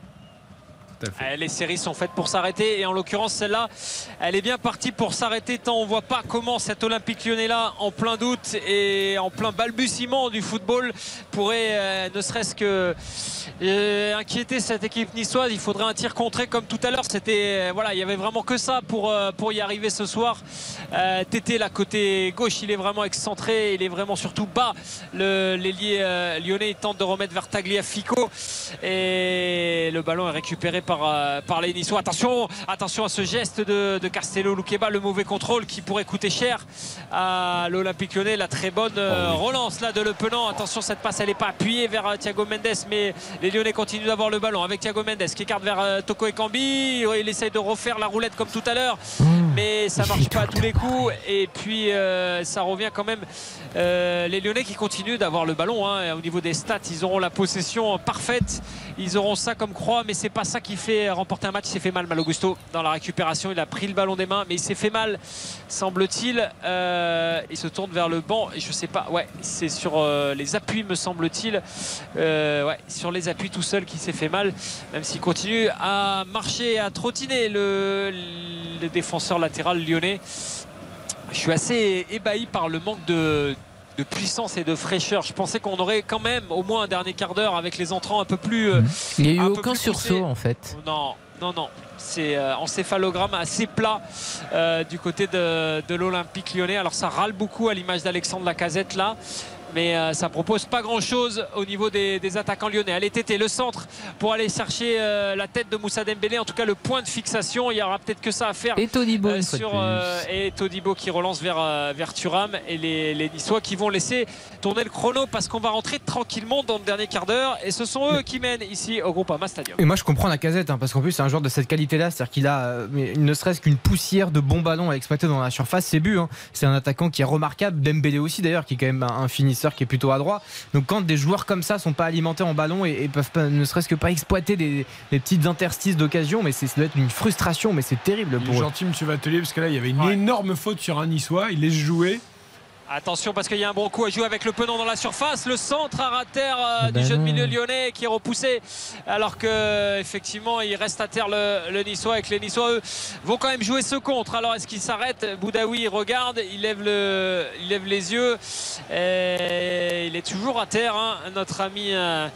Euh, Les séries sont faites pour s'arrêter et en l'occurrence celle-là, elle est bien partie pour s'arrêter tant on voit pas comment cet Olympique lyonnais là, en plein doute et en plein balbutiement du football, pourrait euh, ne serait-ce que euh, inquiéter cette équipe niçoise. Il faudrait un tir contré comme tout à l'heure. C'était euh, voilà, il y avait vraiment que ça pour pour y arriver ce soir. Tété là côté gauche, il est vraiment excentré, il est vraiment surtout bas. L'ailier lyonnais il tente de remettre vers Tagliafico et le ballon est récupéré par, euh, par les Niçois. Attention, attention à ce geste de, de Castello Luqueba, le mauvais contrôle qui pourrait coûter cher à l'Olympique lyonnais. La très bonne euh, relance là de Le Penant. Attention, cette passe elle n'est pas appuyée vers euh, Thiago Mendes, mais les Lyonnais continuent d'avoir le ballon avec Thiago Mendes qui écarte vers euh, Toko Ekambi. Il essaye de refaire la roulette comme tout à l'heure, mais ça marche pas à tous les coups. Et puis euh, ça revient quand même. Euh, les Lyonnais qui continuent d'avoir le ballon. hein. Au niveau des stats, ils auront la possession parfaite. Ils auront ça comme croix, mais c'est pas ça qui fait remporter un match. Il s'est fait mal, Mal Augusto, dans la récupération. Il a pris le ballon des mains, mais il s'est fait mal, semble-t-il. Euh, il se tourne vers le banc. Et je sais pas, ouais, c'est sur euh, les appuis, me semble-t-il. Euh, ouais, sur les appuis tout seul qui s'est fait mal, même s'il continue à marcher, à trottiner le, le défenseur latéral lyonnais. Je suis assez ébahi par le manque de, de puissance et de fraîcheur. Je pensais qu'on aurait quand même au moins un dernier quart d'heure avec les entrants un peu plus. Il n'y a eu aucun sursaut en fait. Non, non, non. C'est euh, encéphalogramme assez plat euh, du côté de l'Olympique lyonnais. Alors ça râle beaucoup à l'image d'Alexandre Lacazette là. Mais euh, ça propose pas grand chose au niveau des, des attaquants lyonnais. Allez Tété, le centre pour aller chercher euh, la tête de Moussa Dembélé, en tout cas le point de fixation. Il y aura peut-être que ça à faire. Et Todibo, euh, sur euh, et Todibo qui relance vers, euh, vers Thuram et les, les Niçois qui vont laisser tourner le chrono parce qu'on va rentrer tranquillement dans le dernier quart d'heure et ce sont eux qui mènent ici au Groupama Stadium. Et moi je comprends la casette hein, parce qu'en plus c'est un joueur de cette qualité-là, c'est-à-dire qu'il a euh, ne serait-ce qu'une poussière de bons ballons à exploiter dans la surface, c'est but. hein. C'est un attaquant qui est remarquable, Dembélé aussi d'ailleurs, qui est quand même un, un finisseur qui est plutôt adroit. Donc quand des joueurs comme ça sont pas alimentés en ballon et, et peuvent pas, ne serait-ce que pas exploiter des, des petites interstices d'occasion, mais c'est- ça doit être une frustration, mais c'est terrible Il est pour eux. gentil, monsieur Vatelier, parce que là, il y avait une énorme faute sur un niçois. Il laisse jouer. Attention parce qu'il y a un bon coup à jouer avec le penant dans la surface. Le centre à rater Ah du ben jeune non. milieu lyonnais qui est repoussé alors que effectivement il reste à terre le, le niçois et que les niçois eux vont quand même jouer ce contre. Alors est-ce qu'il s'arrête? Boudaoui regarde, il lève, le, il lève les yeux et il est toujours à terre hein, notre ami euh,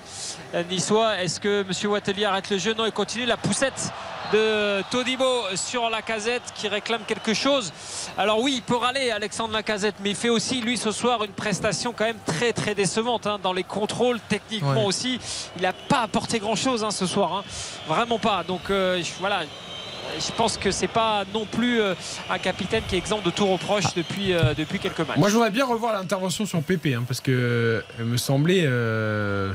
niçois. Est-ce que Monsieur Wattelier arrête le jeu? Non il continue la poussette de Todibo sur la casette qui réclame quelque chose. Alors oui, il peut râler Alexandre Lacazette, mais il fait aussi lui ce soir une prestation quand même très très décevante hein, dans les contrôles techniquement Ouais. aussi. Il n'a pas apporté grand chose ce soir, hein. vraiment pas. Donc euh, je- voilà. Je pense que c'est pas non plus euh, un capitaine qui est exempt de tout reproche depuis, euh, depuis quelques matchs. Moi, je voudrais bien revoir l'intervention sur Pépé, hein, parce que euh, me semblait euh,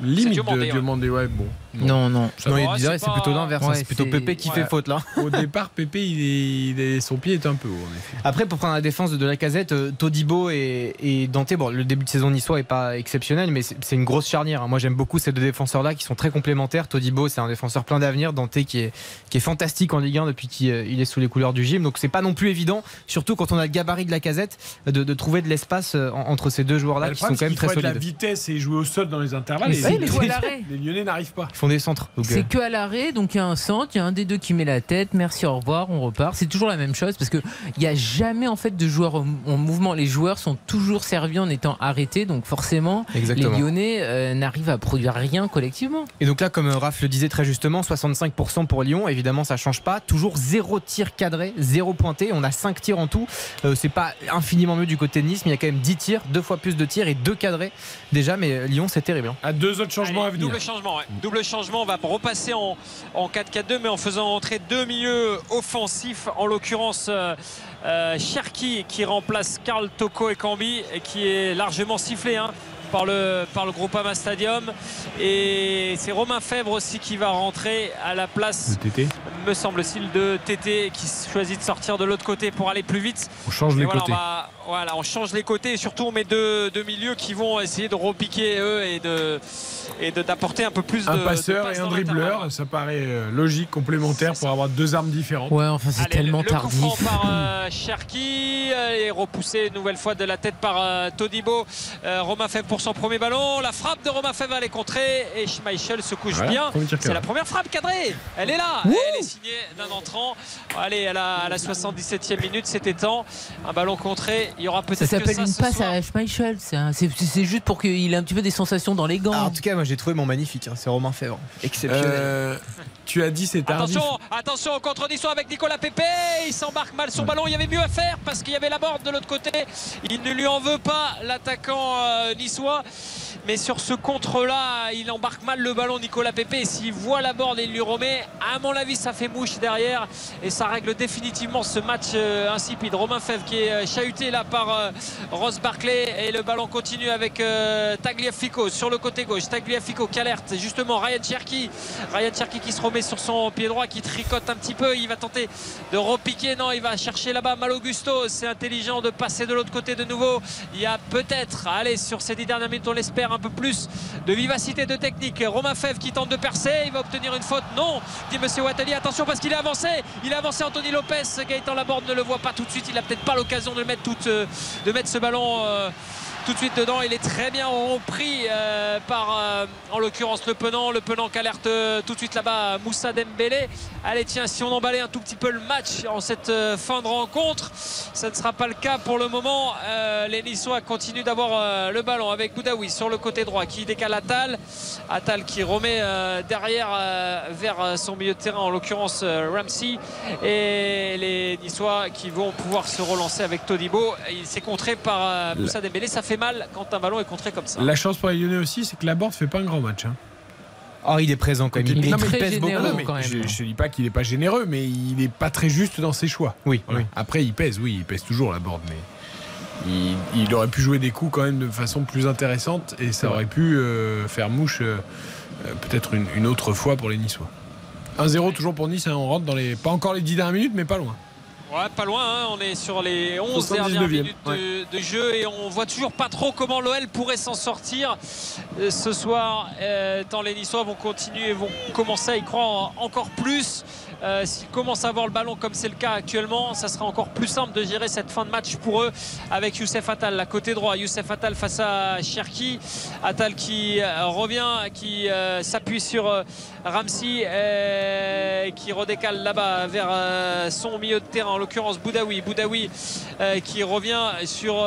limite de ouais. demander. Ouais, bon. Non, non. Ça Non, va, il c'est dirait c'est pas- plutôt l'inverse. Ouais, c'est plutôt Pépé qui ouais. fait faute là. Au [laughs] départ, Pépé, il est, il est- son pied est un peu haut, en effet. Après, pour prendre la défense de la casette, Todibo et, et Dante, bon, le début de saison niçois est pas exceptionnel, mais c'est une grosse charnière. hein. Moi, j'aime beaucoup ces deux défenseurs-là qui sont très complémentaires. Todibo, c'est un défenseur plein d'avenir. Dante, qui est, qui est fantastique en Ligue 1 depuis qu'il euh, est sous les couleurs du gym. Donc, c'est pas non plus évident, surtout quand on a le gabarit de la casette, de, de trouver de l'espace euh, en- entre ces deux joueurs-là qui sont quand même très de la solides. vitesse et jouer au sol dans les intervalles. Mais et les- l'arrêt. les Lyonnais n'arrivent pas. Font des centres. C'est que à l'arrêt, donc il y a un centre, il y a un des deux qui met la tête, merci, au revoir, on repart. C'est toujours la même chose parce qu'il n'y a jamais en fait de joueurs en en mouvement. Les joueurs sont toujours servis en étant arrêtés, donc forcément, Exactement. les Lyonnais euh, n'arrivent à produire rien collectivement. Et donc là, comme euh, Raph le disait très justement, 65% pour Lyon. Évidemment, ça change pas. Toujours zéro tir cadré, zéro pointé. On a 5 tirs en tout. Euh, c'est pas infiniment mieux du côté de Nice, mais il y a quand même 10 tirs, deux fois plus de tirs et deux cadrés déjà. Mais Lyon, c'est terrible. hein. À deux autres changements à venir. Double changement, ouais. double changement. On va repasser en, en 4-4-2, mais en faisant entrer deux milieux offensifs, en l'occurrence euh, euh, Cherki qui remplace Karl Toko et Cambi et qui est largement sifflé. hein, par le, par le Groupama Stadium et c'est Romain Fèvre aussi qui va rentrer à la place Tété. me semble-t-il de TT qui choisit de sortir de l'autre côté pour aller plus vite On change Et les voilà, côtés. On va- voilà, on change les côtés et surtout on met deux, deux milieux qui vont essayer de repiquer eux et de et de- d'apporter un peu plus de Un de passeur passes et un dribbleur, ça paraît euh, logique, complémentaire pour avoir deux armes différentes. Ouais, enfin c'est tellement le, le coup tardif. franc par euh, [laughs] Cherki euh, et repoussé une nouvelle fois de la tête par euh, Todibo. Euh, Romain Fèvre pour son premier ballon. La frappe de Romain Fèvre elle est contrée et Schmeichel se couche Voilà, bien. C'est la première frappe cadrée. Elle est là. Elle est signée d'un entrant. Allez, à la, à la 77e minute, c'était temps. Un ballon contré. Il y aura Ça peut-être que s'appelle ça une ce passe soir. à Schmeichel. C'est un- C'est juste pour qu'il ait un petit peu des sensations dans les gants. Ah, en tout cas, moi j'ai trouvé mon magnifique. hein. C'est Romain Fèvre. Exceptionnel. Euh, tu as dit c'est tardif. Attention, attention au contre niçois avec Nicolas Pépé. Il s'embarque mal son ballon. Il y avait mieux à faire parce qu'il y avait la borde de l'autre côté. Il ne lui en veut pas, l'attaquant euh, niçois. Mais sur ce contre-là, il embarque mal le ballon, Nicolas Pépé. Et s'il voit la borde et il lui remet, à mon avis, ça fait mouche derrière. Et ça règle définitivement ce match euh, insipide. Romain Fèvre qui est euh, chahuté là par euh, Ross Barclay. Et le ballon continue avec euh, Tagliafico sur le côté gauche. Tagliafico qui alerte justement Ryan Cherki. Ryan Cherki qui se remet sur son pied droit, qui tricote un petit peu. Il va tenter de repiquer. Non, il va chercher là-bas Mal Augusto. C'est intelligent de passer de l'autre côté de nouveau. Il y a peut-être, allez, sur ces dix dernières minutes, on l'espère, un peu plus de vivacité, de technique. Romain Fèvre qui tente de percer. Il va obtenir une faute. Non, dit Monsieur Watteli. Attention parce qu'il est avancé. Il est avancé Anthony Lopez. Gaëtan Laborde ne le voit pas tout de suite. Il n'a peut-être pas l'occasion de mettre, toute, euh, de mettre ce ballon. Tout de suite dedans. Il est très bien repris euh, par, euh, en l'occurrence, le Penant. Le Penant qui alerte euh, tout de suite là-bas Moussa Dembélé. Allez, tiens, si on emballait un tout petit peu le match en cette fin de rencontre, ça ne sera pas le cas pour le moment. Les Niçois continuent d'avoir le ballon avec Boudaoui sur le côté droit qui décale Attal. Attal qui remet derrière vers son milieu de terrain, en l'occurrence Ramsey. Et les Niçois qui vont pouvoir se relancer avec Todibo. Il s'est contré par Moussa Dembélé. Ça fait mal quand un ballon est contré comme ça. La chance pour les Lyonnais aussi, c'est que Laborde fait pas un grand match. hein. Oh, il est présent quand même. Il, pèse beaucoup. Non, mais Je, je dis pas qu'il est pas généreux, mais il est pas très juste dans ses choix. Oui, Voilà. Après, il pèse, oui, il pèse toujours Laborde, mais il, il aurait pu jouer des coups quand même de façon plus intéressante et ça aurait pu euh, faire mouche euh, euh, peut-être une, une autre fois pour les Niçois. 1-0 toujours pour Nice, hein, on rentre dans les. Pas encore les 10 dernières minutes, mais pas loin. Ouais, pas loin, hein, on est sur les 11 79e, dernières minutes de, de jeu et on voit toujours pas trop comment l'OL pourrait s'en sortir euh, ce soir. euh, tant les Niçois vont continuer, vont commencer à y croire en- encore plus. Euh, S'ils commencent à avoir le ballon comme c'est le cas actuellement, ça sera encore plus simple de gérer cette fin de match pour eux avec Youssef Attal, la côté droit. Youssef Attal face à Cherki. Attal qui euh, revient, qui euh, s'appuie sur euh, qui redécale là-bas vers son milieu de terrain, en l'occurrence Boudaoui. Boudaoui qui revient sur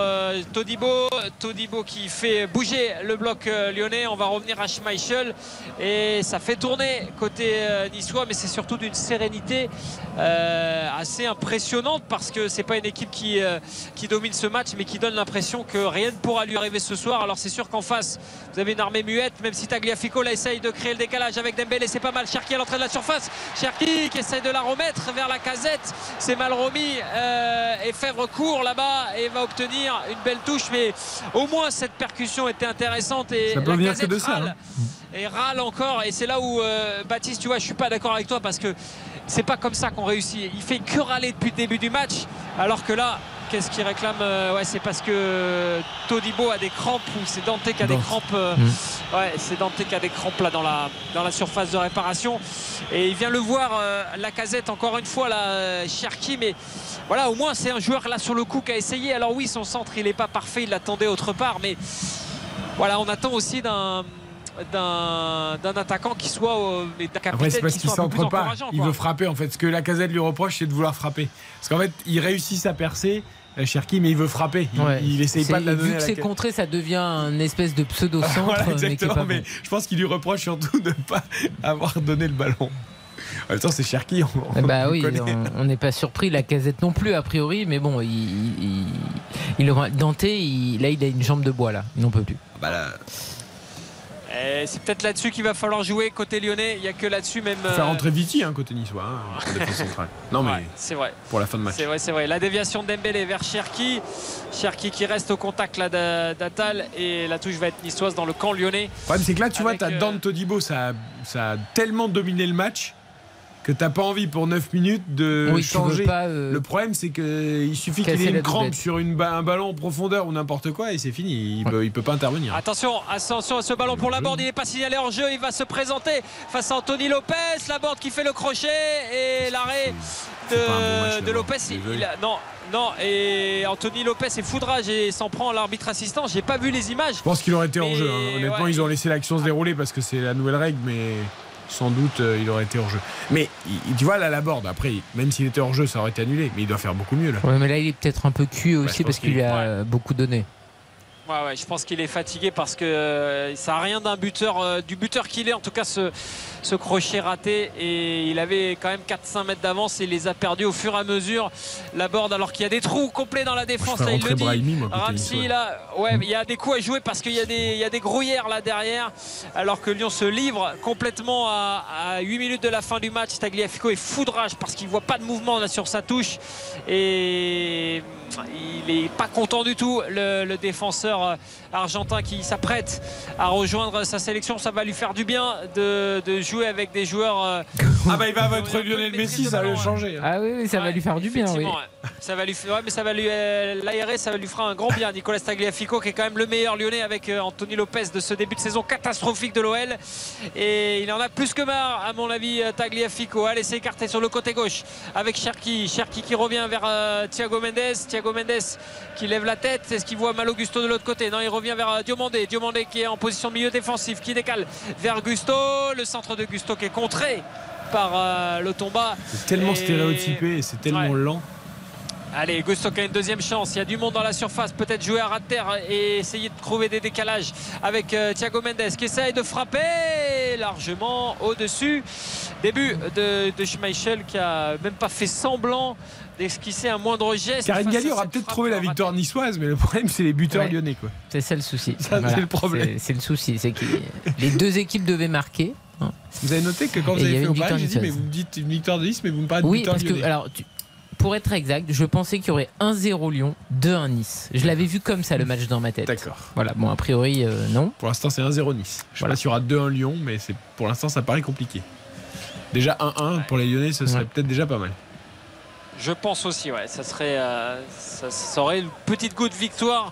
Todibo. Todibo qui fait bouger le bloc lyonnais. On va revenir à Schmeichel et ça fait tourner côté niçois, mais c'est surtout d'une sérénité euh, assez impressionnante parce que c'est pas une équipe qui, euh, qui domine ce match, mais qui donne l'impression que rien ne pourra lui arriver ce soir. Alors c'est sûr qu'en face, vous avez une armée muette, même si Tagliafico là essaye de créer le décalage avec Dembélé, c'est pas mal. Cherki à l'entrée de la surface, Cherki qui essaye de la remettre vers la casette, c'est mal remis euh, et Fèvre court là-bas et va obtenir une belle touche, mais au moins cette percussion était intéressante et Ça peut la venir que de ça, râle. et râle encore et c'est là où euh, Baptiste tu vois je suis pas d'accord avec toi parce que c'est pas comme ça qu'on réussit. Il fait que râler depuis le début du match alors que là qu'est-ce qu'il réclame Euh, ouais c'est parce que Todibo a des crampes ou c'est Dante qui a des crampes euh, Mm. ouais c'est Dante qui a des crampes là dans la, dans la surface de réparation. Et il vient le voir euh, la casette encore une fois là euh, Cherki mais voilà au moins c'est un joueur là sur le coup qui a essayé. Alors oui son centre il est pas parfait il l'attendait autre part mais voilà, on attend aussi d'un d'un d'un attaquant qui soit euh, et d'un Après, capitaine c'est parce qui qu'il pas. encourageant, Il quoi. veut frapper, en fait. Ce que la casette lui reproche, c'est de vouloir frapper. Parce qu'en fait, il réussit à percer, euh, Cherki, mais il veut frapper. Il, Ouais. il essaye pas de la donner Vu que c'est contré, ça devient un espèce de pseudo-centre. [laughs] Voilà, exactement. pas Mais, je pense qu'il lui reproche surtout de ne pas [laughs] avoir donné le ballon. En même temps, c'est Cherki. On, Eh bah on oui, connaît. on- n'est pas surpris. La casette non plus, a priori, mais bon, il, il, il il- là, il a une jambe de bois, là. Il n'en peut plus. Bah là, C'est peut-être là-dessus qu'il va falloir jouer côté lyonnais. Il n'y a que là-dessus même. faut faire euh, rentrer Viti, hein, côté niçois, hein, en défense centrale. Non, mais ouais, c'est vrai. pour la fin de match. C'est vrai, c'est vrai. La déviation de Dembélé vers Cherki. Cherki qui reste au contact là d'A- d'Atal et la touche va être niçoise dans le camp lyonnais. Le problème, c'est que là, tu vois, Avec, t'as euh, Dan Todibo, ça, a- ça a tellement dominé le match que t'as pas envie pour 9 minutes de Oui, changer. pas, euh, Le problème, c'est qu'il suffit qu'il ait une la crampe doublette. sur une ba- un ballon en profondeur ou n'importe quoi et c'est fini. Il, peut, il peut pas intervenir. Attention, attention à ce ballon pour Laborde, il n'est pas signalé en jeu, il va se présenter face à Anthony Lopez, Laborde qui fait le crochet et l'arrêt bon match, de, Lopez. Il a- non, non, et Anthony Lopez est foudrage et s'en prend à l'arbitre assistant. J'ai pas vu les images. Je pense qu'il aurait été en jeu. hein. Honnêtement, ouais. ils ont laissé l'action se dérouler parce que c'est la nouvelle règle, mais sans doute euh, il aurait été hors jeu. Mais il- tu vois, là, la borde, après, même s'il était hors jeu, ça aurait été annulé. Mais il doit faire beaucoup mieux là. Ouais, mais là, il est peut-être un peu cuit aussi parce qu'il qu'il- a beaucoup donné. Ouais, ouais, je pense qu'il est fatigué parce que euh, ça n'a rien d'un buteur, euh, du buteur qu'il est, en tout cas ce, ce crochet raté. Et il avait quand même 4-5 mètres d'avance et il les a perdus au fur et à mesure. La board, alors qu'il y a des trous complets dans la défense, là, il le dit. Brahimi, moi, côté Ramsey, niçois. là, ouais, il y a des coups à jouer parce qu'il y, a des- il y a des grouillères là derrière. Alors que Lyon se livre complètement à, à 8 minutes de la fin du match. Tagliafico est foudrage parce qu'il voit pas de mouvement là sur sa touche. Et il est pas content du tout, le, le défenseur euh, argentin qui s'apprête à rejoindre sa sélection. Ça va lui faire du bien de, de jouer avec des joueurs. euh, Ah bah il va être Lionel Messi, ça va le changer. hein. Ah oui, oui, ça va lui faire du bien, oui. Ça va lui faire, ouais, mais ça va lui euh, l'aérer, ça va lui fera un grand bien. Nicolas Tagliafico qui est quand même le meilleur lyonnais avec euh, Anthony Lopez de ce début de saison catastrophique de l'OL. Et il en a plus que marre, à mon avis, Tagliafico. Allez, c'est écarté sur le côté gauche avec Cherki. Cherki qui revient vers euh, Thiago Mendes. Thiago Mendes qui lève la tête. Est-ce qu'il voit mal Augusto de l'autre côté Non, il revient vers euh, Diomandé. Diomandé qui est en position de milieu défensif, qui décale vers Gusto. Le centre de Gusto qui est contré par euh, le Tomba. C'est tellement Et- stéréotypé et c'est tellement Ouais. lent. Allez, Gusto qui a une deuxième chance. Il y a du monde dans la surface. Peut-être jouer à ras de terre et essayer de trouver des décalages avec euh, Thiago Mendes qui essaye de frapper. largement au-dessus. Début de, de Schmeichel qui a même pas fait semblant d'esquisser un moindre geste. Karine Galli aura peut-être trouvé la victoire niçoise, mais le problème, c'est les buteurs Ouais. lyonnais. Quoi. C'est ça le souci. Ça, c'est le problème. C'est- C'est le souci. C'est que les deux équipes devaient marquer. Vous avez noté que quand Et vous il y avez avait fait au une pari, j'ai dit, victoire mais vous me dites une victoire de Nice, mais vous me parlez de Oui, buteur parce que, lyonnais. alors, tu- pour être exact, je pensais qu'il y aurait 1-0 Lyon, 2-1 Nice. Je l'avais vu comme ça le match dans ma tête. D'accord. Voilà, bon, a priori, euh, non. Pour l'instant, c'est 1-0 Nice. Je sais pas s'il y aura 2-1 Lyon, mais c'est pour l'instant, ça paraît compliqué. Déjà 1-1 pour les Lyonnais, ce serait peut-être déjà pas mal. Je pense aussi, ouais. Ça serait, euh, aurait une petite goutte de victoire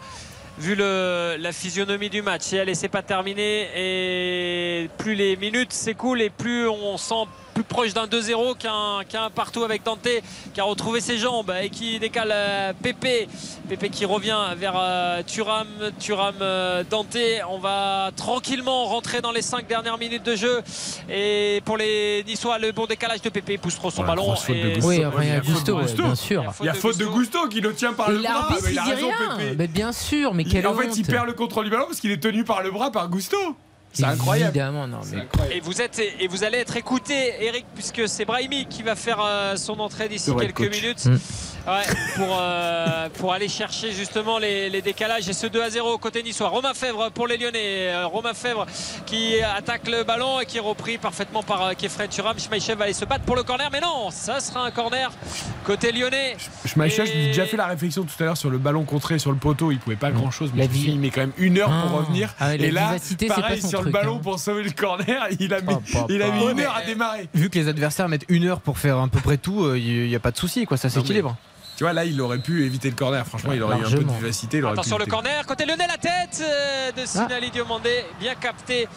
vu la physionomie du match. Et allez, c'est pas terminé. Et plus les minutes s'écoulent et plus on sent plus proche d'un 2-0 qu'un qu'un partout avec Dante qui a retrouvé ses jambes et qui décale euh, Pépé. Pépé qui revient vers euh, Thuram. Thuram euh, Dante. On va tranquillement rentrer dans les 5 dernières minutes de jeu. Et pour les Niçois, le bon décalage de Pépé il pousse trop son ballon. et-. Oui, enfin, il y a faute de Gusto, ouais, bien sûr. Il y a faute de Gusto qui le tient par Et le bras. mais il a raison. Pépé. Mais bien sûr, mais quelle en fait, il perd le contrôle du ballon parce qu'il est tenu par le bras par Gusto. C'est incroyable. Évidemment, non. Mais... Et vous, êtes, et vous allez être écouté, Eric, puisque c'est Brahimi qui va faire euh, son entrée d'ici quelques coach. minutes Mm. Ouais, pour, euh, pour aller chercher justement les, les décalages et ce 2 à 0 côté niçois. Romain Fèvre pour les Lyonnais. Euh, Romain Fèvre qui attaque le ballon et qui est repris parfaitement par euh, Kefred Turam. Schmeichel va aller se battre pour le corner, mais non, ça sera un corner côté lyonnais. Schmeichel, j'ai déjà fait la réflexion tout à l'heure sur le ballon contré sur le poteau. Il pouvait pas grand chose, mais vie- il met quand même une heure pour Ah. revenir. Ah et là, pareil pas son sur le ballon hein. pour sauver le corner, il a mis, papa. il a mis Ouais, une heure à démarrer. Vu que les adversaires mettent une heure pour faire à peu près tout, euh, il n'y a pas de souci, quoi. Ça s'équilibre. Tu vois, là, il aurait pu éviter le corner. Franchement, il aurait eu un peu de vivacité. il Attention pu le corner, côté lyonnais, la tête euh, de Sinali Diomandé, bien capté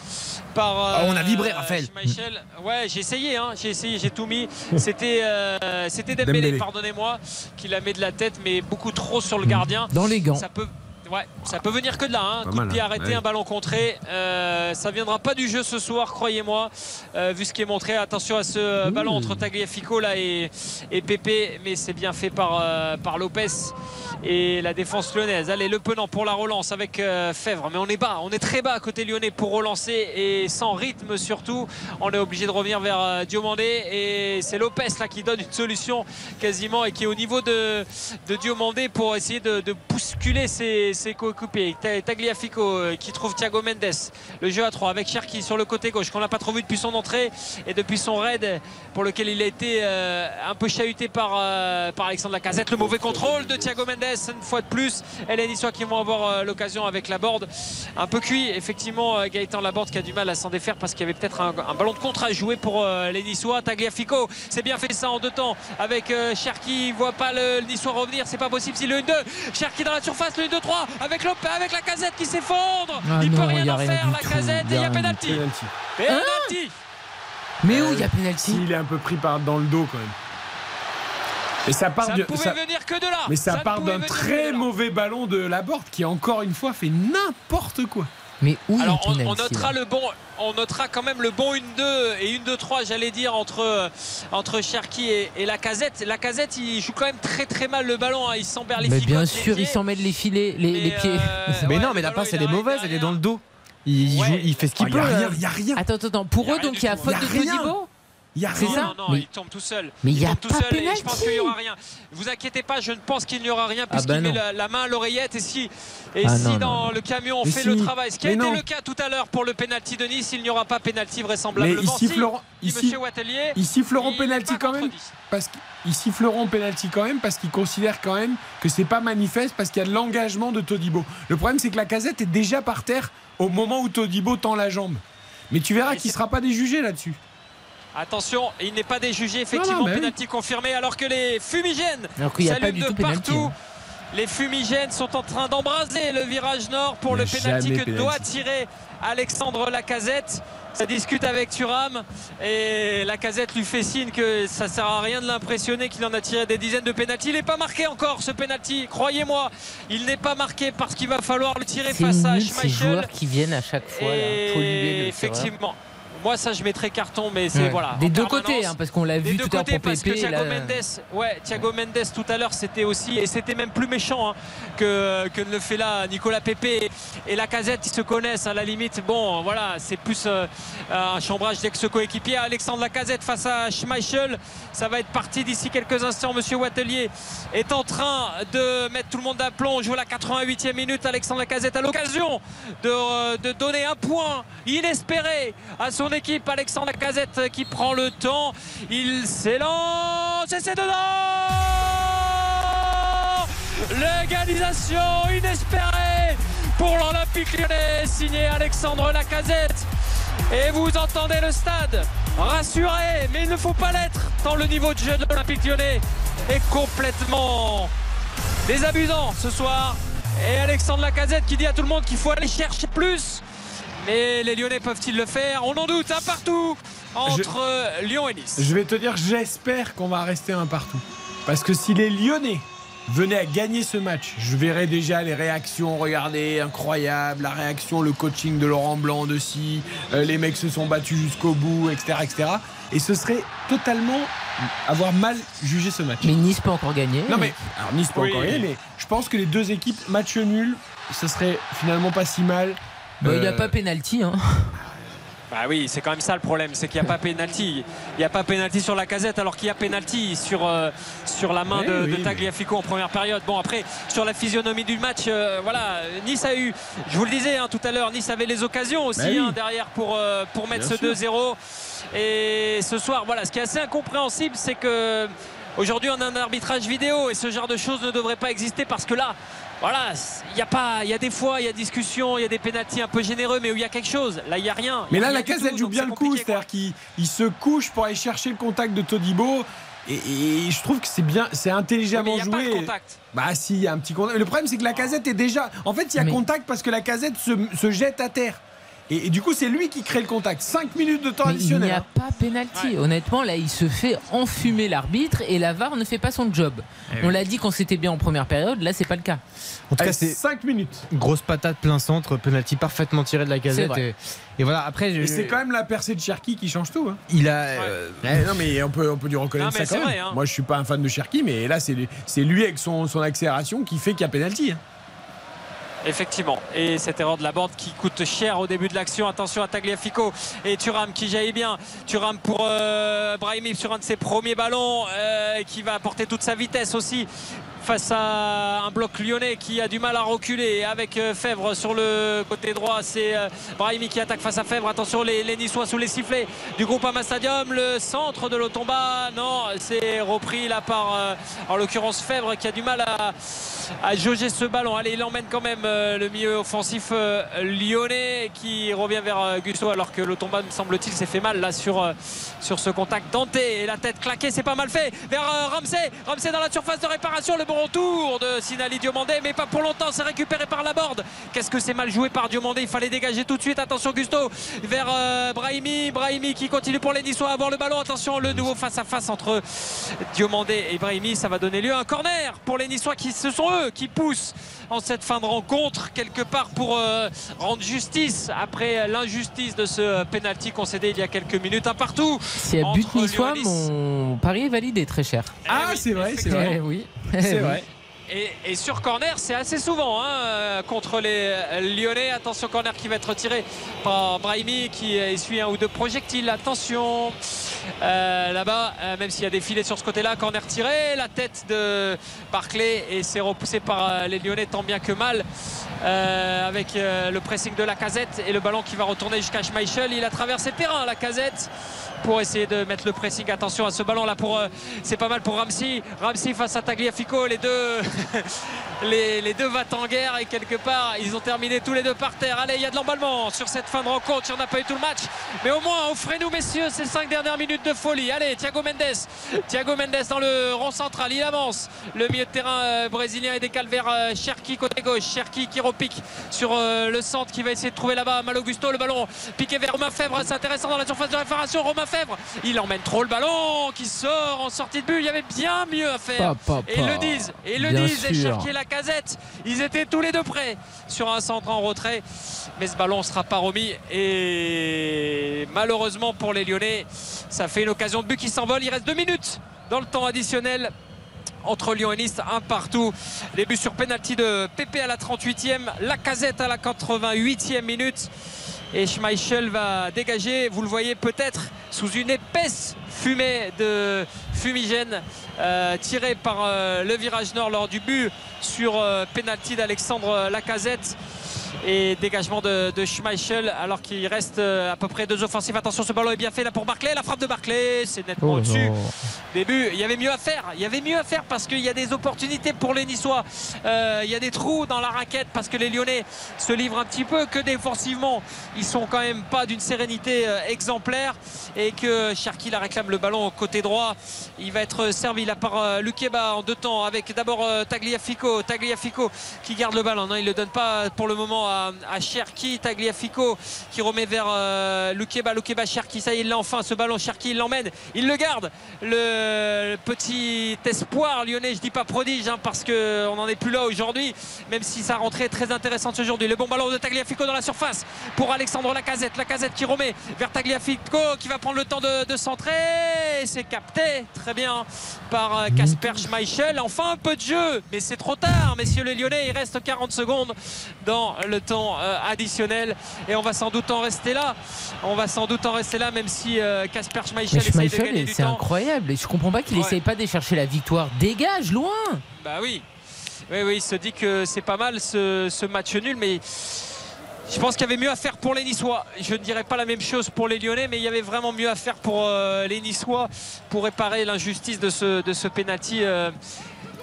par. euh, Ah, on a vibré, Raphaël. Schmeichel. Ouais, j'ai essayé, hein, j'ai essayé, j'ai tout mis. [laughs] C'était euh, c'était Dembélé, Dembélé. pardonnez-moi, qui la met de la tête, mais beaucoup trop sur le gardien. Dans les gants. Ça peut. Ouais, ça peut venir que de là. Hein. Coup mal, de pied hein. arrêté, Ouais. un ballon contré. Euh, ça viendra pas du jeu ce soir, croyez-moi. Euh, vu ce qui est montré, attention à ce euh, ballon entre Tagliafico là et, et Pépé, mais c'est bien fait par, euh, par Lopez et la défense lyonnaise. Allez, le penant pour la relance avec Fèvre, mais on est bas, on est très bas côté lyonnais pour relancer et sans rythme surtout. On est obligé de revenir vers Diomandé et c'est Lopez là qui donne une solution quasiment et qui est au niveau de, de Diomandé pour essayer de, de bousculer ses, ses coéquipiers. Ta- Tagliafico euh, qui trouve Thiago Mendes. Le jeu à 3 avec Cherki sur le côté gauche qu'on n'a pas trop vu depuis son entrée et depuis son raid pour lequel il a été euh, un peu chahuté par, euh, par Alexandre Lacazette. Le mauvais contrôle de Thiago Mendes une fois de plus. Et les Niçois qui vont avoir l'occasion avec la board. Un peu cuit, effectivement, Gaëtan Laborde qui a du mal à s'en défaire parce qu'il y avait peut-être un, ballon de contre à jouer pour les Niçois. Tagliafico, c'est bien fait ça en deux temps avec Cherki. Il voit pas le, le Niçois revenir, c'est pas possible. Si le 1-2, Cherki dans la surface, le 1-2-3 avec, Lopez, avec la casette qui s'effondre. Ah il non, peut rien il y a en rien faire, la tout, casette, il et y il y a. Penalty. Penalty. Mais où il y a pénalty S'il est un peu pris par, dans le dos quand même. Et ça part Ça ne du- pouvait ça- venir que de là. Mais ça, ne part d'un très mauvais ballon de la Laborde qui encore une fois fait n'importe quoi. Mais où Alors il y on, a on notera le bon, on notera quand même le bon 1-2 et 1-2-3 j'allais dire entre entre Cherki et, et la casette. La casette il joue quand même très très mal le ballon, hein. il s'emberle les Mais bien ficottes, les sûr, il s'en mêle les filets, les, pieds. euh, [laughs] mais ouais, non, mais la passe il elle est mauvaise, elle est dans le dos. Il, il Ouais. joue- il fait ce qu'il Il peut. n'y a il a rien. Attends, attends, attends. Pour Y a eux, rien donc il y a faute Y a de. Todibo Il y a rien. ça Non, non, Mais- il tombe tout seul. Mais il y a tombe tout pas seul et je pense qu'il n'y aura rien. Vous inquiétez pas, je ne pense qu'il n'y aura rien puisqu'il bah met la, la main à l'oreillette et si, et Ah si non, dans non. le camion on Mais fait si. le travail, ce qui a Mais été le cas tout à l'heure pour le penalty de Nice, il n'y aura pas penalty Mais vraisemblablement. ils Si, siffleront, dit ils Monsieur siffleront- Wattelier, ils siffleront il penalty n'est pas quand même parce qu'ils siffleront penalty quand même parce qu'ils considèrent quand même que c'est pas manifeste parce qu'il y a de l'engagement de Todibo. Le problème c'est que la casette est déjà par terre au moment où Todibo tend la jambe. Mais tu verras qu'il c'est- sera pas déjugé là-dessus. Attention, il n'est pas déjugé, effectivement, Non, non, mais penalty confirmé, alors que les fumigènes s'allument de tout pénalty. partout. hein. Les fumigènes sont en train d'embraser le virage nord pour le penalty jamais que doit tirer Alexandre Lacazette. Ça discute avec Thuram et Lacazette lui fait signe que ça sert à rien de l'impressionner, qu'il en a tiré des dizaines de pénalty. Il n'est pas marqué encore ce penalty, croyez-moi. Il n'est pas marqué parce qu'il va falloir le tirer C'est face à Schmeichel. joueurs qui viennent à chaque fois. Là. Polluer le tireur. Moi, ça, je mettrais carton, mais c'est Ouais. voilà. Des deux côtés, hein, parce qu'on l'a Des vu deux tout à l'heure côtés, pour parce que. Thiago là- Mendes, ouais, Thiago Mendes tout à l'heure, c'était aussi, et c'était même plus méchant hein, que, que ne le fait là Nicolas Pépé et la casette, ils se connaissent à la limite. Bon, voilà, c'est plus euh, un chambrage d'ex-coéquipier. Alexandre Lacazette face à Schmeichel, ça va être parti d'ici quelques instants. Monsieur Wattelier est en train de mettre tout le monde d'aplomb. On joue à la 88e minute. Alexandre Lacazette a l'occasion de, euh, de donner un point inespéré à son Alexandre Lacazette qui prend le temps. Il s'élance et c'est dedans L'égalisation inespérée pour l'Olympique lyonnais signé Alexandre Lacazette. Et vous entendez le stade rassuré, mais il ne faut pas l'être tant le niveau de jeu de l'Olympique lyonnais est complètement désabusant ce soir. Et Alexandre Lacazette qui dit à tout le monde qu'il faut aller chercher plus. Mais les Lyonnais peuvent-ils le faire On en doute, un partout entre Lyon et Nice. Je vais te dire, j'espère qu'on va rester un partout. Parce que si les Lyonnais venaient à gagner ce match, je verrais déjà les réactions, regardez, incroyable, la réaction, le coaching de Laurent Blanc de si, euh, les mecs se sont battus jusqu'au bout, etc., etc. Et ce serait totalement avoir mal jugé ce match. Mais Nice peut encore gagner. Non mais, alors Nice peut Oui. encore gagner, mais je pense que les deux équipes, match nul, ce serait finalement pas si mal. Bah, Il n'y a Euh, pas pénalty. Hein. Bah oui, c'est quand même ça le problème, c'est qu'il n'y a pas pénalty. Il n'y a pas pénalty sur la casette alors qu'il y a pénalty sur, euh, sur la main Oui, de, oui, de mais- Tagliafico en première période. Bon après, sur la physionomie du match, euh, voilà, Nice a eu, je vous le disais hein, tout à l'heure, Nice avait les occasions aussi Bah oui. hein, derrière pour, euh, pour mettre Bien ce sûr. 2-0. Et ce soir, voilà, ce qui est assez incompréhensible, c'est que aujourd'hui on a un arbitrage vidéo et ce genre de choses ne devrait pas exister parce que là, voilà, il y a pas, il y a des fois, il y a discussion, il y a des pénaltys un peu généreux, mais où il y a quelque chose. Là, il y a rien. Mais Il y a là, rien la casette tout, joue donc bien le coup, c'est-à-dire qu'il il se couche pour aller chercher le contact de Todibo. Et, et je trouve que c'est bien, c'est intelligemment Oui, mais il y a pas joué. de contact. Bah si, il y a un petit contact. Le problème c'est que la casette est déjà. En fait, il y a Mais- contact parce que la casette se, se jette à terre. Et, et du coup, c'est lui qui crée le contact. 5 minutes de temps Mais il n'y additionnel. a hein. pas pénalty. Honnêtement, là, il se fait enfumer l'arbitre et la VAR ne fait pas son job. Eh On oui. l'a dit quand c'était bien en première période, là, c'est pas le cas. En tout Allez, cas, c'est 5 minutes. grosse patate plein centre, penalty parfaitement tiré de la casette. Et, et voilà, après, je- c'est quand même la percée de Cherki qui change tout. hein. il a. euh, Eh, non mais on peut, on peut lui reconnaître Non, ça quand c'est même. vrai, hein. Moi je suis pas un fan de Cherki mais là c'est c'est lui avec son, son accélération qui fait qu'il y a pénalty. Effectivement. Et cette erreur de la bande qui coûte cher au début de l'action. Attention à Tagliafico et Thuram qui jaillit bien. Thuram pour euh, Brahimi sur un de ses premiers ballons euh, qui va apporter toute sa vitesse aussi face à un bloc lyonnais qui a du mal à reculer. Avec euh, Fèvre sur le côté droit c'est euh, Brahimi qui attaque face à Fèvre. Attention les, les Niçois sous les sifflets du groupe Ama Stadium. Le centre de l'Otomba non c'est repris là par euh, en l'occurrence Fèvre qui a du mal à, à jauger ce ballon. Allez il emmène quand même le milieu offensif lyonnais qui revient vers Gusto alors que l'Otomba me semble-t-il s'est fait mal là sur, sur ce contact denté et la tête claquée c'est pas mal fait vers Ramsey. Ramsey dans la surface de réparation. Le bon retour de Sinali Diomandé mais pas pour longtemps c'est récupéré par la borde qu'est-ce que c'est mal joué par Diomandé? Il fallait dégager tout de suite attention Gusto vers euh, Brahimi Brahimi qui continue pour les Niçois à avoir le ballon attention le nouveau face à face entre Diomandé et Brahimi ça va donner lieu à un corner pour les Niçois qui ce sont eux qui poussent en cette fin de rencontre quelque part pour euh, rendre justice après l'injustice de ce penalty concédé il y a quelques minutes un partout a entre but niçois, mon pari est validé très cher. Ah c'est vrai, c'est vrai. Eh oui. C'est oui. vrai. Et, et sur corner, c'est assez souvent hein, euh, contre les Lyonnais. Attention, corner qui va être tiré par Brahimi qui essuie un ou deux projectiles. Attention euh, là-bas, euh, même s'il y a des filets sur ce côté-là, corner tiré. La tête de Barclay et c'est repoussé par les Lyonnais tant bien que mal. euh, avec euh, le pressing de la casette et le ballon qui va retourner jusqu'à Schmeichel. Il a traversé le terrain, la casette pour essayer de mettre le pressing. Attention à ce ballon là pour euh, c'est pas mal pour Ramsey. Ramsey face à Tagliafico, les deux [laughs] les, les deux battent en guerre et quelque part ils ont terminé tous les deux par terre. Allez, il y a de l'emballement sur cette fin de rencontre. Il n'y en a pas eu tout le match, mais au moins offrez-nous messieurs ces cinq dernières minutes de folie. Allez, Thiago Mendes, Thiago Mendes dans le rond central, il avance. Le milieu de terrain euh, brésilien est décalé vers euh, Cherki côté gauche. Cherki qui repique sur euh, le centre qui va essayer de trouver là-bas Malo Gusto. Le ballon piqué vers Romain Fèvre. C'est intéressant dans la surface de réparation. Romain Fèvre. Il emmène trop le ballon qui sort en sortie de but. Il y avait bien mieux à faire. Pa, pa, Et ils le disent. Et ils le Bien disent. Et sûr. Cherki et la Ils étaient tous les deux prêts sur un centre en retrait. Mais ce ballon ne sera pas remis. Et malheureusement pour les Lyonnais, ça fait une occasion de but qui s'envole. Il reste deux minutes dans le temps additionnel entre Lyon et Nice, un partout. Début sur penalty de Pépé à la 38e, la casette à la 88e minute. Et Schmeichel va dégager, vous le voyez peut-être, sous une épaisse fumée de fumigène euh, tirée par euh, le virage nord lors du but sur euh, penalty d'Alexandre Lacazette et dégagement de, de Schmeichel alors qu'il reste euh, à peu près deux offensives. Attention, ce ballon est bien fait là pour Barclay. La frappe de Barclay, c'est nettement Oh au-dessus. Début, il y avait mieux à faire. Il y avait mieux à faire parce qu'il y a des opportunités pour les Niçois. Euh, il y a des trous dans la raquette parce que les Lyonnais se livrent un petit peu que défensivement. Ils sont quand même pas d'une sérénité euh, exemplaire et que Cherki la réclame le ballon au côté droit. Il va être servi là par Lukeba en deux temps avec d'abord Tagliafico. Tagliafico qui garde le ballon. Non, il ne le donne pas pour le moment à, à Cherki. Tagliafico qui remet vers euh, Lukeba. Lukeba Cherki. Ça y est, il l'a enfin ce ballon. Cherki il l'emmène. Il le garde. Le, petit espoir lyonnais, je dis pas prodige hein, parce qu'on n'en est plus là aujourd'hui, même si sa rentrée est très intéressante aujourd'hui. Le bon ballon de Tagliafico dans la surface pour Alexandre Lacazette. Lacazette qui remet vers Tagliafico qui va prendre le temps de, de centrer. C'est capté très bien par euh, Casper Schmeichel. Enfin un peu de jeu, mais c'est trop tard, messieurs les Lyonnais. Il reste 40 secondes dans le temps euh, additionnel et on va sans doute en rester là. On va sans doute en rester là, même si euh, Casper Schmeichel de Schmeichel, gagner du c'est incroyable. Et je comprends pas qu'il Ouais. essaye pas d'aller chercher la victoire. Dégage, loin Bah oui. Oui, oui, il se dit que c'est pas mal ce, ce match nul, mais je pense qu'il y avait mieux à faire pour les Niçois. Je ne dirais pas la même chose pour les Lyonnais, mais il y avait vraiment mieux à faire pour euh, les Niçois pour réparer l'injustice de ce, de ce penalty. euh,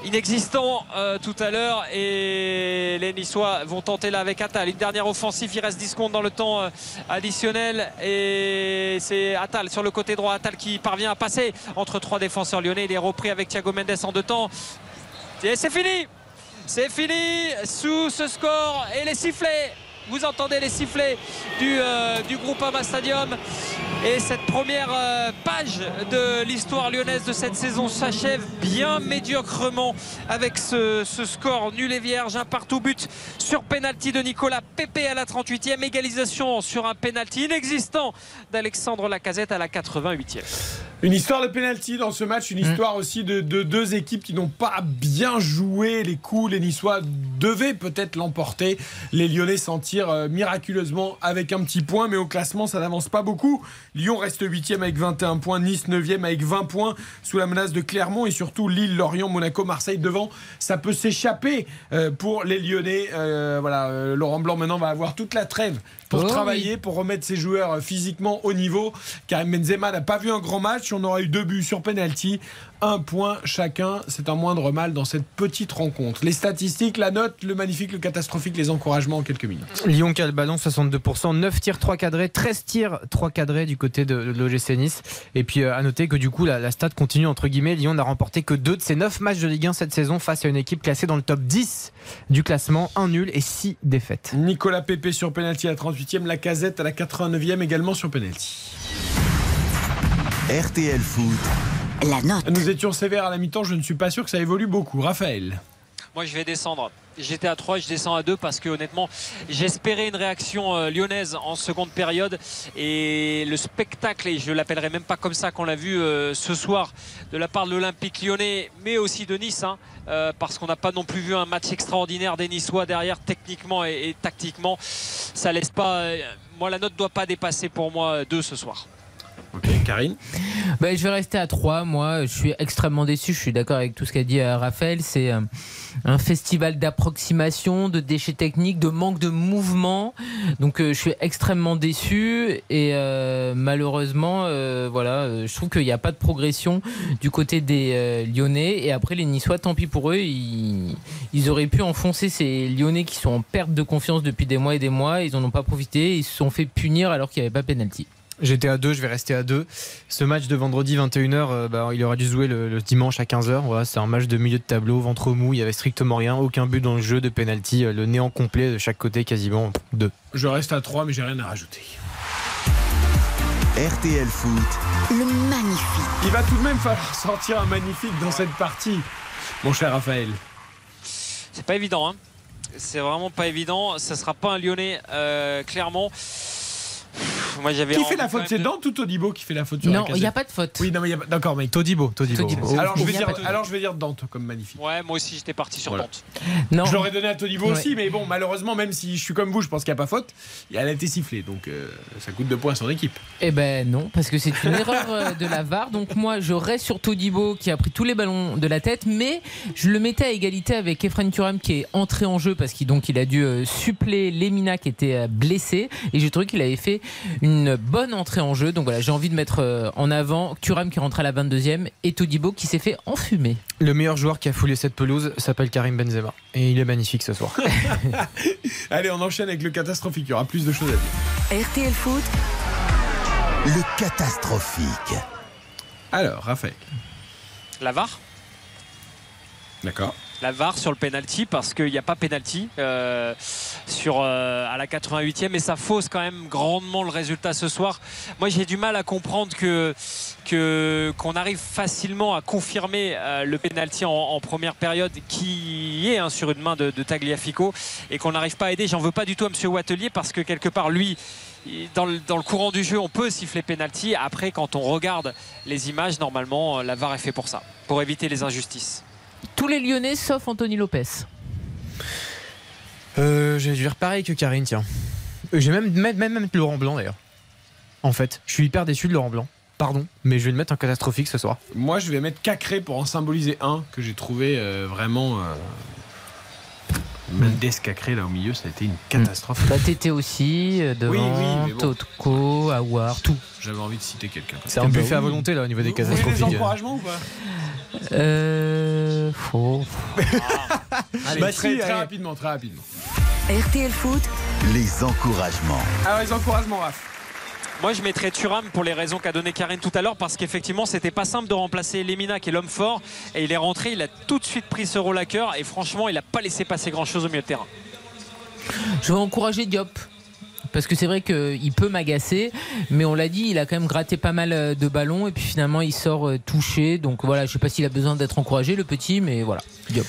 Inexistant euh, tout à l'heure et les Niçois vont tenter là avec Attal. Une dernière offensive, il reste 10 secondes dans le temps euh, additionnel et c'est Attal sur le côté droit. Attal qui parvient à passer entre trois défenseurs lyonnais. Il est repris avec Thiago Mendes en deux temps. Et c'est fini C'est fini sous ce score et les sifflets. Vous entendez les sifflets du, euh, du groupe Ama Stadium. Et cette première euh, page de l'histoire lyonnaise de cette saison s'achève bien médiocrement avec ce, score nul et vierge. Un partout but sur penalty de Nicolas Pépé à la 38e. Égalisation sur un penalty inexistant d'Alexandre Lacazette à la 88e. Une histoire de penalty dans ce match, une histoire aussi de, de deux équipes qui n'ont pas bien joué les coups. Les Niçois devaient peut-être l'emporter. Les Lyonnais s'en tirent euh, miraculeusement avec un petit point, mais au classement, ça n'avance pas beaucoup. Lyon reste 8 avec 21 points, Nice 9 avec 20 points, sous la menace de Clermont et surtout Lille, Lorient, Monaco, Marseille devant. Ça peut s'échapper euh, pour les Lyonnais. Euh, voilà, Laurent Blanc maintenant va avoir toute la trêve pour Oh travailler, oui. pour remettre ses joueurs euh, physiquement au niveau. Karim Benzema n'a pas vu un grand match. On aura eu deux buts sur penalty. Un point chacun. C'est un moindre mal dans cette petite rencontre. Les statistiques, la note, le magnifique, le catastrophique, les encouragements en quelques minutes. Lyon qui a le ballon 62%, 9 tirs 3 cadrés, 13 tirs 3 cadrés du côté de, l'OGC Nice. Et puis euh, à noter que du coup la, la stat continue entre guillemets, Lyon n'a remporté que 2 de ses 9 matchs de Ligue 1 cette saison face à une équipe classée dans le top 10 du classement, 1 nul et 6 défaites. Nicolas Pépé sur penalty à la 38e, la casette à la 89e également sur penalty. RTL Foot. La note. Nous étions sévères à la mi-temps, je ne suis pas sûr que ça évolue beaucoup. Raphaël. Moi, je vais descendre. J'étais à 3, je descends à 2 parce que honnêtement, j'espérais une réaction euh, lyonnaise en seconde période et le spectacle, et je l'appellerai même pas comme ça qu'on l'a vu euh, ce soir de la part de l'Olympique lyonnais, mais aussi de Nice, hein, euh, parce qu'on n'a pas non plus vu un match extraordinaire des Niçois derrière techniquement et, et tactiquement. Ça laisse pas. euh, moi, la note doit pas dépasser pour moi 2 ce soir. Ok, Karine. Ben, je vais rester à 3. Moi, je suis extrêmement déçu. Je suis d'accord avec tout ce qu'a dit euh, Raphaël. C'est euh, un festival d'approximation, de déchets techniques, de manque de mouvement. Donc, euh, je suis extrêmement déçu. Et malheureusement, voilà, je trouve qu'il n'y a pas de progression du côté des Lyonnais. Et après, les Niçois, tant pis pour eux. Ils, ils auraient pu enfoncer ces Lyonnais qui sont en perte de confiance depuis des mois et des mois. Ils n'en ont pas profité. Ils se sont fait punir alors qu'il n'y avait pas pénalty. J'étais à 2, je vais rester à 2. Ce match de vendredi 21h, euh, bah, il aurait dû jouer le, le dimanche à 15h. Voilà, c'est un match de milieu de tableau, ventre mou, il y avait strictement rien, aucun but dans le jeu de penalty, euh, le néant complet de chaque côté quasiment 2. Je reste à 3, mais j'ai rien à rajouter. RTL Foot, le magnifique. Il va tout de même falloir [laughs] sortir un magnifique dans cette partie, mon cher Raphaël. C'est pas évident, hein. C'est vraiment pas évident. Ça sera pas un Lyonnais, euh, clairement. Moi, j'avais Qui fait la faute C'est de- Dante ou Todibo qui fait la faute sur Non, il n'y a pas de faute. Oui, non, mais il y a pas- d'accord, mais Todibo, Todibo. Todibo. alors je, vais dire, alors je vais dire Dante comme magnifique. Ouais, moi aussi, j'étais parti sur Voilà. Dante. Non. Je l'aurais donné à Todibo Ouais. aussi, mais bon, malheureusement, même si je suis comme vous, je pense qu'il n'y a pas faute, elle a été sifflée, donc euh, ça coûte deux points à son équipe. Eh ben non, parce que c'est une [laughs] erreur euh, de la VAR. Donc moi, je reste sur Todibo qui a pris tous les ballons de la tête, mais je le mettais à égalité avec Efren Turam qui est entré en jeu parce qu'il donc il a dû euh, suppléer Lemina qui était blessé. Et j'ai trouvé qu'il avait fait une bonne entrée en jeu. Donc voilà, j'ai envie de mettre euh, en avant Turam qui rentre à la 22e et Todibo qui s'est fait enfumer. Le meilleur joueur qui a foulé cette pelouse s'appelle Karim Benzema. Et il est magnifique ce soir. [laughs] [laughs] Allez, on enchaîne avec le catastrophique, il y aura plus de choses à dire. RTL Foot, Le catastrophique. Alors, Raphaël. La VAR D'accord. La VAR sur le penalty parce qu'il n'y a pas penalty euh, euh, à la 88e et ça fausse quand même grandement le résultat ce soir. Moi j'ai du mal à comprendre qu'on arrive facilement à confirmer euh, le penalty en, première période qui est hein, sur une main de, Tagliafico et qu'on n'arrive pas à aider. J'en veux pas du tout à Monsieur Wattelier parce que quelque part lui dans le, dans le courant du jeu, on peut siffler penalty. Après, quand on regarde les images, normalement, la VAR est fait pour ça, pour éviter les injustices. Tous les Lyonnais sauf Anthony Lopez. Euh, je vais dire pareil que Karine, tiens. Euh, Je vais même mettre, même mettre Laurent Blanc d'ailleurs. En fait, je suis hyper déçu de Laurent Blanc. Pardon, mais je vais le mettre en catastrophique ce soir. Moi, je vais mettre Cacré pour en symboliser un que j'ai trouvé euh, vraiment. Euh... Mendes Cacré là au milieu, ça a été une catastrophe. Bah, t'étais aussi euh, devant Oui, oui, mais bon. Totko, Awar, tout. J'avais envie de citer quelqu'un. C'est un buffet à volonté là au niveau des Vous voulez catastrophiques. des encouragements ou pas Euh. Faux. [laughs] Allez, Bah très, si, très allez. rapidement, très rapidement. RTL Foot, Les encouragements. Alors, les encouragements, Raph. Moi, je mettrais Thuram pour les raisons qu'a donné Karine tout à l'heure, parce qu'effectivement, c'était pas simple de remplacer Lemina, qui est l'homme fort, et il est rentré, il a tout de suite pris ce rôle à cœur, et franchement, il n'a pas laissé passer grand chose au milieu de terrain. Je vais encourager Diop. Parce que c'est vrai qu'il peut m'agacer, mais on l'a dit, il a quand même gratté pas mal euh, de ballons et puis finalement il sort euh, touché. Donc voilà, je sais pas s'il a besoin d'être encouragé, le petit, mais voilà, Diop.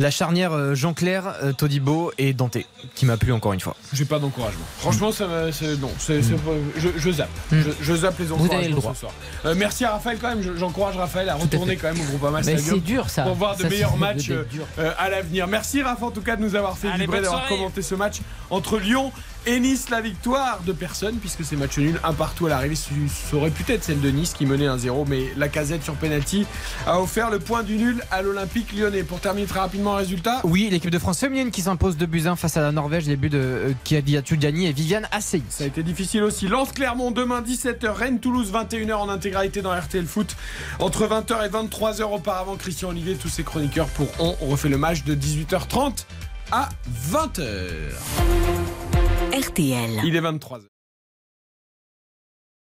La charnière euh, Jean-Claire, euh, Todibo et Dante, qui m'a plu encore une fois. J'ai pas d'encouragement. Franchement, ça non, c'est- c'est pas- je, je zappe. Mm. Je, je zappe les Vous avez encouragements le droit. ce soir. Euh, merci à Raphaël quand même. Je- J'encourage Raphaël à retourner quand même au Groupama Mais Stadium c'est dur ça. pour voir de meilleurs matchs euh, à l'avenir. Merci Raph en tout cas de nous avoir fait Allez, vibrer, d'avoir soirée. commenté ce match entre Lyon et Nice. La victoire de personne puisque c'est match nul un partout à l'arrivée. Ça aurait pu être celle de Nice qui menait 1-0, mais la casette sur penalty a offert le point du nul à l'Olympique lyonnais. Pour terminer très rapidement le résultat. Oui, l'équipe de France féminine qui s'impose de buts 1 face à la Norvège, les buts de euh, Kadia Tudjani et Viviane Assey. Ça a été difficile aussi. Lance Clermont demain 17h, Rennes Toulouse 21h en intégralité dans RTL Foot. Entre 20h et 23h auparavant, Christian Olivier, tous ses chroniqueurs pourront. On refait le match de 18h30 à 20h. RTL. Il est 23h.